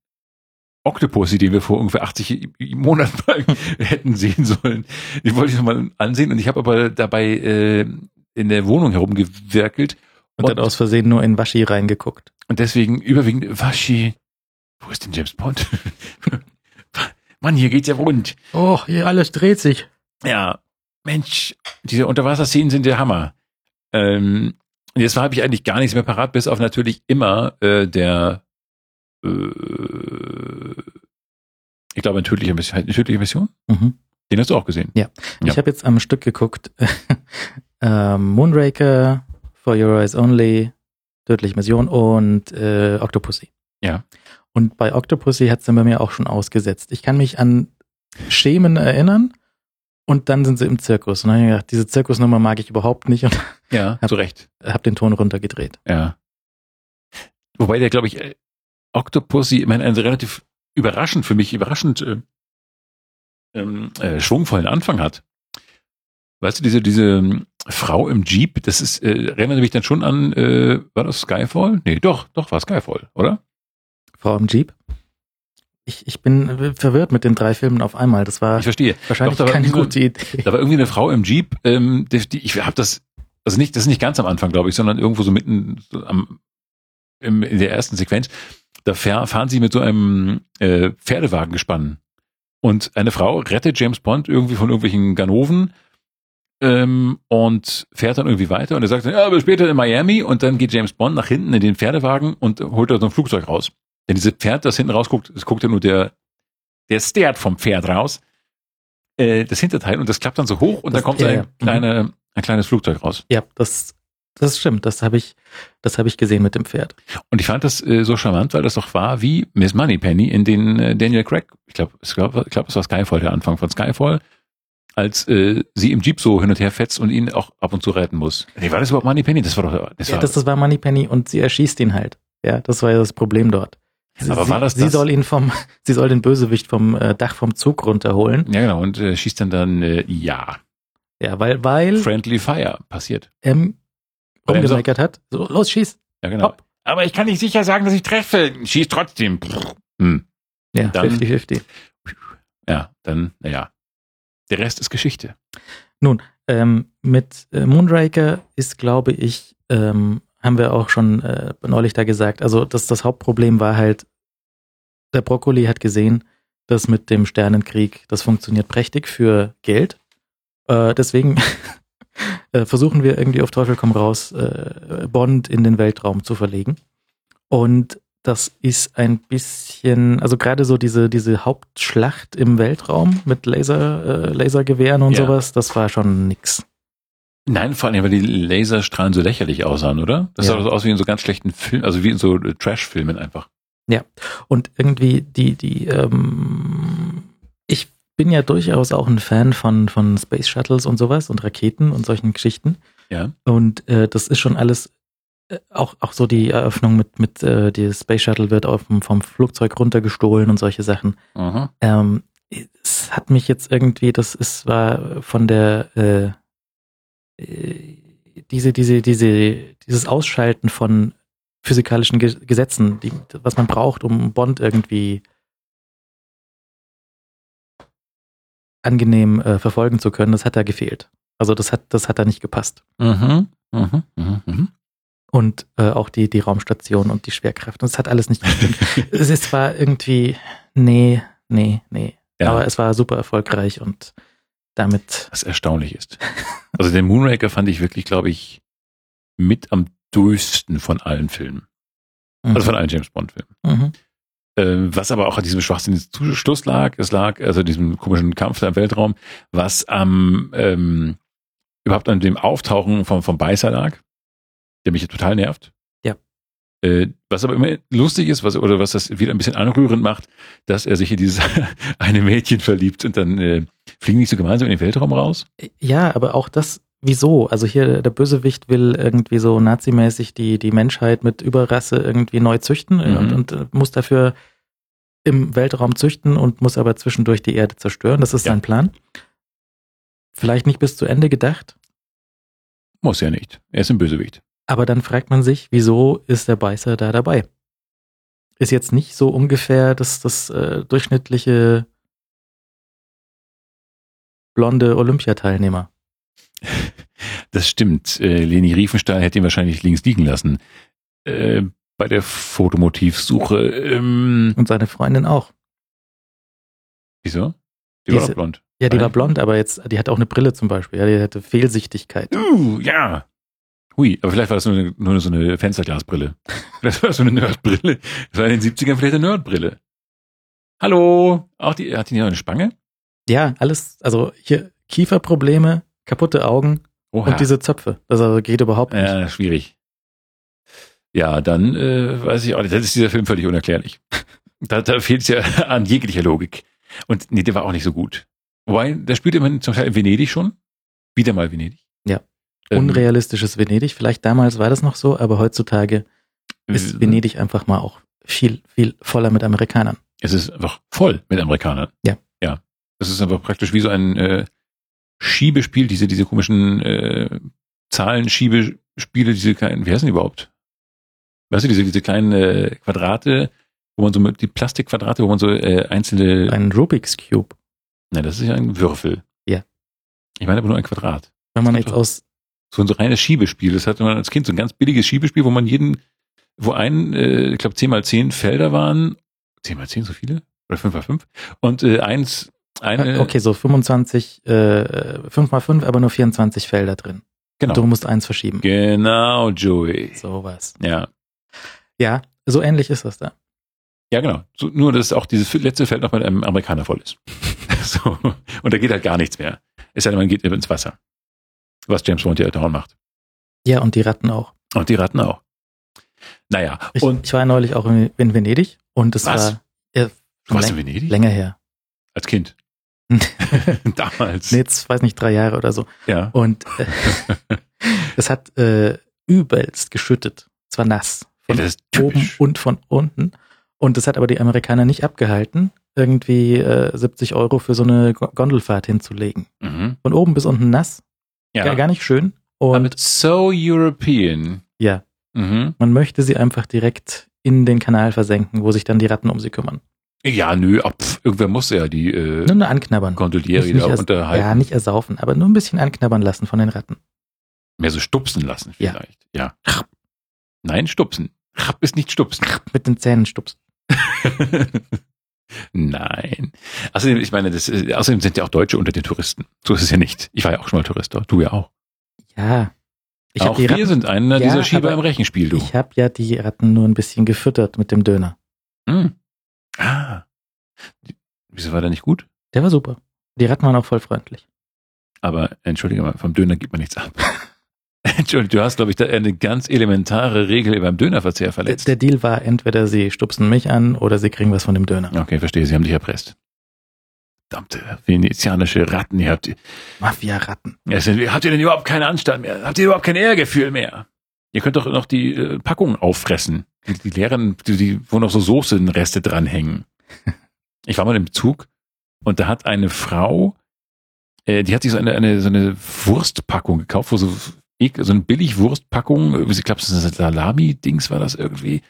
Octopussy, den wir vor ungefähr 80 Monaten hätten sehen sollen. Die wollte ich nochmal ansehen und ich habe aber dabei äh, in der Wohnung herumgewirkelt. Und, und dann aus Versehen nur in Waschi reingeguckt. Und deswegen überwiegend Waschi. Wo ist denn James Bond? Mann, hier geht's ja rund. Oh, hier alles dreht sich. Ja, Mensch, diese Unterwasserszenen sind der Hammer. Ähm, jetzt habe ich eigentlich gar nichts mehr parat, bis auf natürlich immer äh, der äh, ich glaube, eine tödliche Mission. Eine tödliche Mission? Mhm. Den hast du auch gesehen. Ja. ja. Ich habe jetzt am Stück geguckt. ähm, Moonraker, For Your Eyes Only, Tödliche Mission und äh, Octopussy. Ja. Und bei Octopussy hat es dann bei mir auch schon ausgesetzt. Ich kann mich an Schemen erinnern und dann sind sie im Zirkus. Und dann habe ich gedacht, diese Zirkusnummer mag ich überhaupt nicht. Und ja, hab, zu Recht. Hab den Ton runtergedreht. Ja. Wobei der, glaube ich, äh, Octopussy, ich meine, einen relativ überraschend, für mich überraschend äh, ähm, äh, schwungvollen Anfang hat. Weißt du, diese, diese ähm, Frau im Jeep, das ist, äh, erinnert mich dann schon an, äh, war das Skyfall? Nee, doch, doch, war Skyfall, oder? Frau im Jeep? Ich, ich bin verwirrt mit den drei Filmen auf einmal. Das war ich verstehe. wahrscheinlich doch, keine gute Idee. Da war irgendwie eine Frau im Jeep, ähm, die, die, ich habe das, also nicht, das ist nicht ganz am Anfang, glaube ich, sondern irgendwo so mitten am, im, in der ersten Sequenz. Da fahren sie mit so einem äh, Pferdewagen gespannt. Und eine Frau rettet James Bond irgendwie von irgendwelchen Ganoven ähm, und fährt dann irgendwie weiter und er sagt dann, ja, aber später in Miami und dann geht James Bond nach hinten in den Pferdewagen und holt da so ein Flugzeug raus. Denn dieses Pferd, das hinten rausguckt, es guckt ja nur der, der Stert vom Pferd raus, äh, das Hinterteil und das klappt dann so hoch und das, dann kommt ja, ein, ja. Kleine, ein kleines Flugzeug raus. Ja, das das stimmt, das habe ich, das habe ich gesehen mit dem Pferd. Und ich fand das äh, so charmant, weil das doch war wie Miss Moneypenny in den äh, Daniel Craig, ich glaube, ich glaube, ich glaub, es war Skyfall, der Anfang von Skyfall, als äh, sie im Jeep so hin und her fetzt und ihn auch ab und zu retten muss. Nee, war das überhaupt Moneypenny? Das war doch, das ja, war, das, das war Moneypenny und sie erschießt ihn halt. Ja, das war ja das Problem dort. Sie, Aber war das sie das? soll ihn vom, sie soll den Bösewicht vom äh, Dach vom Zug runterholen. Ja, genau, und äh, schießt dann dann, äh, ja. Ja, weil, weil. Friendly Fire passiert. Ähm, rumgemeckert hat. So, los, schieß. Ja, genau. Hopp. Aber ich kann nicht sicher sagen, dass ich treffe. Schieß trotzdem. Hm. Ja, 50-50. Ja, dann, naja. Der Rest ist Geschichte. Nun, ähm, mit äh, Moonraker ist, glaube ich, ähm, haben wir auch schon äh, neulich da gesagt, also das, das Hauptproblem war halt, der Brokkoli hat gesehen, dass mit dem Sternenkrieg, das funktioniert prächtig für Geld. Äh, deswegen äh, versuchen wir irgendwie auf Teufel komm raus, äh, Bond in den Weltraum zu verlegen. Und das ist ein bisschen, also gerade so diese, diese Hauptschlacht im Weltraum mit Laser, äh, Lasergewehren und ja. sowas, das war schon nix. Nein, vor allem, weil die Laserstrahlen so lächerlich aussahen, oder? Das ja. sah so aus wie in so ganz schlechten Filmen, also wie in so Trash-Filmen einfach. Ja. Und irgendwie die, die, ähm, ich bin ja durchaus auch ein Fan von, von Space Shuttles und sowas und Raketen und solchen Geschichten. Ja. Und äh, das ist schon alles, äh, auch, auch so die Eröffnung mit, mit äh, die Space Shuttle wird auf, vom Flugzeug runtergestohlen und solche Sachen. Mhm. Ähm, es hat mich jetzt irgendwie, das ist, war von der äh, äh diese, diese, diese, dieses Ausschalten von physikalischen Gesetzen, die, was man braucht, um Bond irgendwie angenehm äh, verfolgen zu können, das hat da gefehlt. Also das hat, das hat da nicht gepasst. Mhm, mh, mh, mh. Und äh, auch die, die Raumstation und die Schwerkräfte. Das hat alles nicht gestimmt. es ist zwar irgendwie, nee, nee, nee. Ja. Aber es war super erfolgreich und damit. Was erstaunlich ist. Also den Moonraker fand ich wirklich, glaube ich, mit am durchsten von allen Filmen. Also von allen James Bond Filmen. Mhm. Äh, was aber auch an diesem schwachsinnigen Schluss lag, es lag, also diesem komischen Kampf im Weltraum, was am ähm, überhaupt an dem Auftauchen vom, vom Beißer lag, der mich total nervt. Ja. Äh, was aber immer lustig ist, was, oder was das wieder ein bisschen anrührend macht, dass er sich in dieses eine Mädchen verliebt und dann äh, fliegen nicht so gemeinsam in den Weltraum raus. Ja, aber auch das, wieso? Also hier der Bösewicht will irgendwie so nazimäßig die, die Menschheit mit Überrasse irgendwie neu züchten mhm. und, und äh, muss dafür im Weltraum züchten und muss aber zwischendurch die Erde zerstören. Das ist ja. sein Plan. Vielleicht nicht bis zu Ende gedacht. Muss ja nicht. Er ist ein Bösewicht. Aber dann fragt man sich, wieso ist der Beißer da dabei? Ist jetzt nicht so ungefähr das, das äh, durchschnittliche blonde Olympiateilnehmer. Das stimmt. Äh, Leni Riefenstahl hätte ihn wahrscheinlich links liegen lassen. Äh, bei der Fotomotivsuche. Ähm, Und seine Freundin auch. Wieso? Die, die war blond. Ja, die Nein. war blond, aber jetzt, die hatte auch eine Brille zum Beispiel. Ja, die hatte Fehlsichtigkeit. Uh, ja. Hui, aber vielleicht war das nur, eine, nur so eine Fensterglasbrille. Vielleicht war das so eine Nerdbrille. Das war in den 70ern vielleicht eine Nerdbrille. Hallo, auch die, hat die noch eine Spange? Ja, alles, also hier Kieferprobleme, kaputte Augen Oha. und diese Zöpfe. Das also geht überhaupt nicht. Ja, schwierig. Ja, dann äh, weiß ich auch nicht, das ist dieser Film völlig unerklärlich. da, da fehlt es ja an jeglicher Logik. Und nee, der war auch nicht so gut. Wobei, da spielt immerhin zum Teil in Venedig schon. Wieder mal Venedig. Ja. Ähm, Unrealistisches Venedig. Vielleicht damals war das noch so, aber heutzutage ist äh, Venedig einfach mal auch viel, viel voller mit Amerikanern. Es ist einfach voll mit Amerikanern. Ja. Ja. Es ist einfach praktisch wie so ein äh, Schiebespiel, diese, diese komischen äh, Zahlenschiebespiele, diese kleinen, wie heißen die überhaupt? Weißt du, diese, diese kleinen äh, Quadrate, wo man so mit die Plastikquadrate, wo man so äh, einzelne. Ein Rubik's Cube. Nein, das ist ja ein Würfel. Ja. Ich meine aber nur ein Quadrat. Wenn man jetzt aus so ein so reines Schiebespiel. Das hatte man als Kind so ein ganz billiges Schiebespiel, wo man jeden, wo ein, äh, ich glaube, 10 mal 10 Felder waren. 10 mal 10 so viele? Oder 5 mal 5? Und äh, eins, eine. Ah, okay, so 25, äh, 5 mal 5, aber nur 24 Felder drin. Genau. Du musst eins verschieben. Genau, Joey. Sowas. Ja. Ja, so ähnlich ist das da. Ja, genau. So, nur, dass auch dieses letzte Feld noch mit einem Amerikaner voll ist. so. Und da geht halt gar nichts mehr. Es sei denn, man geht ins Wasser was James Bond ja dauernd macht. Ja, und die Ratten auch. Und die Ratten auch. Naja. Ich, und ich war neulich auch in, in Venedig und es was? war ja, du warst in Venedig? länger her. Als Kind. Damals. Nee, jetzt weiß nicht, drei Jahre oder so. Ja. Und äh, es hat äh, übelst geschüttet. Es war nass. Von ja, oben und von unten. Und das hat aber die Amerikaner nicht abgehalten, irgendwie äh, 70 Euro für so eine Gondelfahrt hinzulegen. Mhm. Von oben bis unten nass. Ja. Gar, gar nicht schön. Und Aber so European. Ja. Mhm. Man möchte sie einfach direkt in den Kanal versenken, wo sich dann die Ratten um sie kümmern. Ja, nö, ab, irgendwer muss ja die äh, nur, nur anknabbern. Gondoliere nicht, nicht unterhalten. Ja, nicht ersaufen, aber nur ein bisschen anknabbern lassen von den Ratten. Mehr so stupsen lassen vielleicht. Ja. ja. Nein, stupsen. ist nicht stupsen. Mit den Zähnen stupsen. Nein. Außerdem, ich meine, das, äh, außerdem sind ja auch Deutsche unter den Touristen. So ist es ja nicht. Ich war ja auch schon mal Tourist dort. Du ja auch. Ja. Ich auch wir Ratten, sind einer ja, dieser Schieber im Rechenspiel, du. Ich habe ja die Ratten nur ein bisschen gefüttert mit dem Döner. Hm. Ah. Wieso war der nicht gut? Der war super. Die Ratten waren auch voll freundlich. Aber entschuldige mal, vom Döner gibt man nichts ab. Entschuldigung, du hast, glaube ich, da eine ganz elementare Regel beim Dönerverzehr verletzt. Der, der Deal war, entweder sie stupsen mich an oder sie kriegen was von dem Döner. Okay, verstehe, sie haben dich erpresst. Verdammte venezianische Ratten, ihr habt... Mafia-Ratten. Ja, habt ihr denn überhaupt keinen Anstand mehr? Habt ihr überhaupt kein Ehrgefühl mehr? Ihr könnt doch noch die äh, Packungen auffressen. Die, die leeren, die, die, wo noch so Soßenreste dranhängen. Ich war mal im Zug und da hat eine Frau, äh, die hat sich so eine, eine, so eine Wurstpackung gekauft, wo so so eine Billigwurstpackung, ich glaube, das ist ein Salami-Dings war das irgendwie.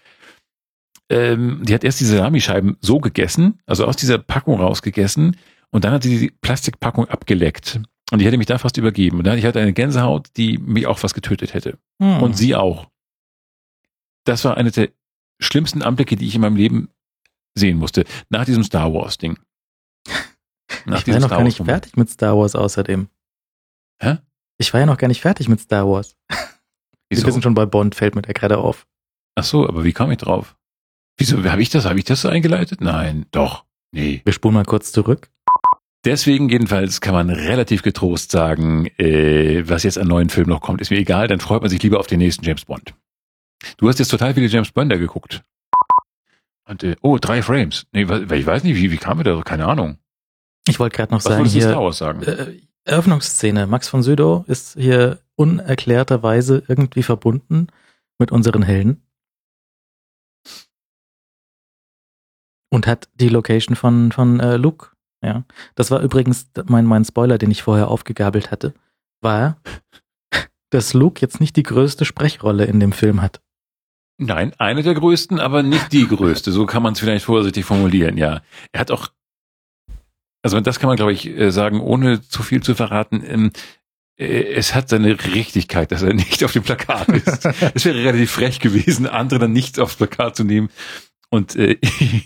Ähm, die hat erst die Salamischeiben so gegessen, also aus dieser Packung rausgegessen und dann hat sie die Plastikpackung abgeleckt. Und ich hätte mich da fast übergeben. Und dann hatte ich halt eine Gänsehaut, die mich auch fast getötet hätte. Hm. Und sie auch. Das war eine der schlimmsten Anblicke, die ich in meinem Leben sehen musste. Nach diesem Star Wars-Ding. Ich bin noch gar nicht fertig mit Star Wars außerdem. Hä? Ich war ja noch gar nicht fertig mit Star Wars. Wieso? Wir sind schon bei Bond, fällt mir da gerade auf. Ach so, aber wie kam ich drauf? Wieso, habe ich das, habe ich das so eingeleitet? Nein, doch, nee. Wir spulen mal kurz zurück. Deswegen jedenfalls kann man relativ getrost sagen, äh, was jetzt an neuen Filmen noch kommt, ist mir egal, dann freut man sich lieber auf den nächsten James Bond. Du hast jetzt total viele James Bonder geguckt. Und, äh, oh, drei Frames. Nee, ich weiß nicht, wie, wie kam wir da? Keine Ahnung. Ich wollte gerade noch Was sagen, hier, Star Wars sagen? Äh, Eröffnungsszene. Max von Sydow ist hier unerklärterweise irgendwie verbunden mit unseren Helden. Und hat die Location von, von äh, Luke. Ja. Das war übrigens mein, mein Spoiler, den ich vorher aufgegabelt hatte, war, dass Luke jetzt nicht die größte Sprechrolle in dem Film hat. Nein, eine der größten, aber nicht die größte. So kann man es vielleicht vorsichtig formulieren, ja. Er hat auch, also das kann man, glaube ich, äh, sagen, ohne zu viel zu verraten. Ähm, äh, es hat seine Richtigkeit, dass er nicht auf dem Plakat ist. es wäre relativ frech gewesen, andere dann nicht aufs Plakat zu nehmen und, äh,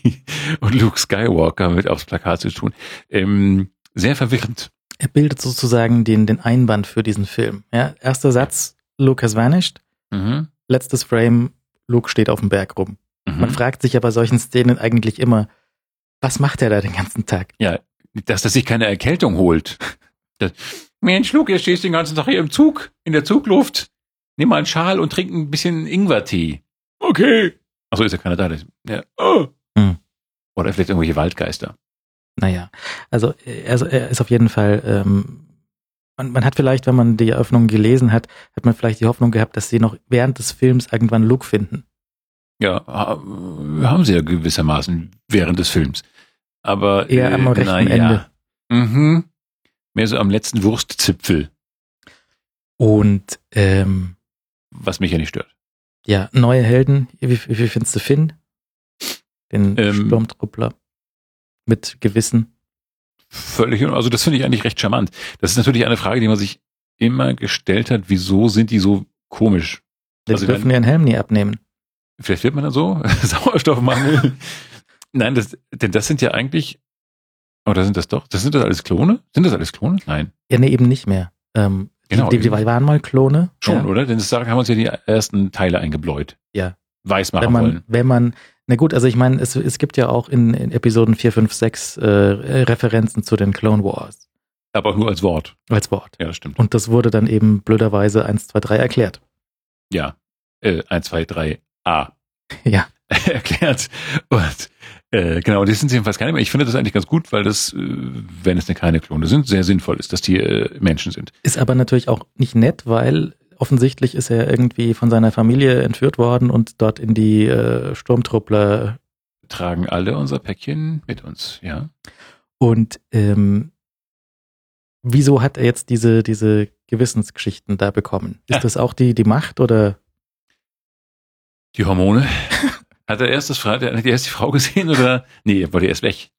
und Luke Skywalker mit aufs Plakat zu tun. Ähm, sehr verwirrend. Er bildet sozusagen den, den Einband für diesen Film. Ja, erster Satz, Luke has vanished. Mhm. Letztes Frame, Luke steht auf dem Berg rum. Mhm. Man fragt sich ja bei solchen Szenen eigentlich immer, was macht er da den ganzen Tag? Ja, dass er sich keine Erkältung holt. Das, Mensch, Luke, ihr stehst den ganzen Tag hier im Zug, in der Zugluft. Nimm mal einen Schal und trink ein bisschen Ingwertee. Okay. Achso, ist ja keiner da. Ja. Oh. Hm. Oder vielleicht irgendwelche Waldgeister. Naja, also er, er ist auf jeden Fall, ähm, man, man hat vielleicht, wenn man die Eröffnung gelesen hat, hat man vielleicht die Hoffnung gehabt, dass sie noch während des Films irgendwann Look finden. Ja, haben sie ja gewissermaßen während des Films. Aber eher äh, am rechten na, Ende. Ja. Mhm. Mehr so am letzten Wurstzipfel. Und ähm, was mich ja nicht stört. Ja, neue Helden. Wie, wie, wie findest du Finn? Den ähm, Sturmtruppler mit Gewissen. Völlig, also das finde ich eigentlich recht charmant. Das ist natürlich eine Frage, die man sich immer gestellt hat. Wieso sind die so komisch? Die also dürfen ihren Helm nie abnehmen. Vielleicht wird man dann so Sauerstoffmangel. Nein, das, denn das sind ja eigentlich, oder sind das doch, das sind das alles Klone? Sind das alles Klone? Nein. Ja, nee, eben nicht mehr. Ähm, Genau. Die, die, die waren mal Klone. Schon, ja. oder? Denn das haben uns ja die ersten Teile eingebläut. Ja. Weiß machen wenn man, wollen. Wenn man, na gut, also ich meine, es, es gibt ja auch in, in Episoden 4, 5, 6 äh, Referenzen zu den Clone Wars. Aber nur als Wort. Als Wort. Ja, das stimmt. Und das wurde dann eben blöderweise 1, 2, 3 erklärt. Ja. Äh, 1, 2, 3 A. Ja. erklärt. Und äh, genau, die sind jedenfalls keine mehr. Ich finde das eigentlich ganz gut, weil das, äh, wenn es denn keine Klone sind, sehr sinnvoll ist, dass die äh, Menschen sind. Ist aber natürlich auch nicht nett, weil offensichtlich ist er irgendwie von seiner Familie entführt worden und dort in die äh, Sturmtruppler tragen alle unser Päckchen mit uns, ja. Und ähm, wieso hat er jetzt diese, diese Gewissensgeschichten da bekommen? Ist ja. das auch die, die Macht oder? Die Hormone. Hat er erst das Frau, die Frau gesehen oder? Nee, er wollte erst weg.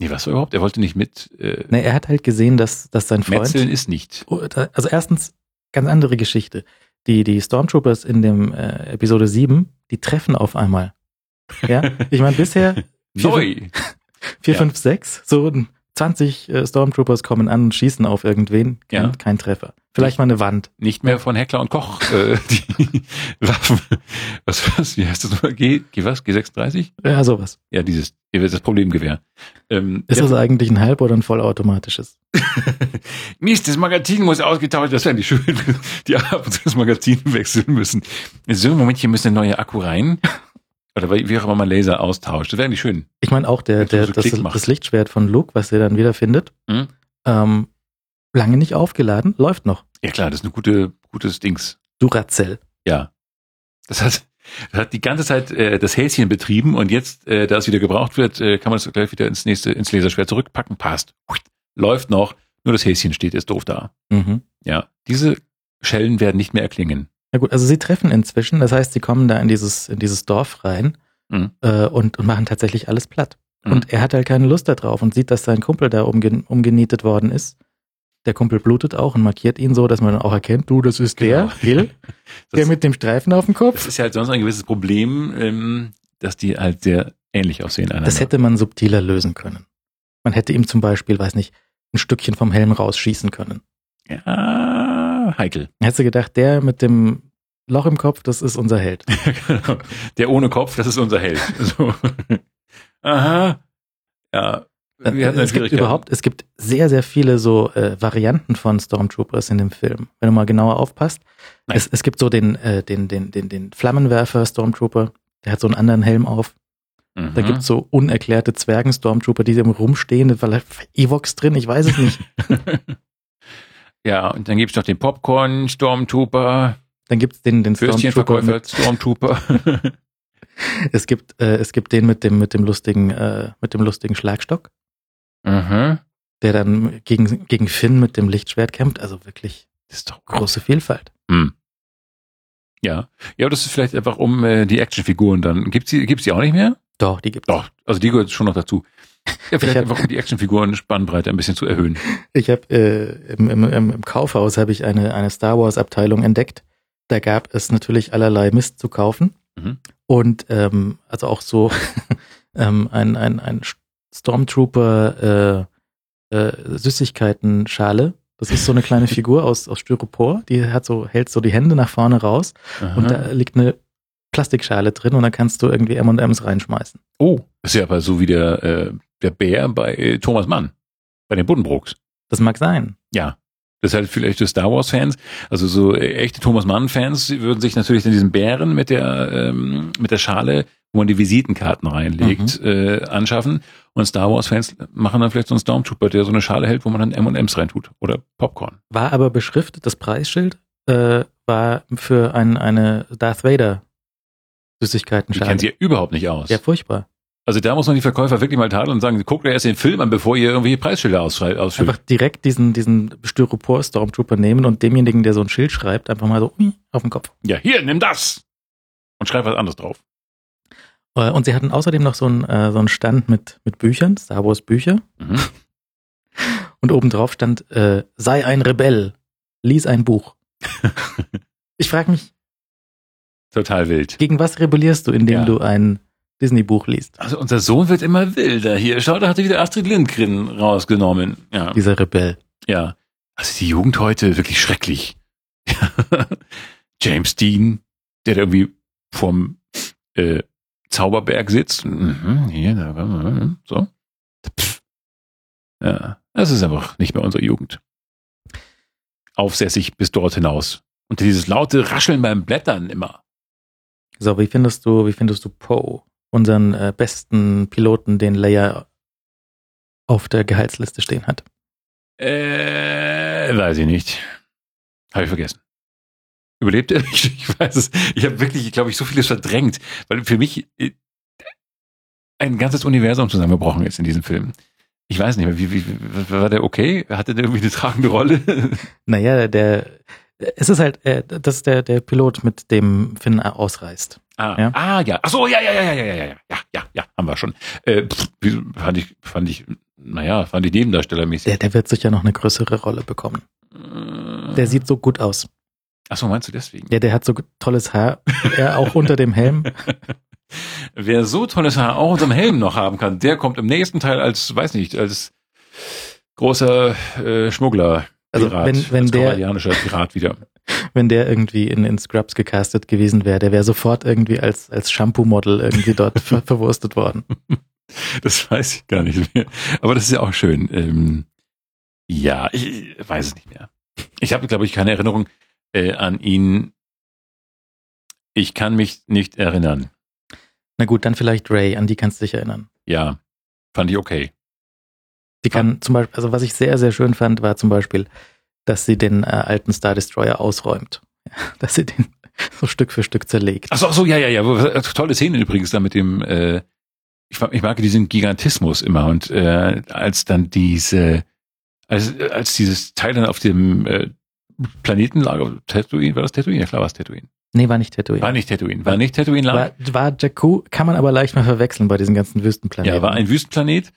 Nee, was überhaupt? Er wollte nicht mit. Äh, nee, er hat halt gesehen, dass, dass sein Freund. Metzeln ist nicht. Also erstens, ganz andere Geschichte. Die, die Stormtroopers in dem äh, Episode 7, die treffen auf einmal. Ja, ich meine, bisher. Neu. 4, 5, 6, so 20 äh, Stormtroopers kommen an und schießen auf irgendwen. Kein, ja. kein Treffer. Vielleicht mal eine Wand. Nicht mehr von Heckler und Koch, äh, die Waffen. Was, was, wie heißt das nochmal? G, G was? G36? Ja, sowas. Ja, dieses, das Problemgewehr. Ähm, ist ja. das eigentlich ein halb- oder ein vollautomatisches? Mist, das Magazin muss ausgetauscht, das wäre nicht schön, die ab und zu das Magazin wechseln müssen. So, Moment, hier müssen eine neue Akku rein. Oder wie auch immer man Laser austauscht. Das wäre nicht schön. Ich meine auch der, der, so das, das, Lichtschwert von Luke, was er dann wiederfindet, hm? ähm, lange nicht aufgeladen, läuft noch. Ja klar, das ist ein gute, gutes Dings. Duracell. Ja. Das hat, das hat die ganze Zeit äh, das Häschen betrieben und jetzt, äh, da es wieder gebraucht wird, äh, kann man es gleich wieder ins nächste, ins Laserschwert zurückpacken. Passt. Läuft noch. Nur das Häschen steht jetzt doof da. Mhm. Ja. Diese Schellen werden nicht mehr erklingen. Ja gut, also sie treffen inzwischen, das heißt, sie kommen da in dieses, in dieses Dorf rein mhm. äh, und, und machen tatsächlich alles platt. Mhm. Und er hat halt keine Lust darauf und sieht, dass sein Kumpel da umge umgenietet worden ist. Der Kumpel blutet auch und markiert ihn so, dass man auch erkennt, du, das ist genau. der, Hill, der mit dem Streifen auf dem Kopf. Das ist ja halt sonst ein gewisses Problem, ähm, dass die halt sehr ähnlich aussehen. Einander. Das hätte man subtiler lösen können. Man hätte ihm zum Beispiel, weiß nicht, ein Stückchen vom Helm rausschießen können. Ja, heikel. Hättest du gedacht, der mit dem Loch im Kopf, das ist unser Held. der ohne Kopf, das ist unser Held. So. Aha. Ja, hatten es gibt überhaupt, es gibt sehr, sehr viele so äh, Varianten von Stormtroopers in dem Film. Wenn du mal genauer aufpasst. Es, es gibt so den, äh, den, den, den, den Flammenwerfer Stormtrooper, der hat so einen anderen Helm auf. Mhm. Da gibt's so unerklärte Zwergen-Stormtrooper, die rumstehen, weil Evox drin, ich weiß es nicht. ja, und dann gibt's noch den Popcorn-Stormtrooper. Dann gibt's den, den Stormtrooper. Stormtrooper. es gibt, äh, es gibt den mit dem, mit dem lustigen, äh, mit dem lustigen Schlagstock. Mhm. Der dann gegen, gegen Finn mit dem Lichtschwert kämpft. Also wirklich, das ist doch große Vielfalt. Mhm. Ja. Ja, das ist vielleicht einfach um äh, die Actionfiguren dann. Gibt's die, gibt's die auch nicht mehr? Doch, die gibt's. Doch, also die gehört schon noch dazu. Ja, vielleicht hab, einfach um die Actionfiguren Spannbreite ein bisschen zu erhöhen. Ich habe äh, im, im, im Kaufhaus habe ich eine, eine Star Wars Abteilung entdeckt. Da gab es natürlich allerlei Mist zu kaufen. Mhm. Und ähm, also auch so ähm, ein, ein, ein Stormtrooper äh, äh, Süßigkeiten-Schale. Das ist so eine kleine Figur aus, aus Styropor, die hat so, hält so die Hände nach vorne raus Aha. und da liegt eine Plastikschale drin und da kannst du irgendwie M&M's reinschmeißen. Oh, ist ja aber so wie der, äh, der Bär bei äh, Thomas Mann, bei den Buddenbrooks. Das mag sein. Ja. Das ist halt vielleicht für Star Wars Fans, also so äh, echte Thomas Mann Fans würden sich natürlich in diesen Bären mit der ähm, mit der Schale, wo man die Visitenkarten reinlegt, mhm. äh, anschaffen. Und Star Wars Fans machen dann vielleicht so einen Stormtrooper, der so eine Schale hält, wo man dann M&M's reintut oder Popcorn. War aber beschriftet, das Preisschild äh, war für ein, eine Darth Vader Süßigkeiten-Schale. Die kennen sie überhaupt nicht aus. Ja, furchtbar. Also da muss man die Verkäufer wirklich mal tadeln und sagen, guckt erst den Film an, bevor ihr irgendwelche Preisschilder ausfüllt. Einfach direkt diesen, diesen Styropor-Stormtrooper nehmen und demjenigen, der so ein Schild schreibt, einfach mal so auf den Kopf. Ja, hier, nimm das! Und schreib was anderes drauf. Äh, und sie hatten außerdem noch so einen, äh, so einen Stand mit, mit Büchern, Star Wars Bücher. Mhm. Und obendrauf stand, äh, sei ein Rebell, lies ein Buch. ich frage mich. Total wild. Gegen was rebellierst du, indem ja. du ein Disney-Buch liest. Also unser Sohn wird immer wilder hier. Schau, da hat er wieder Astrid Lindgren rausgenommen. Ja. Dieser Rebell. Ja. Also die Jugend heute wirklich schrecklich. James Dean, der da irgendwie vom äh, Zauberberg sitzt. Mhm, hier, da, so. Pff. Ja, das ist einfach nicht mehr unsere Jugend. Aufsässig bis dort hinaus. Und dieses laute Rascheln beim Blättern immer. So, wie findest du, wie findest du Poe? Unseren äh, besten Piloten, den Leia auf der Gehaltsliste stehen hat? Äh, weiß ich nicht. Habe ich vergessen. Überlebt er? Ich, ich weiß es. Ich habe wirklich, glaube ich, so vieles verdrängt, weil für mich äh, ein ganzes Universum zusammengebrochen ist in diesem Film. Ich weiß nicht mehr, wie, wie, war der okay? Hatte der irgendwie eine tragende Rolle? Naja, der, es ist halt, äh, das ist der, der Pilot, mit dem Finn ausreist. Ah, ja. ah, ja. Ach so, ja, ja, ja, ja, ja, ja, ja, ja, ja, haben wir schon. Äh, pff, fand ich, fand ich, naja, fand ich nebendarstellermäßig. Der, der wird sicher noch eine größere Rolle bekommen. Äh. Der sieht so gut aus. Ach so, meinst du deswegen? Ja, der hat so tolles Haar, er auch unter dem Helm. Wer so tolles Haar auch unter dem Helm noch haben kann, der kommt im nächsten Teil als, weiß nicht, als großer äh, Schmuggler. Also Pirat, wenn, wenn der Pirat wieder. Wenn der irgendwie in, in Scrubs gecastet gewesen wäre, der wäre sofort irgendwie als, als Shampoo-Model irgendwie dort ver verwurstet worden. Das weiß ich gar nicht mehr. Aber das ist ja auch schön. Ähm, ja, ich, ich weiß es nicht mehr. Ich habe, glaube ich, keine Erinnerung äh, an ihn. Ich kann mich nicht erinnern. Na gut, dann vielleicht Ray, an die kannst du dich erinnern. Ja, fand ich okay. Die kann zum Beispiel, also was ich sehr, sehr schön fand, war zum Beispiel, dass sie den äh, alten Star Destroyer ausräumt. dass sie den so Stück für Stück zerlegt. Ach so, ach so ja, ja, ja. Tolle Szene übrigens da mit dem, äh, ich, ich mag diesen Gigantismus immer und äh, als dann diese, als, als dieses Teil dann auf dem äh, Planeten lag, Tatooine, war das Tatooine? Ja klar war es Tatooine. Nee, war nicht Tatooine. War nicht Tatooine. War nicht Tatooine lag. War, war Jakku, kann man aber leicht mal verwechseln bei diesen ganzen Wüstenplaneten. Ja, war ein Wüstenplanet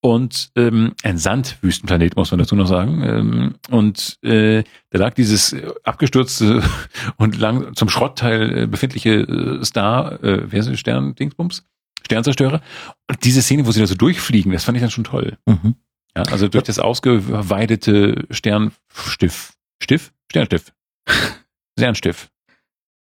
und ähm, ein Sandwüstenplanet, muss man dazu noch sagen. Ähm, und äh, da lag dieses abgestürzte und lang zum Schrottteil äh, befindliche äh, Star, äh, wer ist das, Stern, Dingsbums? Sternzerstörer. Und diese Szene, wo sie da so durchfliegen, das fand ich dann schon toll. Mhm. Ja, also durch das ausgeweidete Sternstiff, Stiff? Sternstiff. Sternstiff.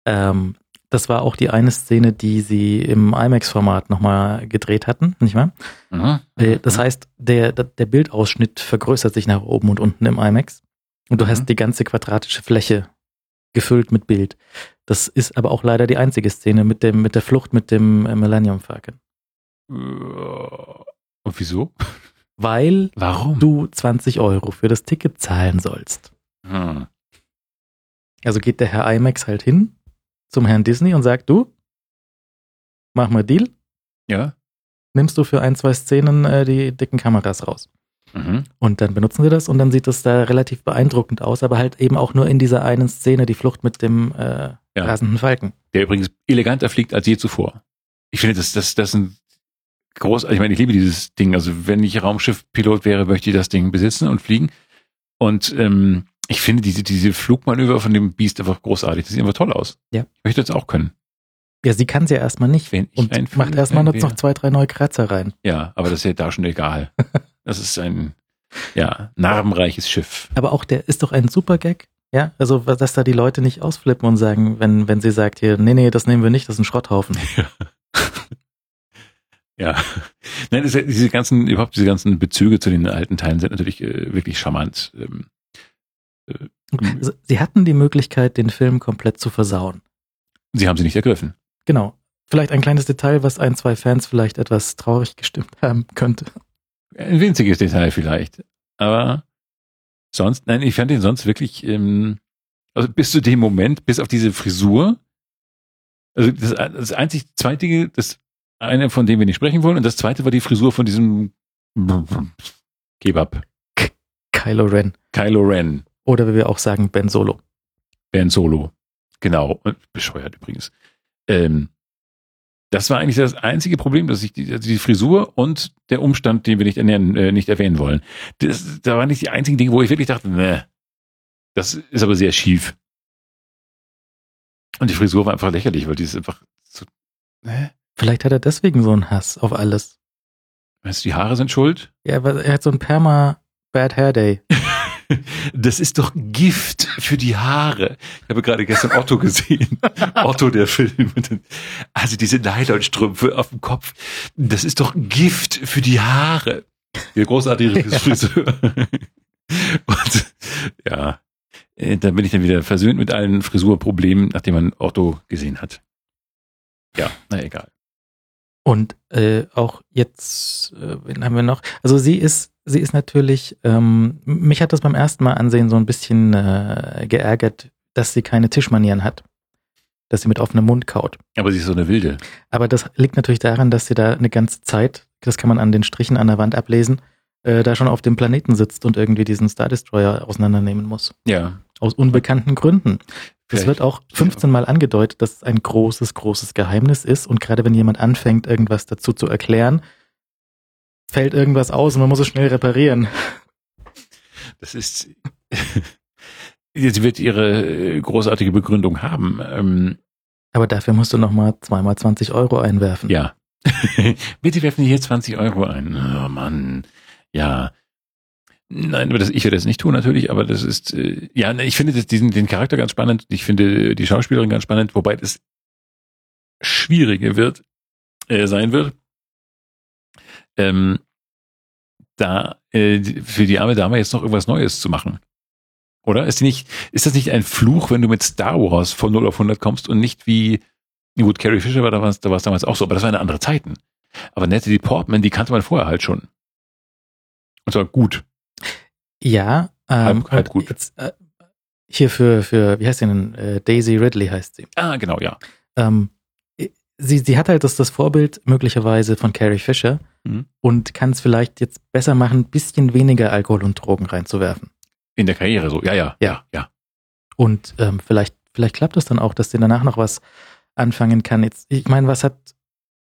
Ähm, das war auch die eine Szene, die sie im IMAX-Format nochmal gedreht hatten, nicht wahr? Mhm. Äh, das heißt, der, der Bildausschnitt vergrößert sich nach oben und unten im IMAX. Und du mhm. hast die ganze quadratische Fläche gefüllt mit Bild. Das ist aber auch leider die einzige Szene mit dem, mit der Flucht mit dem äh, Millennium Falcon. Und wieso? Weil Warum? du 20 Euro für das Ticket zahlen sollst. Hm. Also geht der Herr IMAX halt hin zum Herrn Disney und sagt, du, mach mal Deal. Ja. Nimmst du für ein, zwei Szenen äh, die dicken Kameras raus. Mhm. Und dann benutzen sie das und dann sieht das da relativ beeindruckend aus, aber halt eben auch nur in dieser einen Szene, die Flucht mit dem äh, ja. rasenden Falken. Der übrigens eleganter fliegt als je zuvor. Ich finde, das, das, das ein groß, ich meine, ich liebe dieses Ding. Also wenn ich Raumschiffpilot wäre, möchte ich das Ding besitzen und fliegen. Und ähm, ich finde diese, diese Flugmanöver von dem Biest einfach großartig. Das sieht einfach toll aus. Ja. Ich möchte das auch können. Ja, sie kann sie ja erstmal nicht. Wenn ich und macht erstmal noch zwei, drei neue Kratzer rein. Ja, aber das ist ja da schon egal. das ist ein, ja, narbenreiches Schiff. Aber auch der ist doch ein super Gag. Ja, also, dass da die Leute nicht ausflippen und sagen, wenn, wenn sie sagt hier, nee, nee, das nehmen wir nicht, das ist ein Schrotthaufen. Ja. ja. Nein, das, diese ganzen, überhaupt diese ganzen Bezüge zu den alten Teilen sind natürlich äh, wirklich charmant. Ähm, äh, sie hatten die Möglichkeit, den Film komplett zu versauen. Sie haben sie nicht ergriffen. Genau. Vielleicht ein kleines Detail, was ein, zwei Fans vielleicht etwas traurig gestimmt haben könnte. Ein winziges Detail vielleicht. Aber sonst, nein, ich fand ihn sonst wirklich, ähm, also bis zu dem Moment, bis auf diese Frisur, also das, das einzig zweitige, das eine, von dem wir nicht sprechen wollen, und das zweite war die Frisur von diesem Kebab. Kylo Ren. Kylo Ren. Oder wie wir auch sagen, Ben Solo. Ben Solo. Genau. Bescheuert übrigens. Ähm, das war eigentlich das einzige Problem, dass ich die, also die Frisur und der Umstand, den wir nicht, ernähren, äh, nicht erwähnen wollen. Das, da waren nicht die einzigen Dinge, wo ich wirklich dachte, ne, das ist aber sehr schief. Und die Frisur war einfach lächerlich, weil die ist einfach so, ne? Vielleicht hat er deswegen so einen Hass auf alles. Meinst du, die Haare sind schuld? Ja, weil er hat so ein Perma Bad Hair Day. Das ist doch Gift für die Haare. Ich habe gerade gestern Otto gesehen. Otto, der Film. Also diese Nylonstrümpfe auf dem Kopf. Das ist doch Gift für die Haare. Der großartige Friseur. Und ja, äh, da bin ich dann wieder versöhnt mit allen Frisurproblemen, nachdem man Otto gesehen hat. Ja, na egal. Und äh, auch jetzt, äh, wen haben wir noch? Also sie ist sie ist natürlich, ähm, mich hat das beim ersten Mal ansehen so ein bisschen äh, geärgert, dass sie keine Tischmanieren hat. Dass sie mit offenem Mund kaut. Aber sie ist so eine Wilde. Aber das liegt natürlich daran, dass sie da eine ganze Zeit, das kann man an den Strichen an der Wand ablesen, äh, da schon auf dem Planeten sitzt und irgendwie diesen Star Destroyer auseinandernehmen muss. Ja. Aus unbekannten Gründen. Es wird auch 15 Mal angedeutet, dass es ein großes, großes Geheimnis ist. Und gerade wenn jemand anfängt, irgendwas dazu zu erklären, fällt irgendwas aus und man muss es schnell reparieren. Das ist, sie wird ihre äh, großartige Begründung haben. Ähm, aber dafür musst du nochmal zweimal 20 Euro einwerfen. Ja. Bitte werfen Sie hier 20 Euro ein. Oh Mann. Ja. Nein, das, ich werde das nicht tun natürlich, aber das ist, äh, ja, ich finde das, diesen, den Charakter ganz spannend. Ich finde die Schauspielerin ganz spannend, wobei das schwieriger wird, äh, sein wird, ähm, da äh, für die arme Dame jetzt noch irgendwas Neues zu machen. Oder? Ist, die nicht, ist das nicht ein Fluch, wenn du mit Star Wars von 0 auf 100 kommst und nicht wie, gut, Carrie Fisher war da was, da war es damals auch so, aber das waren andere Zeiten. Aber Natalie Portman, die kannte man vorher halt schon. Und zwar gut. Ja, ähm, halb, halb gut. Jetzt, äh, hier für, für, wie heißt sie denn? Äh, Daisy Ridley heißt sie. Ah, genau, ja. Ähm, sie, sie hat halt das, das Vorbild möglicherweise von Carrie Fisher mhm. und kann es vielleicht jetzt besser machen, ein bisschen weniger Alkohol und Drogen reinzuwerfen. In der Karriere so, ja, ja, ja, ja. Und ähm, vielleicht, vielleicht klappt es dann auch, dass sie danach noch was anfangen kann. Jetzt, ich meine, was hat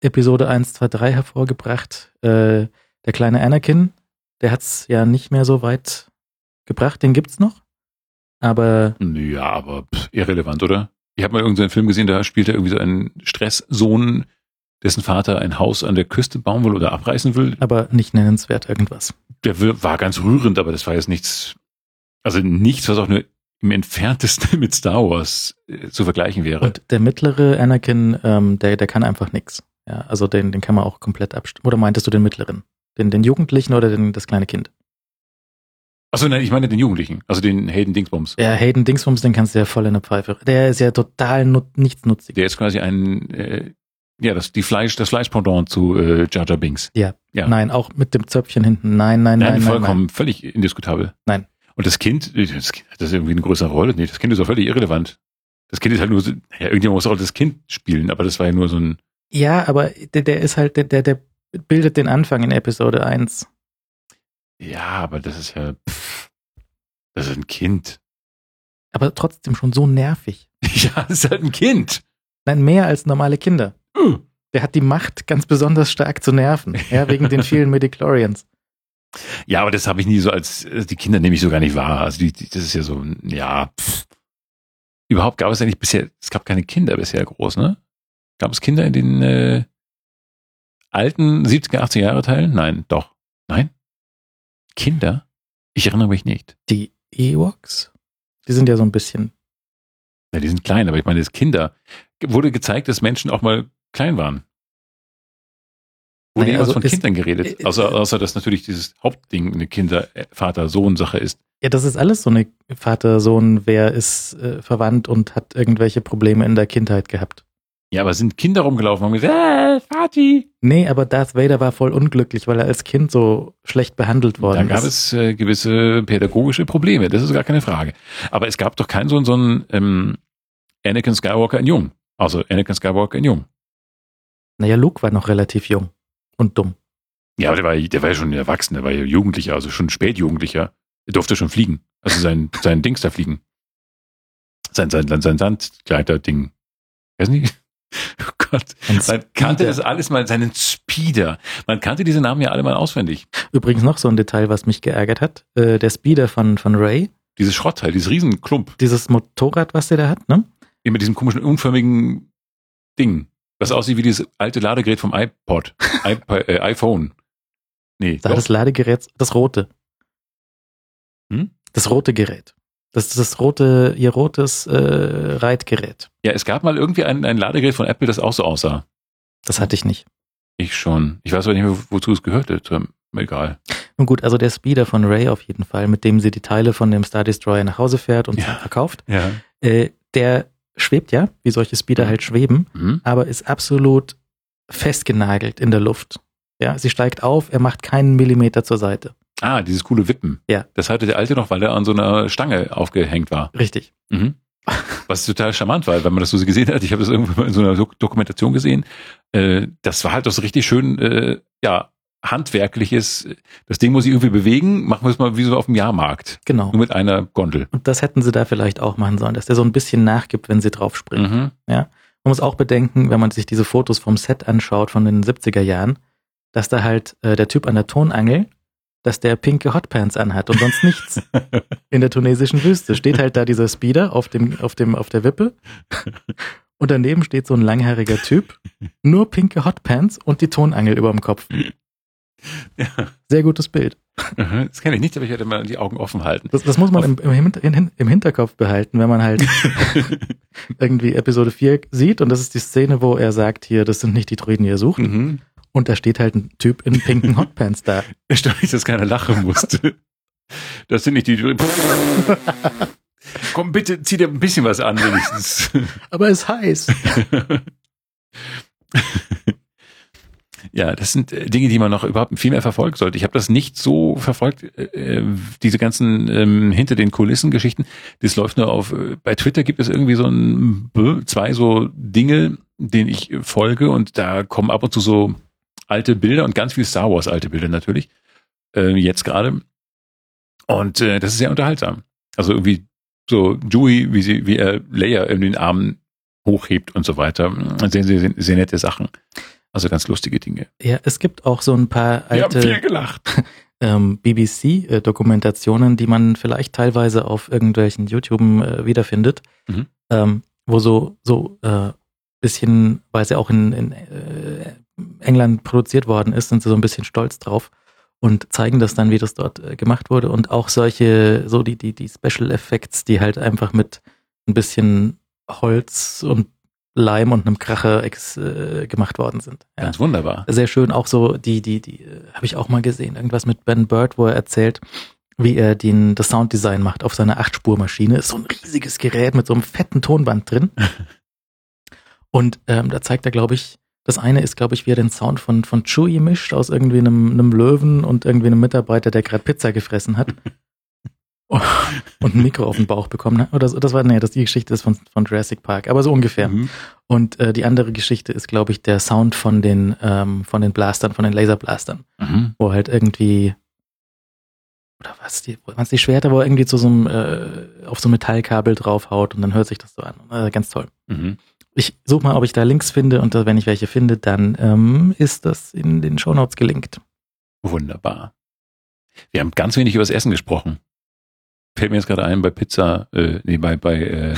Episode 1, 2, 3 hervorgebracht? Äh, der kleine Anakin, der hat es ja nicht mehr so weit gebracht, den gibt's noch. Aber. Ja, aber pff, irrelevant, oder? Ich habe mal irgendeinen Film gesehen, da spielt er irgendwie so einen Stresssohn, dessen Vater ein Haus an der Küste bauen will oder abreißen will. Aber nicht nennenswert irgendwas. Der war ganz rührend, aber das war jetzt nichts, also nichts, was auch nur im entferntesten mit Star Wars äh, zu vergleichen wäre. Und der mittlere Anakin, ähm, der, der kann einfach nix. Ja, also den, den kann man auch komplett abstimmen. Oder meintest du den mittleren? Den, den Jugendlichen oder den, das kleine Kind? Achso, nein, ich meine den Jugendlichen, also den Hayden Dingsbums. Ja, Hayden Dingsbums, den kannst du ja voll in der Pfeife. Der ist ja total nut nichtsnutzig. Der ist quasi ein, äh, ja, das, die Fleisch, das Fleischpendant zu äh, Jar Jar Binks. Ja. ja. Nein, auch mit dem Zöpfchen hinten. Nein, nein, nein. Nein, vollkommen, nein. völlig indiskutabel. Nein. Und das Kind, das, das ist irgendwie eine größere Rolle. Nee, das Kind ist auch völlig irrelevant. Das Kind ist halt nur so, ja, irgendjemand muss auch das Kind spielen, aber das war ja nur so ein. Ja, aber der, der ist halt, der, der, der bildet den Anfang in Episode 1. Ja, aber das ist ja, pff, das ist ein Kind. Aber trotzdem schon so nervig. Ja, das ist halt ein Kind. Nein, mehr als normale Kinder. Uh. Der hat die Macht, ganz besonders stark zu nerven. Ja, wegen den vielen Midichlorians. Ja, aber das habe ich nie so als, also die Kinder nehme ich so gar nicht wahr. Also die, die, das ist ja so, ja, pff. Überhaupt gab es eigentlich bisher, es gab keine Kinder bisher groß, ne? Gab es Kinder in den äh, alten 70er, 80er Jahre Teilen? Nein, doch. Nein? Kinder? Ich erinnere mich nicht. Die Ewoks? Die sind ja so ein bisschen. Ja, die sind klein, aber ich meine, das Kinder. Wurde gezeigt, dass Menschen auch mal klein waren. Wurde naja, also von Kindern geredet. Äh, außer, außer, dass natürlich dieses Hauptding eine Kinder-Vater-Sohn-Sache ist. Ja, das ist alles so eine Vater-Sohn, wer ist äh, verwandt und hat irgendwelche Probleme in der Kindheit gehabt. Ja, aber sind Kinder rumgelaufen und haben gesagt, äh, Vati. Nee, aber Darth Vader war voll unglücklich, weil er als Kind so schlecht behandelt worden ist. Da gab es äh, gewisse pädagogische Probleme, das ist gar keine Frage. Aber es gab doch keinen so, so einen ähm, Anakin Skywalker in Jung. Also Anakin Skywalker in Jung. Naja, Luke war noch relativ jung und dumm. Ja, aber der war, der war ja schon erwachsen, der war ja Jugendlicher, also schon Spätjugendlicher. Er durfte schon fliegen. Also sein, sein Dings da fliegen. Sein, sein, sein, sein Sandkleider-Ding. Weiß nicht. Oh Gott. Man kannte das alles mal, seinen Speeder. Man kannte diese Namen ja alle mal auswendig. Übrigens noch so ein Detail, was mich geärgert hat. Äh, der Speeder von, von Ray. Dieses Schrottteil, dieses Riesenklump. Dieses Motorrad, was der da hat, ne? Mit diesem komischen, unförmigen Ding. Was aussieht wie dieses alte Ladegerät vom iPod. iPod äh, iPhone. Nee. Das, das Ladegerät, das rote. Hm? Das rote Gerät. Das ist das rote, ihr rotes äh, Reitgerät. Ja, es gab mal irgendwie ein, ein Ladegerät von Apple, das auch so aussah. Das hatte ich nicht. Ich schon. Ich weiß aber nicht mehr, wozu es gehörte. Egal. Nun gut, also der Speeder von Ray auf jeden Fall, mit dem sie die Teile von dem Star Destroyer nach Hause fährt und ja. verkauft. Ja. Äh, der schwebt ja, wie solche Speeder mhm. halt schweben, mhm. aber ist absolut festgenagelt in der Luft. Ja, sie steigt auf, er macht keinen Millimeter zur Seite. Ah, dieses coole Wippen. Ja. Das hatte der Alte noch, weil er an so einer Stange aufgehängt war. Richtig. Mhm. Was total charmant war, wenn man das so gesehen hat. Ich habe das irgendwo mal in so einer Dokumentation gesehen. Äh, das war halt so richtig schön, äh, ja, handwerkliches. Das Ding muss ich irgendwie bewegen. Machen wir es mal wie so auf dem Jahrmarkt. Genau. Nur mit einer Gondel. Und das hätten sie da vielleicht auch machen sollen, dass der so ein bisschen nachgibt, wenn sie drauf springen. Mhm. Ja. Man muss auch bedenken, wenn man sich diese Fotos vom Set anschaut von den 70er Jahren, dass da halt äh, der Typ an der Tonangel dass der pinke Hotpants anhat und sonst nichts. In der tunesischen Wüste steht halt da dieser Speeder auf dem, auf dem, auf der Wippe. Und daneben steht so ein langhaariger Typ, nur pinke Hotpants und die Tonangel über dem Kopf. Ja. Sehr gutes Bild. Das kenne ich nicht, aber ich werde mal die Augen offen halten. Das, das muss man im, im, im, Hinterkopf behalten, wenn man halt irgendwie Episode 4 sieht und das ist die Szene, wo er sagt, hier, das sind nicht die Druiden, die er sucht. Mhm. Und da steht halt ein Typ in pinken Hotpants da. Erstaunlich, dass keiner lachen musste. Das sind nicht die. Komm, bitte, zieh dir ein bisschen was an, wenigstens. Aber es ist heiß. ja, das sind äh, Dinge, die man noch überhaupt viel mehr verfolgen sollte. Ich habe das nicht so verfolgt, äh, diese ganzen ähm, hinter den Kulissen Geschichten. Das läuft nur auf. Äh, bei Twitter gibt es irgendwie so ein zwei so Dinge, denen ich folge und da kommen ab und zu so alte Bilder und ganz viel Star Wars alte Bilder natürlich. Äh, jetzt gerade. Und äh, das ist sehr unterhaltsam. Also irgendwie so Dewey, wie sie, wie er Leia in den Armen hochhebt und so weiter. Sehr, sehr, sehr, sehr nette Sachen. Also ganz lustige Dinge. Ja, es gibt auch so ein paar alte Wir haben viel gelacht. ähm, BBC-Dokumentationen, die man vielleicht teilweise auf irgendwelchen YouTube äh, wiederfindet, mhm. ähm, wo so so äh, bisschen, weil sie auch in, in äh, England produziert worden ist, sind sie so ein bisschen stolz drauf. und zeigen das dann, wie das dort äh, gemacht wurde und auch solche, so die, die, die Special Effects, die halt einfach mit ein bisschen Holz und Leim und einem Kracher ex, äh, gemacht worden sind. Ja. Ganz wunderbar. Sehr schön, auch so die, die, die, äh, habe ich auch mal gesehen, irgendwas mit Ben Bird, wo er erzählt, wie er den, das Sounddesign macht auf seiner Achtspurmaschine. Ist so ein riesiges Gerät mit so einem fetten Tonband drin. und ähm, da zeigt er, glaube ich, das eine ist, glaube ich, wie er den Sound von, von Chewie mischt aus irgendwie einem, einem Löwen und irgendwie einem Mitarbeiter, der gerade Pizza gefressen hat. und ein Mikro auf den Bauch bekommen hat. Oder so, das war, nee, das die Geschichte ist von, von Jurassic Park, aber so ungefähr. Mhm. Und äh, die andere Geschichte ist, glaube ich, der Sound von den, ähm, von den Blastern, von den Laserblastern. Mhm. Wo halt irgendwie oder was, die, was die Schwerter, wo er irgendwie zu so einem, äh, auf so ein Metallkabel draufhaut und dann hört sich das so an. Äh, ganz toll. Mhm. Ich suche mal, ob ich da Links finde und wenn ich welche finde, dann ähm, ist das in den Shownotes gelinkt. Wunderbar. Wir haben ganz wenig über das Essen gesprochen. Fällt mir jetzt gerade ein bei Pizza, äh, nee, bei, bei äh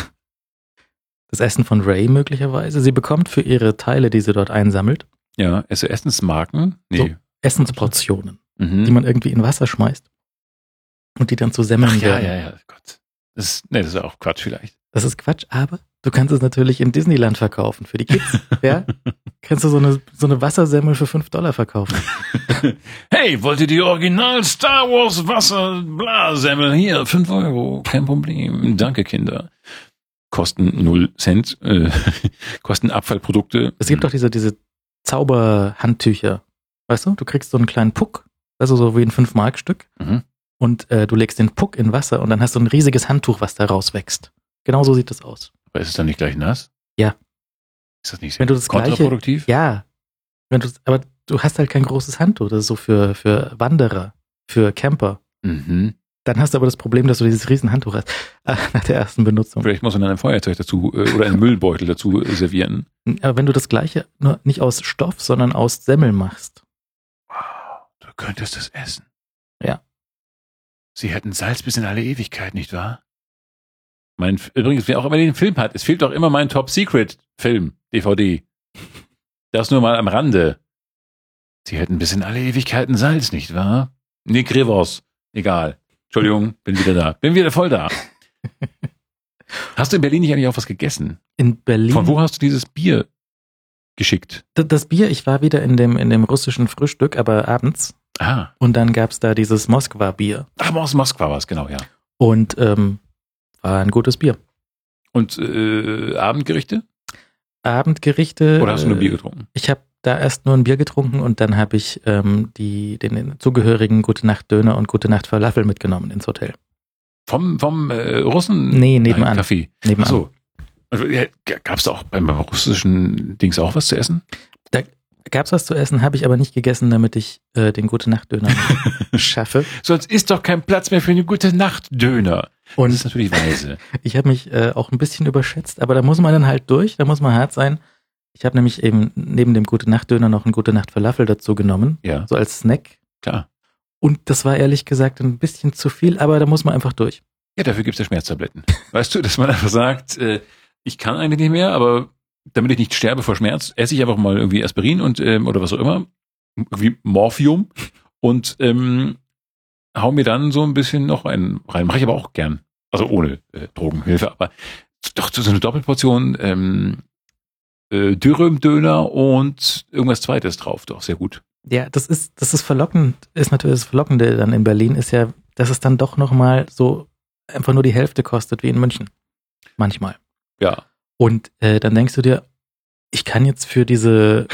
das Essen von Ray möglicherweise. Sie bekommt für ihre Teile, die sie dort einsammelt. Ja, also Essensmarken? Nee. So Essensportionen, mhm. die man irgendwie in Wasser schmeißt und die dann zu Semmeln Ach, ja, werden. Ja, ja, ja, Gott. Das ist, nee, das ist auch Quatsch vielleicht. Das ist Quatsch, aber du kannst es natürlich in Disneyland verkaufen für die Kids. ja? Kannst du so eine, so eine Wassersemmel für fünf Dollar verkaufen. hey, wollt ihr die Original Star Wars Wasser bla Semmel? Hier, fünf Euro, kein Problem. Danke, Kinder. Kosten null Cent, äh, kosten Abfallprodukte. Es gibt doch diese, diese Zauberhandtücher. Weißt du, du kriegst so einen kleinen Puck, also so wie ein fünf mark stück mhm. und äh, du legst den Puck in Wasser und dann hast du ein riesiges Handtuch, was da rauswächst. Genau so sieht das aus. Aber ist es dann nicht gleich nass? Ja. Ist das nicht sehr Wenn du das kontraproduktiv? Gleiche, ja. Wenn du, aber du hast halt kein großes Handtuch. Das ist so für, für Wanderer, für Camper. Mhm. Dann hast du aber das Problem, dass du dieses riesen Handtuch hast äh, nach der ersten Benutzung. Vielleicht muss man dann ein Feuerzeug dazu äh, oder einen Müllbeutel dazu servieren. Aber wenn du das gleiche nur nicht aus Stoff, sondern aus Semmel machst. Wow, du könntest es essen. Ja. Sie hätten Salz bis in alle Ewigkeit, nicht wahr? Mein, übrigens, wer auch immer den Film hat, es fehlt doch immer mein Top Secret Film, DVD. Das nur mal am Rande. Sie hätten bis in alle Ewigkeiten Salz, nicht wahr? Nick Rivers. Egal. Entschuldigung, bin wieder da. Bin wieder voll da. Hast du in Berlin nicht eigentlich auch was gegessen? In Berlin? Von wo hast du dieses Bier geschickt? Das Bier, ich war wieder in dem, in dem russischen Frühstück, aber abends. Ah. Und dann gab's da dieses Moskwa-Bier. Ach, aus Moskwa war es, genau, ja. Und ähm, ein gutes Bier. Und äh, Abendgerichte? Abendgerichte. Oder hast du nur Bier getrunken? Ich habe da erst nur ein Bier getrunken und dann habe ich ähm, die, den, den zugehörigen Gute Nacht Döner und Gute Nacht Falafel mitgenommen ins Hotel. Vom, vom äh, Russen? Nee, nebenan. Kaffee. Nebenan. Ach so. Also, ja, Gab es auch beim russischen Dings auch was zu essen? Da gab es was zu essen, habe ich aber nicht gegessen, damit ich äh, den Gute Nacht Döner schaffe. Sonst ist doch kein Platz mehr für eine Gute Nacht Döner. Und das ist natürlich weise. ich habe mich äh, auch ein bisschen überschätzt, aber da muss man dann halt durch, da muss man hart sein. Ich habe nämlich eben neben dem Gute Nacht Döner noch einen Gute Nacht Falafel dazu genommen, ja. so als Snack. Klar. Und das war ehrlich gesagt ein bisschen zu viel, aber da muss man einfach durch. Ja, dafür gibt es ja Schmerztabletten. weißt du, dass man einfach sagt, äh, ich kann eigentlich nicht mehr, aber damit ich nicht sterbe vor Schmerz, esse ich einfach mal irgendwie Aspirin und ähm, oder was auch immer, wie Morphium und ähm, hau mir dann so ein bisschen noch einen rein. Mache ich aber auch gern. Also ohne äh, Drogenhilfe, aber doch so eine Doppelportion ähm, äh, Dürüm-Döner und irgendwas zweites drauf. Doch, sehr gut. Ja, das ist, das ist verlockend, ist natürlich das Verlockende dann in Berlin, ist ja, dass es dann doch nochmal so einfach nur die Hälfte kostet wie in München. Manchmal. Ja. Und äh, dann denkst du dir, ich kann jetzt für diese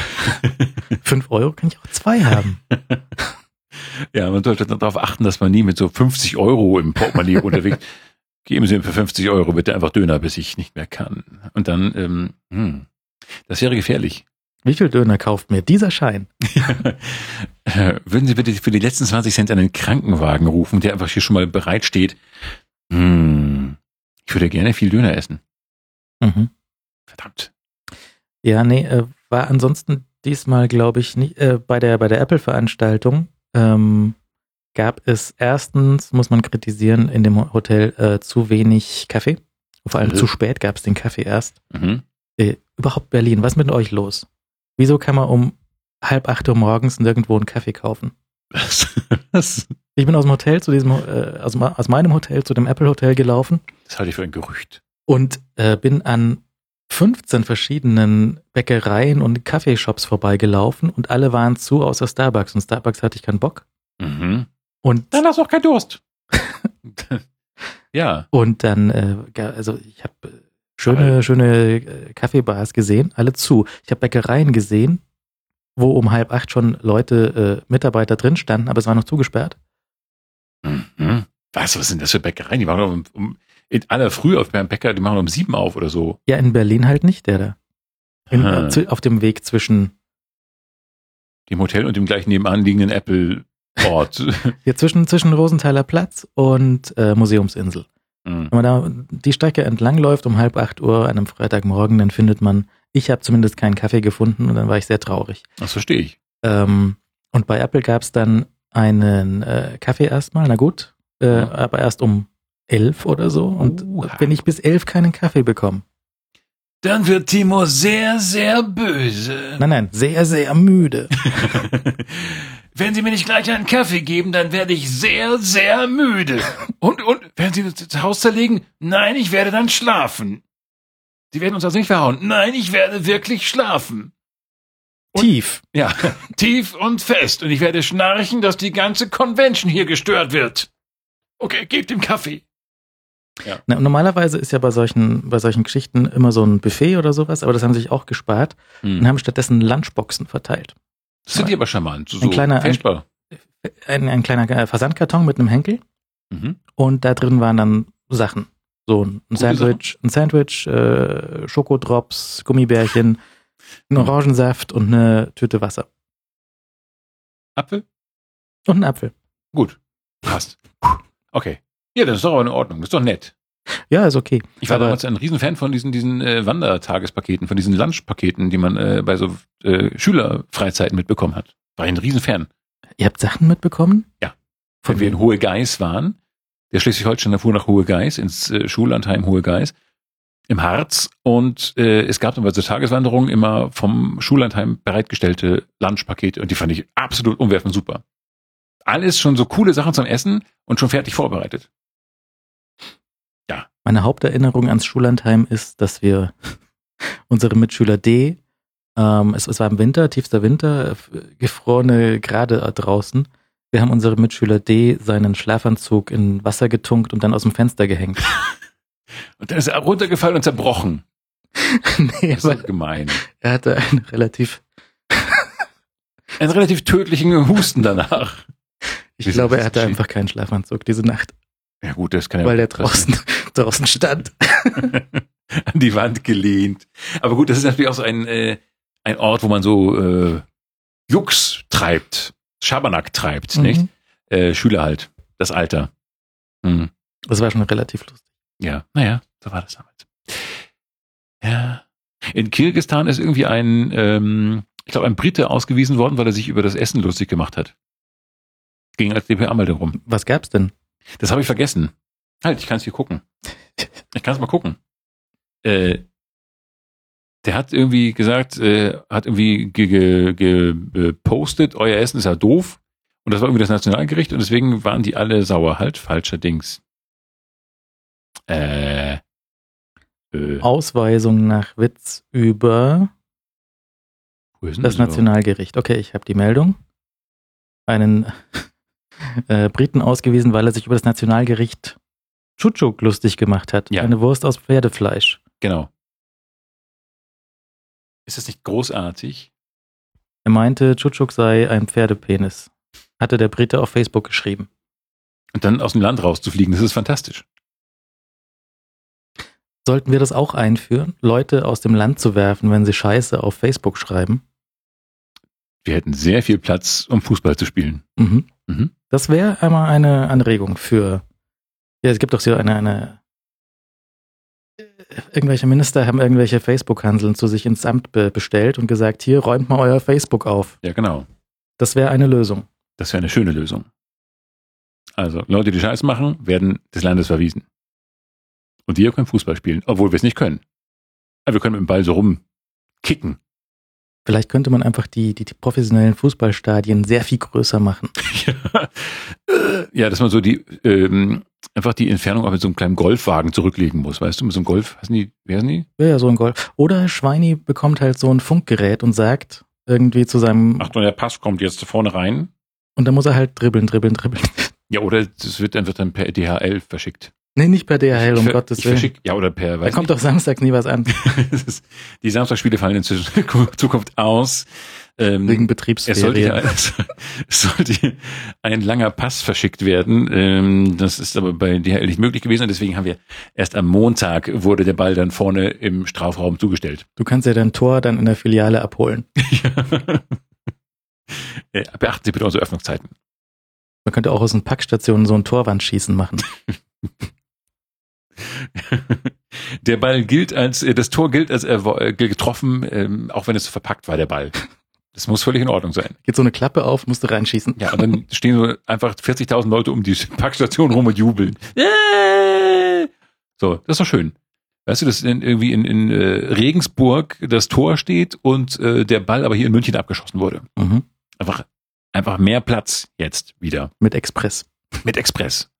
fünf Euro kann ich auch zwei haben. Ja, man sollte darauf achten, dass man nie mit so 50 Euro im Portemonnaie unterwegs geben Sie mir für 50 Euro bitte einfach Döner, bis ich nicht mehr kann. Und dann, ähm, hm, das wäre gefährlich. Wie viel Döner kauft mir dieser Schein? Würden Sie bitte für die letzten 20 Cent einen Krankenwagen rufen, der einfach hier schon mal bereit steht? Hm, ich würde gerne viel Döner essen. Mhm. Verdammt. Ja, nee, äh, war ansonsten diesmal, glaube ich, nicht, äh, bei der, bei der Apple-Veranstaltung ähm, gab es erstens, muss man kritisieren, in dem Hotel äh, zu wenig Kaffee. Vor allem mhm. zu spät gab es den Kaffee erst. Mhm. Äh, überhaupt Berlin, was ist mit euch los? Wieso kann man um halb acht Uhr morgens nirgendwo einen Kaffee kaufen? Was? Ich bin aus dem Hotel zu diesem, äh, aus, aus meinem Hotel zu dem Apple Hotel gelaufen. Das halte ich für ein Gerücht. Und äh, bin an 15 verschiedenen Bäckereien und Kaffeeshops vorbeigelaufen und alle waren zu, außer Starbucks. Und Starbucks hatte ich keinen Bock. Mhm. Und dann hast du auch keinen Durst. ja. Und dann, äh, also ich habe äh, schöne, All. schöne äh, Kaffeebars gesehen, alle zu. Ich habe Bäckereien gesehen, wo um halb acht schon Leute, äh, Mitarbeiter drin standen, aber es war noch zugesperrt. Mhm. Was, was sind das für Bäckereien? Die machen um, um in aller Früh auf beim Bäcker, die machen um sieben auf oder so. Ja, in Berlin halt nicht, der da. In, äh, auf dem Weg zwischen dem Hotel und dem gleich nebenan liegenden Apple-Ort. ja, zwischen, zwischen Rosenthaler Platz und äh, Museumsinsel. Mhm. Wenn man da die Strecke entlang läuft um halb acht Uhr an einem Freitagmorgen, dann findet man, ich habe zumindest keinen Kaffee gefunden und dann war ich sehr traurig. Das verstehe ich. Ähm, und bei Apple gab es dann einen äh, Kaffee erstmal, na gut, äh, mhm. aber erst um elf oder so. Und uh. wenn ich bis elf keinen Kaffee bekomme. Dann wird Timo sehr, sehr böse. Nein, nein, sehr, sehr müde. wenn Sie mir nicht gleich einen Kaffee geben, dann werde ich sehr, sehr müde. Und, und, werden Sie das Haus zerlegen? Nein, ich werde dann schlafen. Sie werden uns also nicht verhauen. Nein, ich werde wirklich schlafen. Und, tief. Ja, tief und fest. Und ich werde schnarchen, dass die ganze Convention hier gestört wird. Okay, gebt ihm Kaffee. Ja. Na, normalerweise ist ja bei solchen, bei solchen Geschichten immer so ein Buffet oder sowas, aber das haben sie sich auch gespart hm. und haben stattdessen Lunchboxen verteilt. Das sind die aber charmant. So ein kleiner, ein, ein, ein, kleiner Versandkarton mit einem Henkel mhm. und da drin waren dann Sachen. So ein Gute Sandwich, Sachen. ein Sandwich, äh, Schokodrops, Gummibärchen, ein Orangensaft und eine Tüte Wasser. Apfel? Und ein Apfel. Gut. Passt. Okay. Ja, das ist doch aber in Ordnung. Das ist doch nett. Ja, ist okay. Ich war aber damals ein Riesenfan von diesen, diesen äh, Wandertagespaketen, von diesen Lunchpaketen, die man äh, bei so äh, Schülerfreizeiten mitbekommen hat. War ich ein Riesenfan. Ihr habt Sachen mitbekommen? Ja. Von Wenn wir in Hohe Geis waren, der Schleswig-Holsteiner fuhr nach Hohe Geis, ins äh, Schullandheim Hohe Geis, im Harz und äh, es gab dann bei so Tageswanderungen immer vom Schullandheim bereitgestellte Lunchpakete und die fand ich absolut umwerfend super. Alles schon so coole Sachen zum Essen und schon fertig vorbereitet. Meine Haupterinnerung ans Schullandheim ist, dass wir unsere Mitschüler D, ähm, es, es war im Winter, tiefster Winter, gefrorene Grade draußen. Wir haben unsere Mitschüler D seinen Schlafanzug in Wasser getunkt und dann aus dem Fenster gehängt. Und dann ist er runtergefallen und zerbrochen. nee, das ist gemein. Er hatte einen relativ einen relativ tödlichen Husten danach. Ich Wie glaube, er hatte einfach keinen Schlafanzug diese Nacht. Ja gut, das kann ja Weil der draußen, draußen stand. An die Wand gelehnt. Aber gut, das ist natürlich auch so ein, äh, ein Ort, wo man so äh, Jux treibt, Schabernack treibt, mhm. nicht? Äh, Schüler halt, das Alter. Mhm. Das war schon relativ lustig. Ja, naja, so war das damals. Ja. In Kirgistan ist irgendwie ein, ähm, ich glaube, ein Brite ausgewiesen worden, weil er sich über das Essen lustig gemacht hat. Ging als DPA-Meldung rum. Was gab's denn? Das habe ich vergessen. Halt, ich kann es hier gucken. Ich kann es mal gucken. Äh, der hat irgendwie gesagt, äh, hat irgendwie gepostet, euer Essen ist ja doof. Und das war irgendwie das Nationalgericht und deswegen waren die alle sauer. Halt, falscher Dings. Äh, äh. Ausweisung nach Witz über das Nationalgericht. Okay, ich habe die Meldung. Einen äh, Briten ausgewiesen, weil er sich über das Nationalgericht Chuchuk lustig gemacht hat. Ja. Eine Wurst aus Pferdefleisch. Genau. Ist das nicht großartig? Er meinte, Chuchuk sei ein Pferdepenis. Hatte der Brite auf Facebook geschrieben. Und dann aus dem Land rauszufliegen, das ist fantastisch. Sollten wir das auch einführen, Leute aus dem Land zu werfen, wenn sie Scheiße auf Facebook schreiben? Wir hätten sehr viel Platz, um Fußball zu spielen. Mhm. Mhm. Das wäre einmal eine Anregung für. Ja, es gibt doch so eine, eine irgendwelche Minister haben irgendwelche Facebook-Hanseln zu sich ins Amt be bestellt und gesagt, hier räumt mal euer Facebook auf. Ja, genau. Das wäre eine Lösung. Das wäre eine schöne Lösung. Also Leute, die Scheiß machen, werden des Landes verwiesen. Und wir können Fußball spielen, obwohl wir es nicht können. Aber wir können mit dem Ball so rumkicken. Vielleicht könnte man einfach die, die, die professionellen Fußballstadien sehr viel größer machen. ja. ja, dass man so die ähm, einfach die Entfernung auch mit so einem kleinen Golfwagen zurücklegen muss, weißt du, mit so einem Golf, heißen die, wer sind die? Ja, ja, so ein Golf. Oder Schweini bekommt halt so ein Funkgerät und sagt irgendwie zu seinem. Achtung, der Pass kommt jetzt vorne rein. Und dann muss er halt dribbeln, dribbeln, dribbeln. Ja, oder das wird dann, wird dann per DHL verschickt. Nee, nicht per DHL, um Gottes Willen. Verschick, ja, oder per. Da kommt nicht. doch Samstag nie was an. die Samstagspiele fallen in Zukunft aus. Ähm, Wegen Betriebsferien. Es sollte, es sollte ein langer Pass verschickt werden. Ähm, das ist aber bei DHL nicht möglich gewesen und deswegen haben wir erst am Montag wurde der Ball dann vorne im Strafraum zugestellt. Du kannst ja dein Tor dann in der Filiale abholen. ja. Beachten Sie bitte unsere Öffnungszeiten. Man könnte auch aus den Packstationen so ein Torwandschießen machen. der Ball gilt als, äh, das Tor gilt als äh, getroffen, ähm, auch wenn es verpackt war, der Ball. Das muss völlig in Ordnung sein. Geht so eine Klappe auf, musst du reinschießen. Ja, und dann stehen so einfach 40.000 Leute um die Packstation rum und jubeln. So, das ist doch schön. Weißt du, dass in, irgendwie in, in äh, Regensburg das Tor steht und äh, der Ball aber hier in München abgeschossen wurde. Mhm. Einfach, einfach mehr Platz jetzt wieder. Mit Express. Mit Express.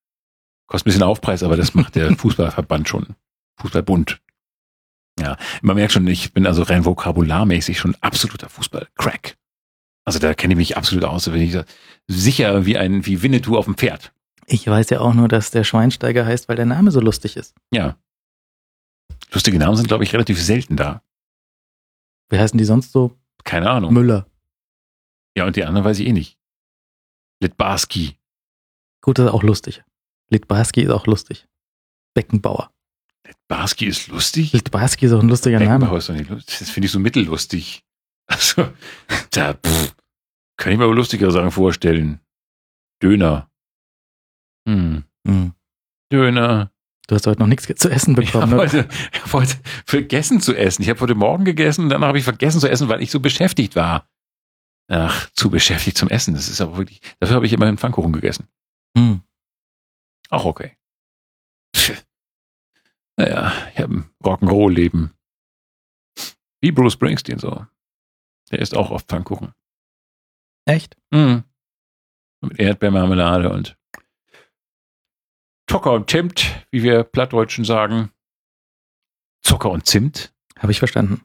Kostet ein bisschen Aufpreis, aber das macht der Fußballverband schon. Fußballbund. Ja, man merkt schon, ich bin also rein vokabularmäßig schon absoluter Fußball-Crack. Also da kenne ich mich absolut aus, da bin ich sicher wie ein, wie Winnetou auf dem Pferd. Ich weiß ja auch nur, dass der Schweinsteiger heißt, weil der Name so lustig ist. Ja. Lustige Namen sind, glaube ich, relativ selten da. Wie heißen die sonst so? Keine Ahnung. Müller. Ja, und die anderen weiß ich eh nicht. Litbarski. Gut, das ist auch lustig. Litbarski ist auch lustig. Beckenbauer. Litbarski ist lustig? Litbarski ist auch ein lustiger Name. Ist nicht lustig. Das finde ich so mittellustig. Also, da pff, kann ich mir aber lustigere Sachen vorstellen. Döner. Hm. Hm. Döner. Du hast heute noch nichts zu essen bekommen. Ich habe heute, hab heute vergessen zu essen. Ich habe heute Morgen gegessen, dann habe ich vergessen zu essen, weil ich so beschäftigt war. Ach, zu beschäftigt zum Essen. Das ist aber wirklich. Dafür habe ich immerhin Pfannkuchen gegessen. Hm. Auch okay. Pff. Naja, ich habe ein Rock'n'Roll-Leben. Wie Bruce Springsteen so. Der isst auch oft Pfannkuchen. Echt? Mhm. Mit Erdbeermarmelade und Zucker und Zimt, wie wir Plattdeutschen sagen. Zucker und Zimt. Habe ich verstanden.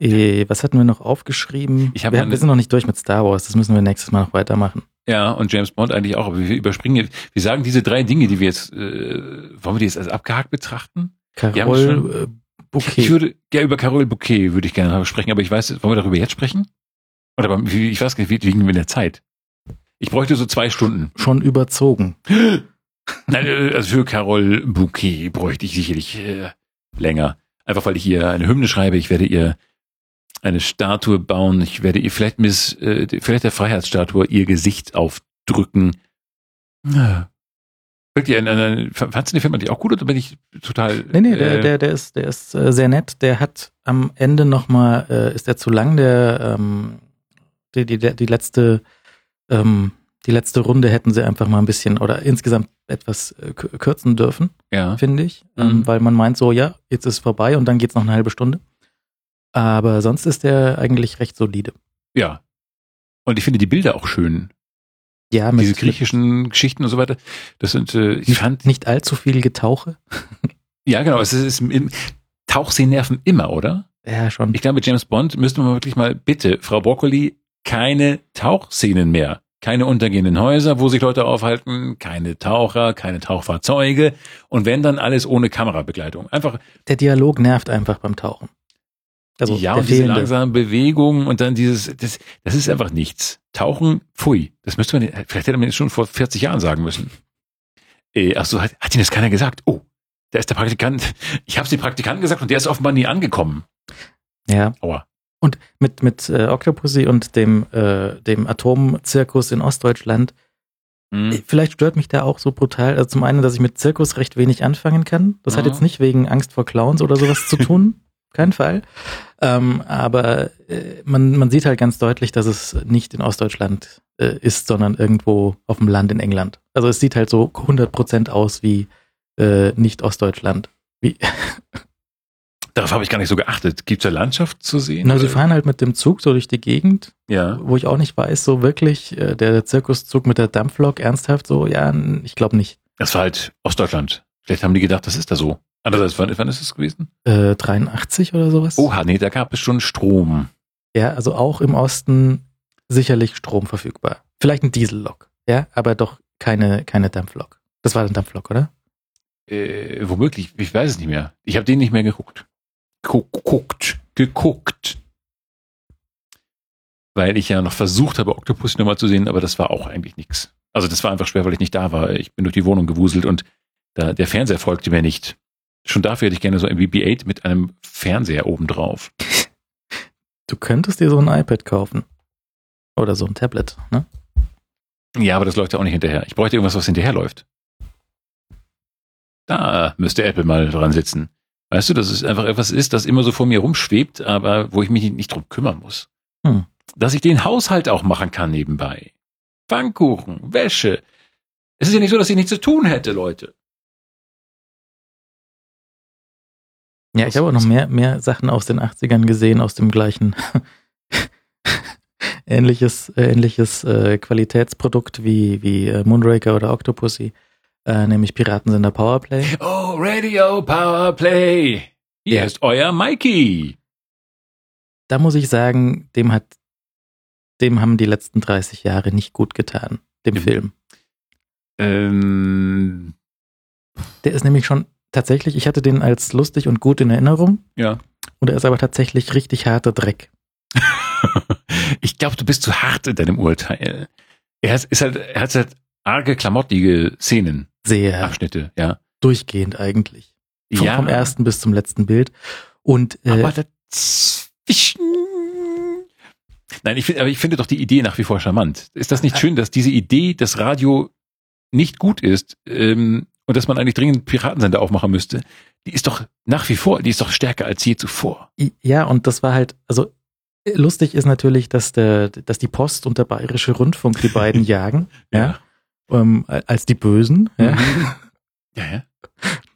Äh, was hatten wir noch aufgeschrieben? Ich wir, wir sind noch nicht durch mit Star Wars, das müssen wir nächstes Mal noch weitermachen. Ja, und James Bond eigentlich auch. Aber wir überspringen, wir sagen diese drei Dinge, die wir jetzt, äh, wollen wir die jetzt als abgehakt betrachten? Carol äh, Bouquet. Ich würde, ja, über Carol Bouquet würde ich gerne sprechen, aber ich weiß, wollen wir darüber jetzt sprechen? Oder ich weiß gar nicht, wie liegen wir in der Zeit? Ich bräuchte so zwei Stunden. Schon überzogen. Nein, äh, also für Carol Bouquet bräuchte ich sicherlich äh, länger. Einfach weil ich ihr eine Hymne schreibe. Ich werde ihr eine Statue bauen. Ich werde ihr vielleicht Miss, äh, vielleicht der Freiheitsstatue ihr Gesicht aufdrücken. Ja. Wirklich, äh, äh, fandst du den Film eigentlich auch gut oder bin ich total? Nee, nee, der, äh, der, der ist, der ist äh, sehr nett. Der hat am Ende nochmal, äh, ist der zu lang, der, ähm, die, die, die letzte, ähm, die letzte Runde hätten sie einfach mal ein bisschen oder insgesamt etwas äh, kürzen dürfen, ja. finde ich. Ähm, mhm. Weil man meint so, ja, jetzt ist vorbei und dann geht's noch eine halbe Stunde. Aber sonst ist der eigentlich recht solide. Ja. Und ich finde die Bilder auch schön. Ja, mit, diese griechischen Geschichten und so weiter. Das sind, äh, ich nicht, fand nicht allzu viel Getauche. ja, genau. Es ist, ist Tauchseen nerven immer, oder? Ja, schon. Ich glaube, mit James Bond müssten wir wirklich mal bitte, Frau Broccoli, keine Tauchszenen mehr. Keine untergehenden Häuser, wo sich Leute aufhalten, keine Taucher, keine Tauchfahrzeuge und wenn dann alles ohne Kamerabegleitung. Einfach. Der Dialog nervt einfach beim Tauchen. Also ja, und diese langsame Bewegung und dann dieses, das, das ist einfach nichts. Tauchen, pfui. Das müsste man, vielleicht hätte man das schon vor 40 Jahren sagen müssen. Äh, ach so, hat, hat Ihnen das keiner gesagt? Oh, da ist der Praktikant. Ich habe es dem Praktikanten gesagt und der ist offenbar nie angekommen. Ja. Aua. Und mit, mit äh, Octopussy und dem, äh, dem Atomzirkus in Ostdeutschland, mhm. vielleicht stört mich da auch so brutal. Also zum einen, dass ich mit Zirkus recht wenig anfangen kann. Das mhm. hat jetzt nicht wegen Angst vor Clowns oder sowas zu tun. Kein Fall. Ähm, aber äh, man, man sieht halt ganz deutlich, dass es nicht in Ostdeutschland äh, ist, sondern irgendwo auf dem Land in England. Also es sieht halt so 100% aus wie äh, nicht Ostdeutschland. Wie Darauf habe ich gar nicht so geachtet. Gibt es da Landschaft zu sehen? Na, sie fahren halt mit dem Zug so durch die Gegend, ja. wo ich auch nicht weiß, so wirklich, äh, der Zirkuszug mit der Dampflok, ernsthaft so, ja, ich glaube nicht. Das war halt Ostdeutschland. Vielleicht haben die gedacht, das ist da so. Andererseits, wann, wann ist es gewesen? Äh, 83 oder sowas. Oha, nee, da gab es schon Strom. Ja, also auch im Osten sicherlich Strom verfügbar. Vielleicht ein Diesellok, ja, aber doch keine, keine Dampflok. Das war ein Dampflok, oder? Äh, womöglich, ich weiß es nicht mehr. Ich habe den nicht mehr geguckt. Geguckt, geguckt. Weil ich ja noch versucht habe, Octopus nochmal zu sehen, aber das war auch eigentlich nichts. Also das war einfach schwer, weil ich nicht da war. Ich bin durch die Wohnung gewuselt und da, der Fernseher folgte mir nicht. Schon dafür hätte ich gerne so ein BB-8 mit einem Fernseher obendrauf. Du könntest dir so ein iPad kaufen. Oder so ein Tablet, ne? Ja, aber das läuft ja auch nicht hinterher. Ich bräuchte irgendwas, was hinterherläuft. Da müsste Apple mal dran sitzen. Weißt du, dass es einfach etwas ist, das immer so vor mir rumschwebt, aber wo ich mich nicht drum kümmern muss. Hm. Dass ich den Haushalt auch machen kann nebenbei. Pfannkuchen, Wäsche. Es ist ja nicht so, dass ich nichts zu tun hätte, Leute. Ja, ich habe auch noch mehr, mehr Sachen aus den 80ern gesehen, aus dem gleichen ähnliches, ähnliches äh, Qualitätsprodukt wie, wie äh, Moonraker oder Octopussy, äh, nämlich Piratensender Powerplay. Oh, Radio Powerplay. Hier yeah. ist euer Mikey. Da muss ich sagen, dem hat, dem haben die letzten 30 Jahre nicht gut getan, dem mhm. Film. Ähm. Der ist nämlich schon tatsächlich, ich hatte den als lustig und gut in Erinnerung. Ja. Und er ist aber tatsächlich richtig harter Dreck. ich glaube, du bist zu hart in deinem Urteil. Er ist, ist halt, er hat halt arge klamottige Szenen. Sehr. Abschnitte, ja. Durchgehend eigentlich. Vom, ja. vom ersten bis zum letzten Bild. Und, äh, aber dazwischen. Nein, ich finde, aber ich finde doch die Idee nach wie vor charmant. Ist das nicht schön, dass diese Idee, dass Radio nicht gut ist, ähm, und dass man eigentlich dringend Piratensender aufmachen müsste, die ist doch nach wie vor, die ist doch stärker als je zuvor. Ja, und das war halt, also lustig ist natürlich, dass der, dass die Post und der Bayerische Rundfunk die beiden jagen, ja, ja ähm, als die Bösen. Ja. Mhm. ja, ja.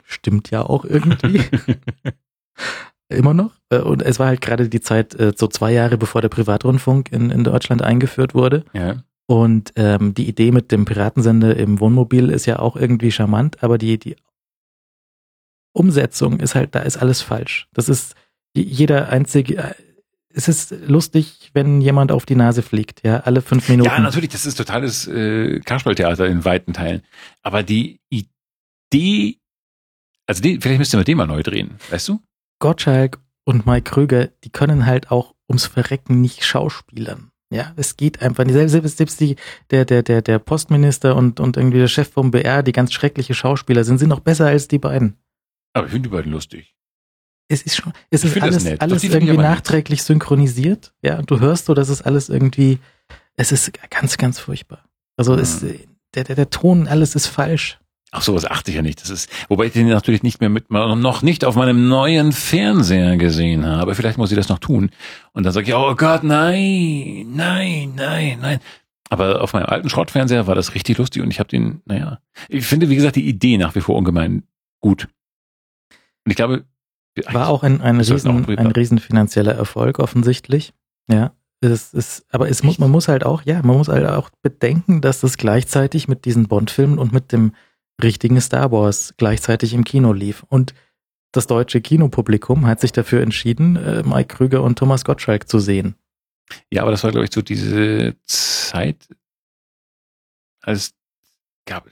Stimmt ja auch irgendwie. Immer noch. Äh, und es war halt gerade die Zeit, äh, so zwei Jahre bevor der Privatrundfunk in, in Deutschland eingeführt wurde. Ja. Und ähm, die Idee mit dem Piratensender im Wohnmobil ist ja auch irgendwie charmant, aber die, die Umsetzung ist halt, da ist alles falsch. Das ist jeder einzige, äh, es ist lustig, wenn jemand auf die Nase fliegt, ja, alle fünf Minuten. Ja, natürlich, das ist totales äh, Kasperltheater in weiten Teilen. Aber die Idee, also die, vielleicht müsste man den mal neu drehen, weißt du? Gottschalk und Mike Krüger, die können halt auch ums Verrecken nicht schauspielern. Ja, es geht einfach nicht. Selbst, selbst die, der, der, der, der Postminister und, und irgendwie der Chef vom BR, die ganz schreckliche Schauspieler sind, sind noch besser als die beiden. Aber ich finde die beiden lustig. Es ist schon, es ist alles, alles irgendwie nachträglich nett. synchronisiert. Ja, und du hörst so, dass es alles irgendwie, es ist ganz, ganz furchtbar. Also mhm. es, der, der, der Ton, alles ist falsch. Ach sowas achte ich ja nicht. Das ist, wobei ich den natürlich nicht mehr mit, noch nicht auf meinem neuen Fernseher gesehen habe. Vielleicht muss ich das noch tun. Und dann sage ich, oh Gott, nein, nein, nein, nein. Aber auf meinem alten Schrottfernseher war das richtig lustig und ich habe den, naja, ich finde, wie gesagt, die Idee nach wie vor ungemein gut. Und ich glaube, war auch ein, ein, riesen, ein riesen finanzieller Erfolg offensichtlich. Ja, es ist, aber es muss, man muss halt auch, ja, man muss halt auch bedenken, dass das gleichzeitig mit diesen Bond-Filmen und mit dem richtigen Star Wars gleichzeitig im Kino lief. Und das deutsche Kinopublikum hat sich dafür entschieden, äh, Mike Krüger und Thomas Gottschalk zu sehen. Ja, aber das war, glaube ich, so diese Zeit, als gab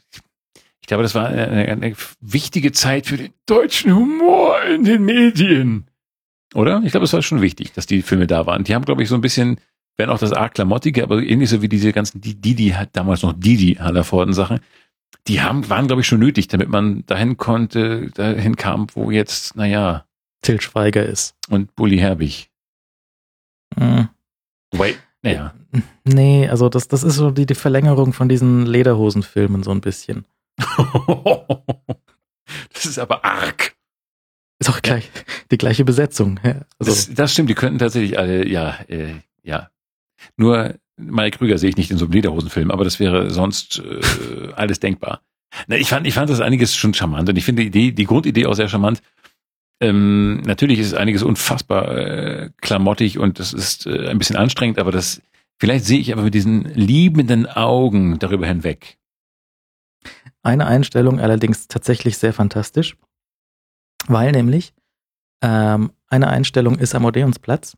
ich glaube, das war eine, eine wichtige Zeit für den deutschen Humor in den Medien. Oder? Ich glaube, es war schon wichtig, dass die Filme da waren. Die haben, glaube ich, so ein bisschen, wenn auch das arg klamottige, aber ähnlich so wie diese ganzen Didi, hat damals noch Didi Hallervorden Sachen, die haben, waren, glaube ich, schon nötig, damit man dahin konnte, dahin kam, wo jetzt, naja. Till Schweiger ist. Und Bully Herbig. Mhm. Wobei, naja. Nee, also das, das ist so die, die Verlängerung von diesen Lederhosenfilmen so ein bisschen. das ist aber arg. Ist auch gleich die gleiche Besetzung. Ja, also. das, das stimmt, die könnten tatsächlich alle, ja, äh, ja. Nur Mike Krüger sehe ich nicht in so einem Lederhosenfilm, aber das wäre sonst äh, alles denkbar. Na, ich fand, ich fand das einiges schon charmant und ich finde die Idee, die Grundidee auch sehr charmant. Ähm, natürlich ist einiges unfassbar äh, klamottig und das ist äh, ein bisschen anstrengend, aber das vielleicht sehe ich aber mit diesen liebenden Augen darüber hinweg. Eine Einstellung allerdings tatsächlich sehr fantastisch, weil nämlich ähm, eine Einstellung ist am Odeonsplatz,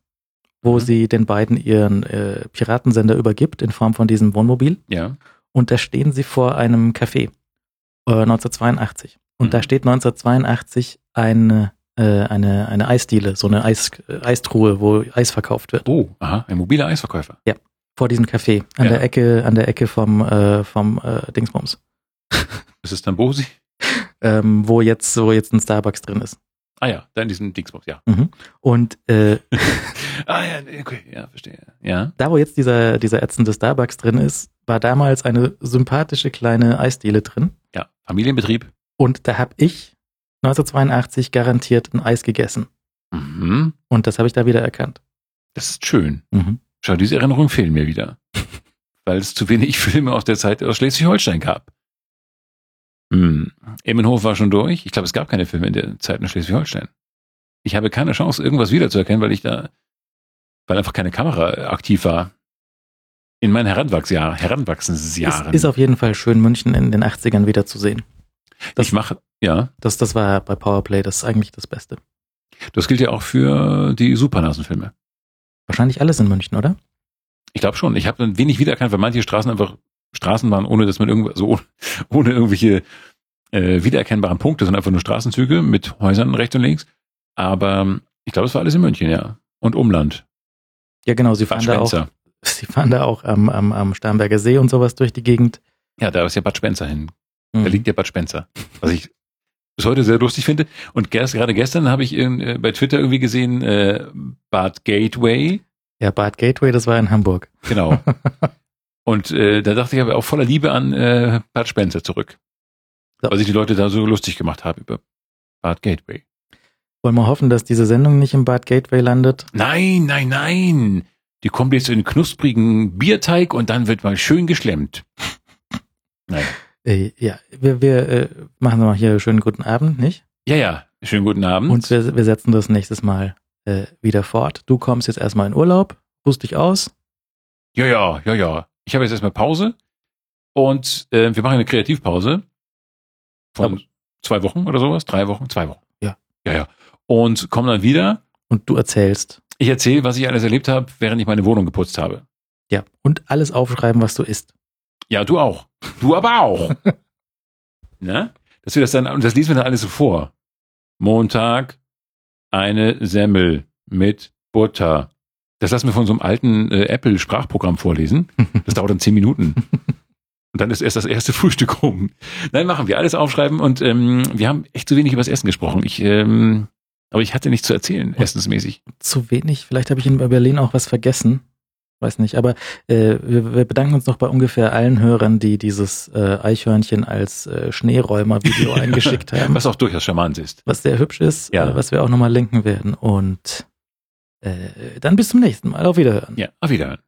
wo mhm. sie den beiden ihren äh, Piratensender übergibt in Form von diesem Wohnmobil. Ja. Und da stehen sie vor einem Café äh, 1982. Und mhm. da steht 1982 eine, äh, eine, eine Eisdiele, so eine Eis, äh, Eistruhe, wo Eis verkauft wird. Oh, aha, ein mobiler Eisverkäufer. Ja, vor diesem Café, an ja. der Ecke, an der Ecke vom, äh, vom äh, Dingsbums. Ist es dann Bosi? ähm, wo jetzt, wo jetzt ein Starbucks drin ist. Ah ja, da in diesem Dingsbums, ja. Mhm. Und äh, ah ja, okay, ja, verstehe. Ja. Da, wo jetzt dieser, dieser ätzende Starbucks drin ist, war damals eine sympathische kleine Eisdiele drin. Ja, Familienbetrieb. Und da habe ich 1982 garantiert ein Eis gegessen. Mhm. Und das habe ich da wieder erkannt. Das ist schön. Mhm. Schau, diese Erinnerungen fehlen mir wieder. Weil es zu wenig Filme aus der Zeit aus Schleswig-Holstein gab. Hm. Immenhof war schon durch. Ich glaube, es gab keine Filme in der Zeit in Schleswig-Holstein. Ich habe keine Chance, irgendwas wiederzuerkennen, weil ich da, weil einfach keine Kamera aktiv war. In meinen Heranwachsjahren, Heranwachsensjahren. Es ist auf jeden Fall schön, München in den 80ern wiederzusehen. Das, ich mache, ja. Das, das war bei Powerplay das eigentlich das Beste. Das gilt ja auch für die Supernasenfilme. Wahrscheinlich alles in München, oder? Ich glaube schon. Ich habe dann wenig wiedererkannt, weil manche Straßen einfach Straßen waren, ohne dass man irgendwie, so also ohne irgendwelche äh, wiedererkennbaren Punkte, sondern einfach nur Straßenzüge mit Häusern rechts und links. Aber ich glaube, es war alles in München, ja. Und Umland. Ja, genau, sie fahren da auch. Sie fahren da auch am, am, am Starnberger See und sowas durch die Gegend. Ja, da ist ja Bad Spencer hin. Mhm. Da liegt ja Bad Spencer. Was ich bis heute sehr lustig finde. Und gerade gestern habe ich in, äh, bei Twitter irgendwie gesehen, äh, Bad Gateway. Ja, Bad Gateway, das war in Hamburg. Genau. Und äh, da dachte ich aber auch voller Liebe an äh, Bud Spencer zurück. So. Weil sich die Leute da so lustig gemacht haben über Bad Gateway. Wollen wir hoffen, dass diese Sendung nicht im Bad Gateway landet? Nein, nein, nein. Die kommt jetzt in knusprigen Bierteig und dann wird mal schön geschlemmt. Nein. Äh, ja, wir, wir äh, machen mal hier schönen guten Abend, nicht? Ja, ja, schönen guten Abend. Und wir, wir setzen das nächstes Mal äh, wieder fort. Du kommst jetzt erstmal in Urlaub, rufst dich aus. Ja, ja, ja, ja ich habe jetzt erstmal Pause und äh, wir machen eine Kreativpause von Aber zwei Wochen oder sowas, drei Wochen, zwei Wochen. Ja. Ja, ja. Und kommen dann wieder. Und du erzählst. Ich erzähle, was ich alles erlebt habe, während ich meine Wohnung geputzt habe. Ja. Und alles aufschreiben, was du isst. Ja, du auch. Du aber auch. ne? Dass wir das dann, und das liest wir dann alles so vor. Montag eine Semmel mit Butter. Das lassen wir von so einem alten äh, Apple-Sprachprogramm vorlesen. Das dauert dann zehn Minuten. Und dann ist erst das erste Frühstück rum. Nein, machen wir alles aufschreiben und ähm, wir haben echt zu wenig über das Essen gesprochen. Ich, ähm, aber ich hatte nichts zu erzählen, essensmäßig. Zu wenig? Vielleicht habe ich in Berlin auch was vergessen. Weiß nicht. Aber äh, wir, wir bedanken uns noch bei ungefähr allen Hörern, die dieses äh, Eichhörnchen als äh, Schneeräumer-Video eingeschickt haben. Was auch durchaus charmant ist. Was sehr hübsch ist, ja. äh, was wir auch nochmal linken werden. Und äh, dann bis zum nächsten Mal. Auf Wiederhören. Ja, auf Wiederhören.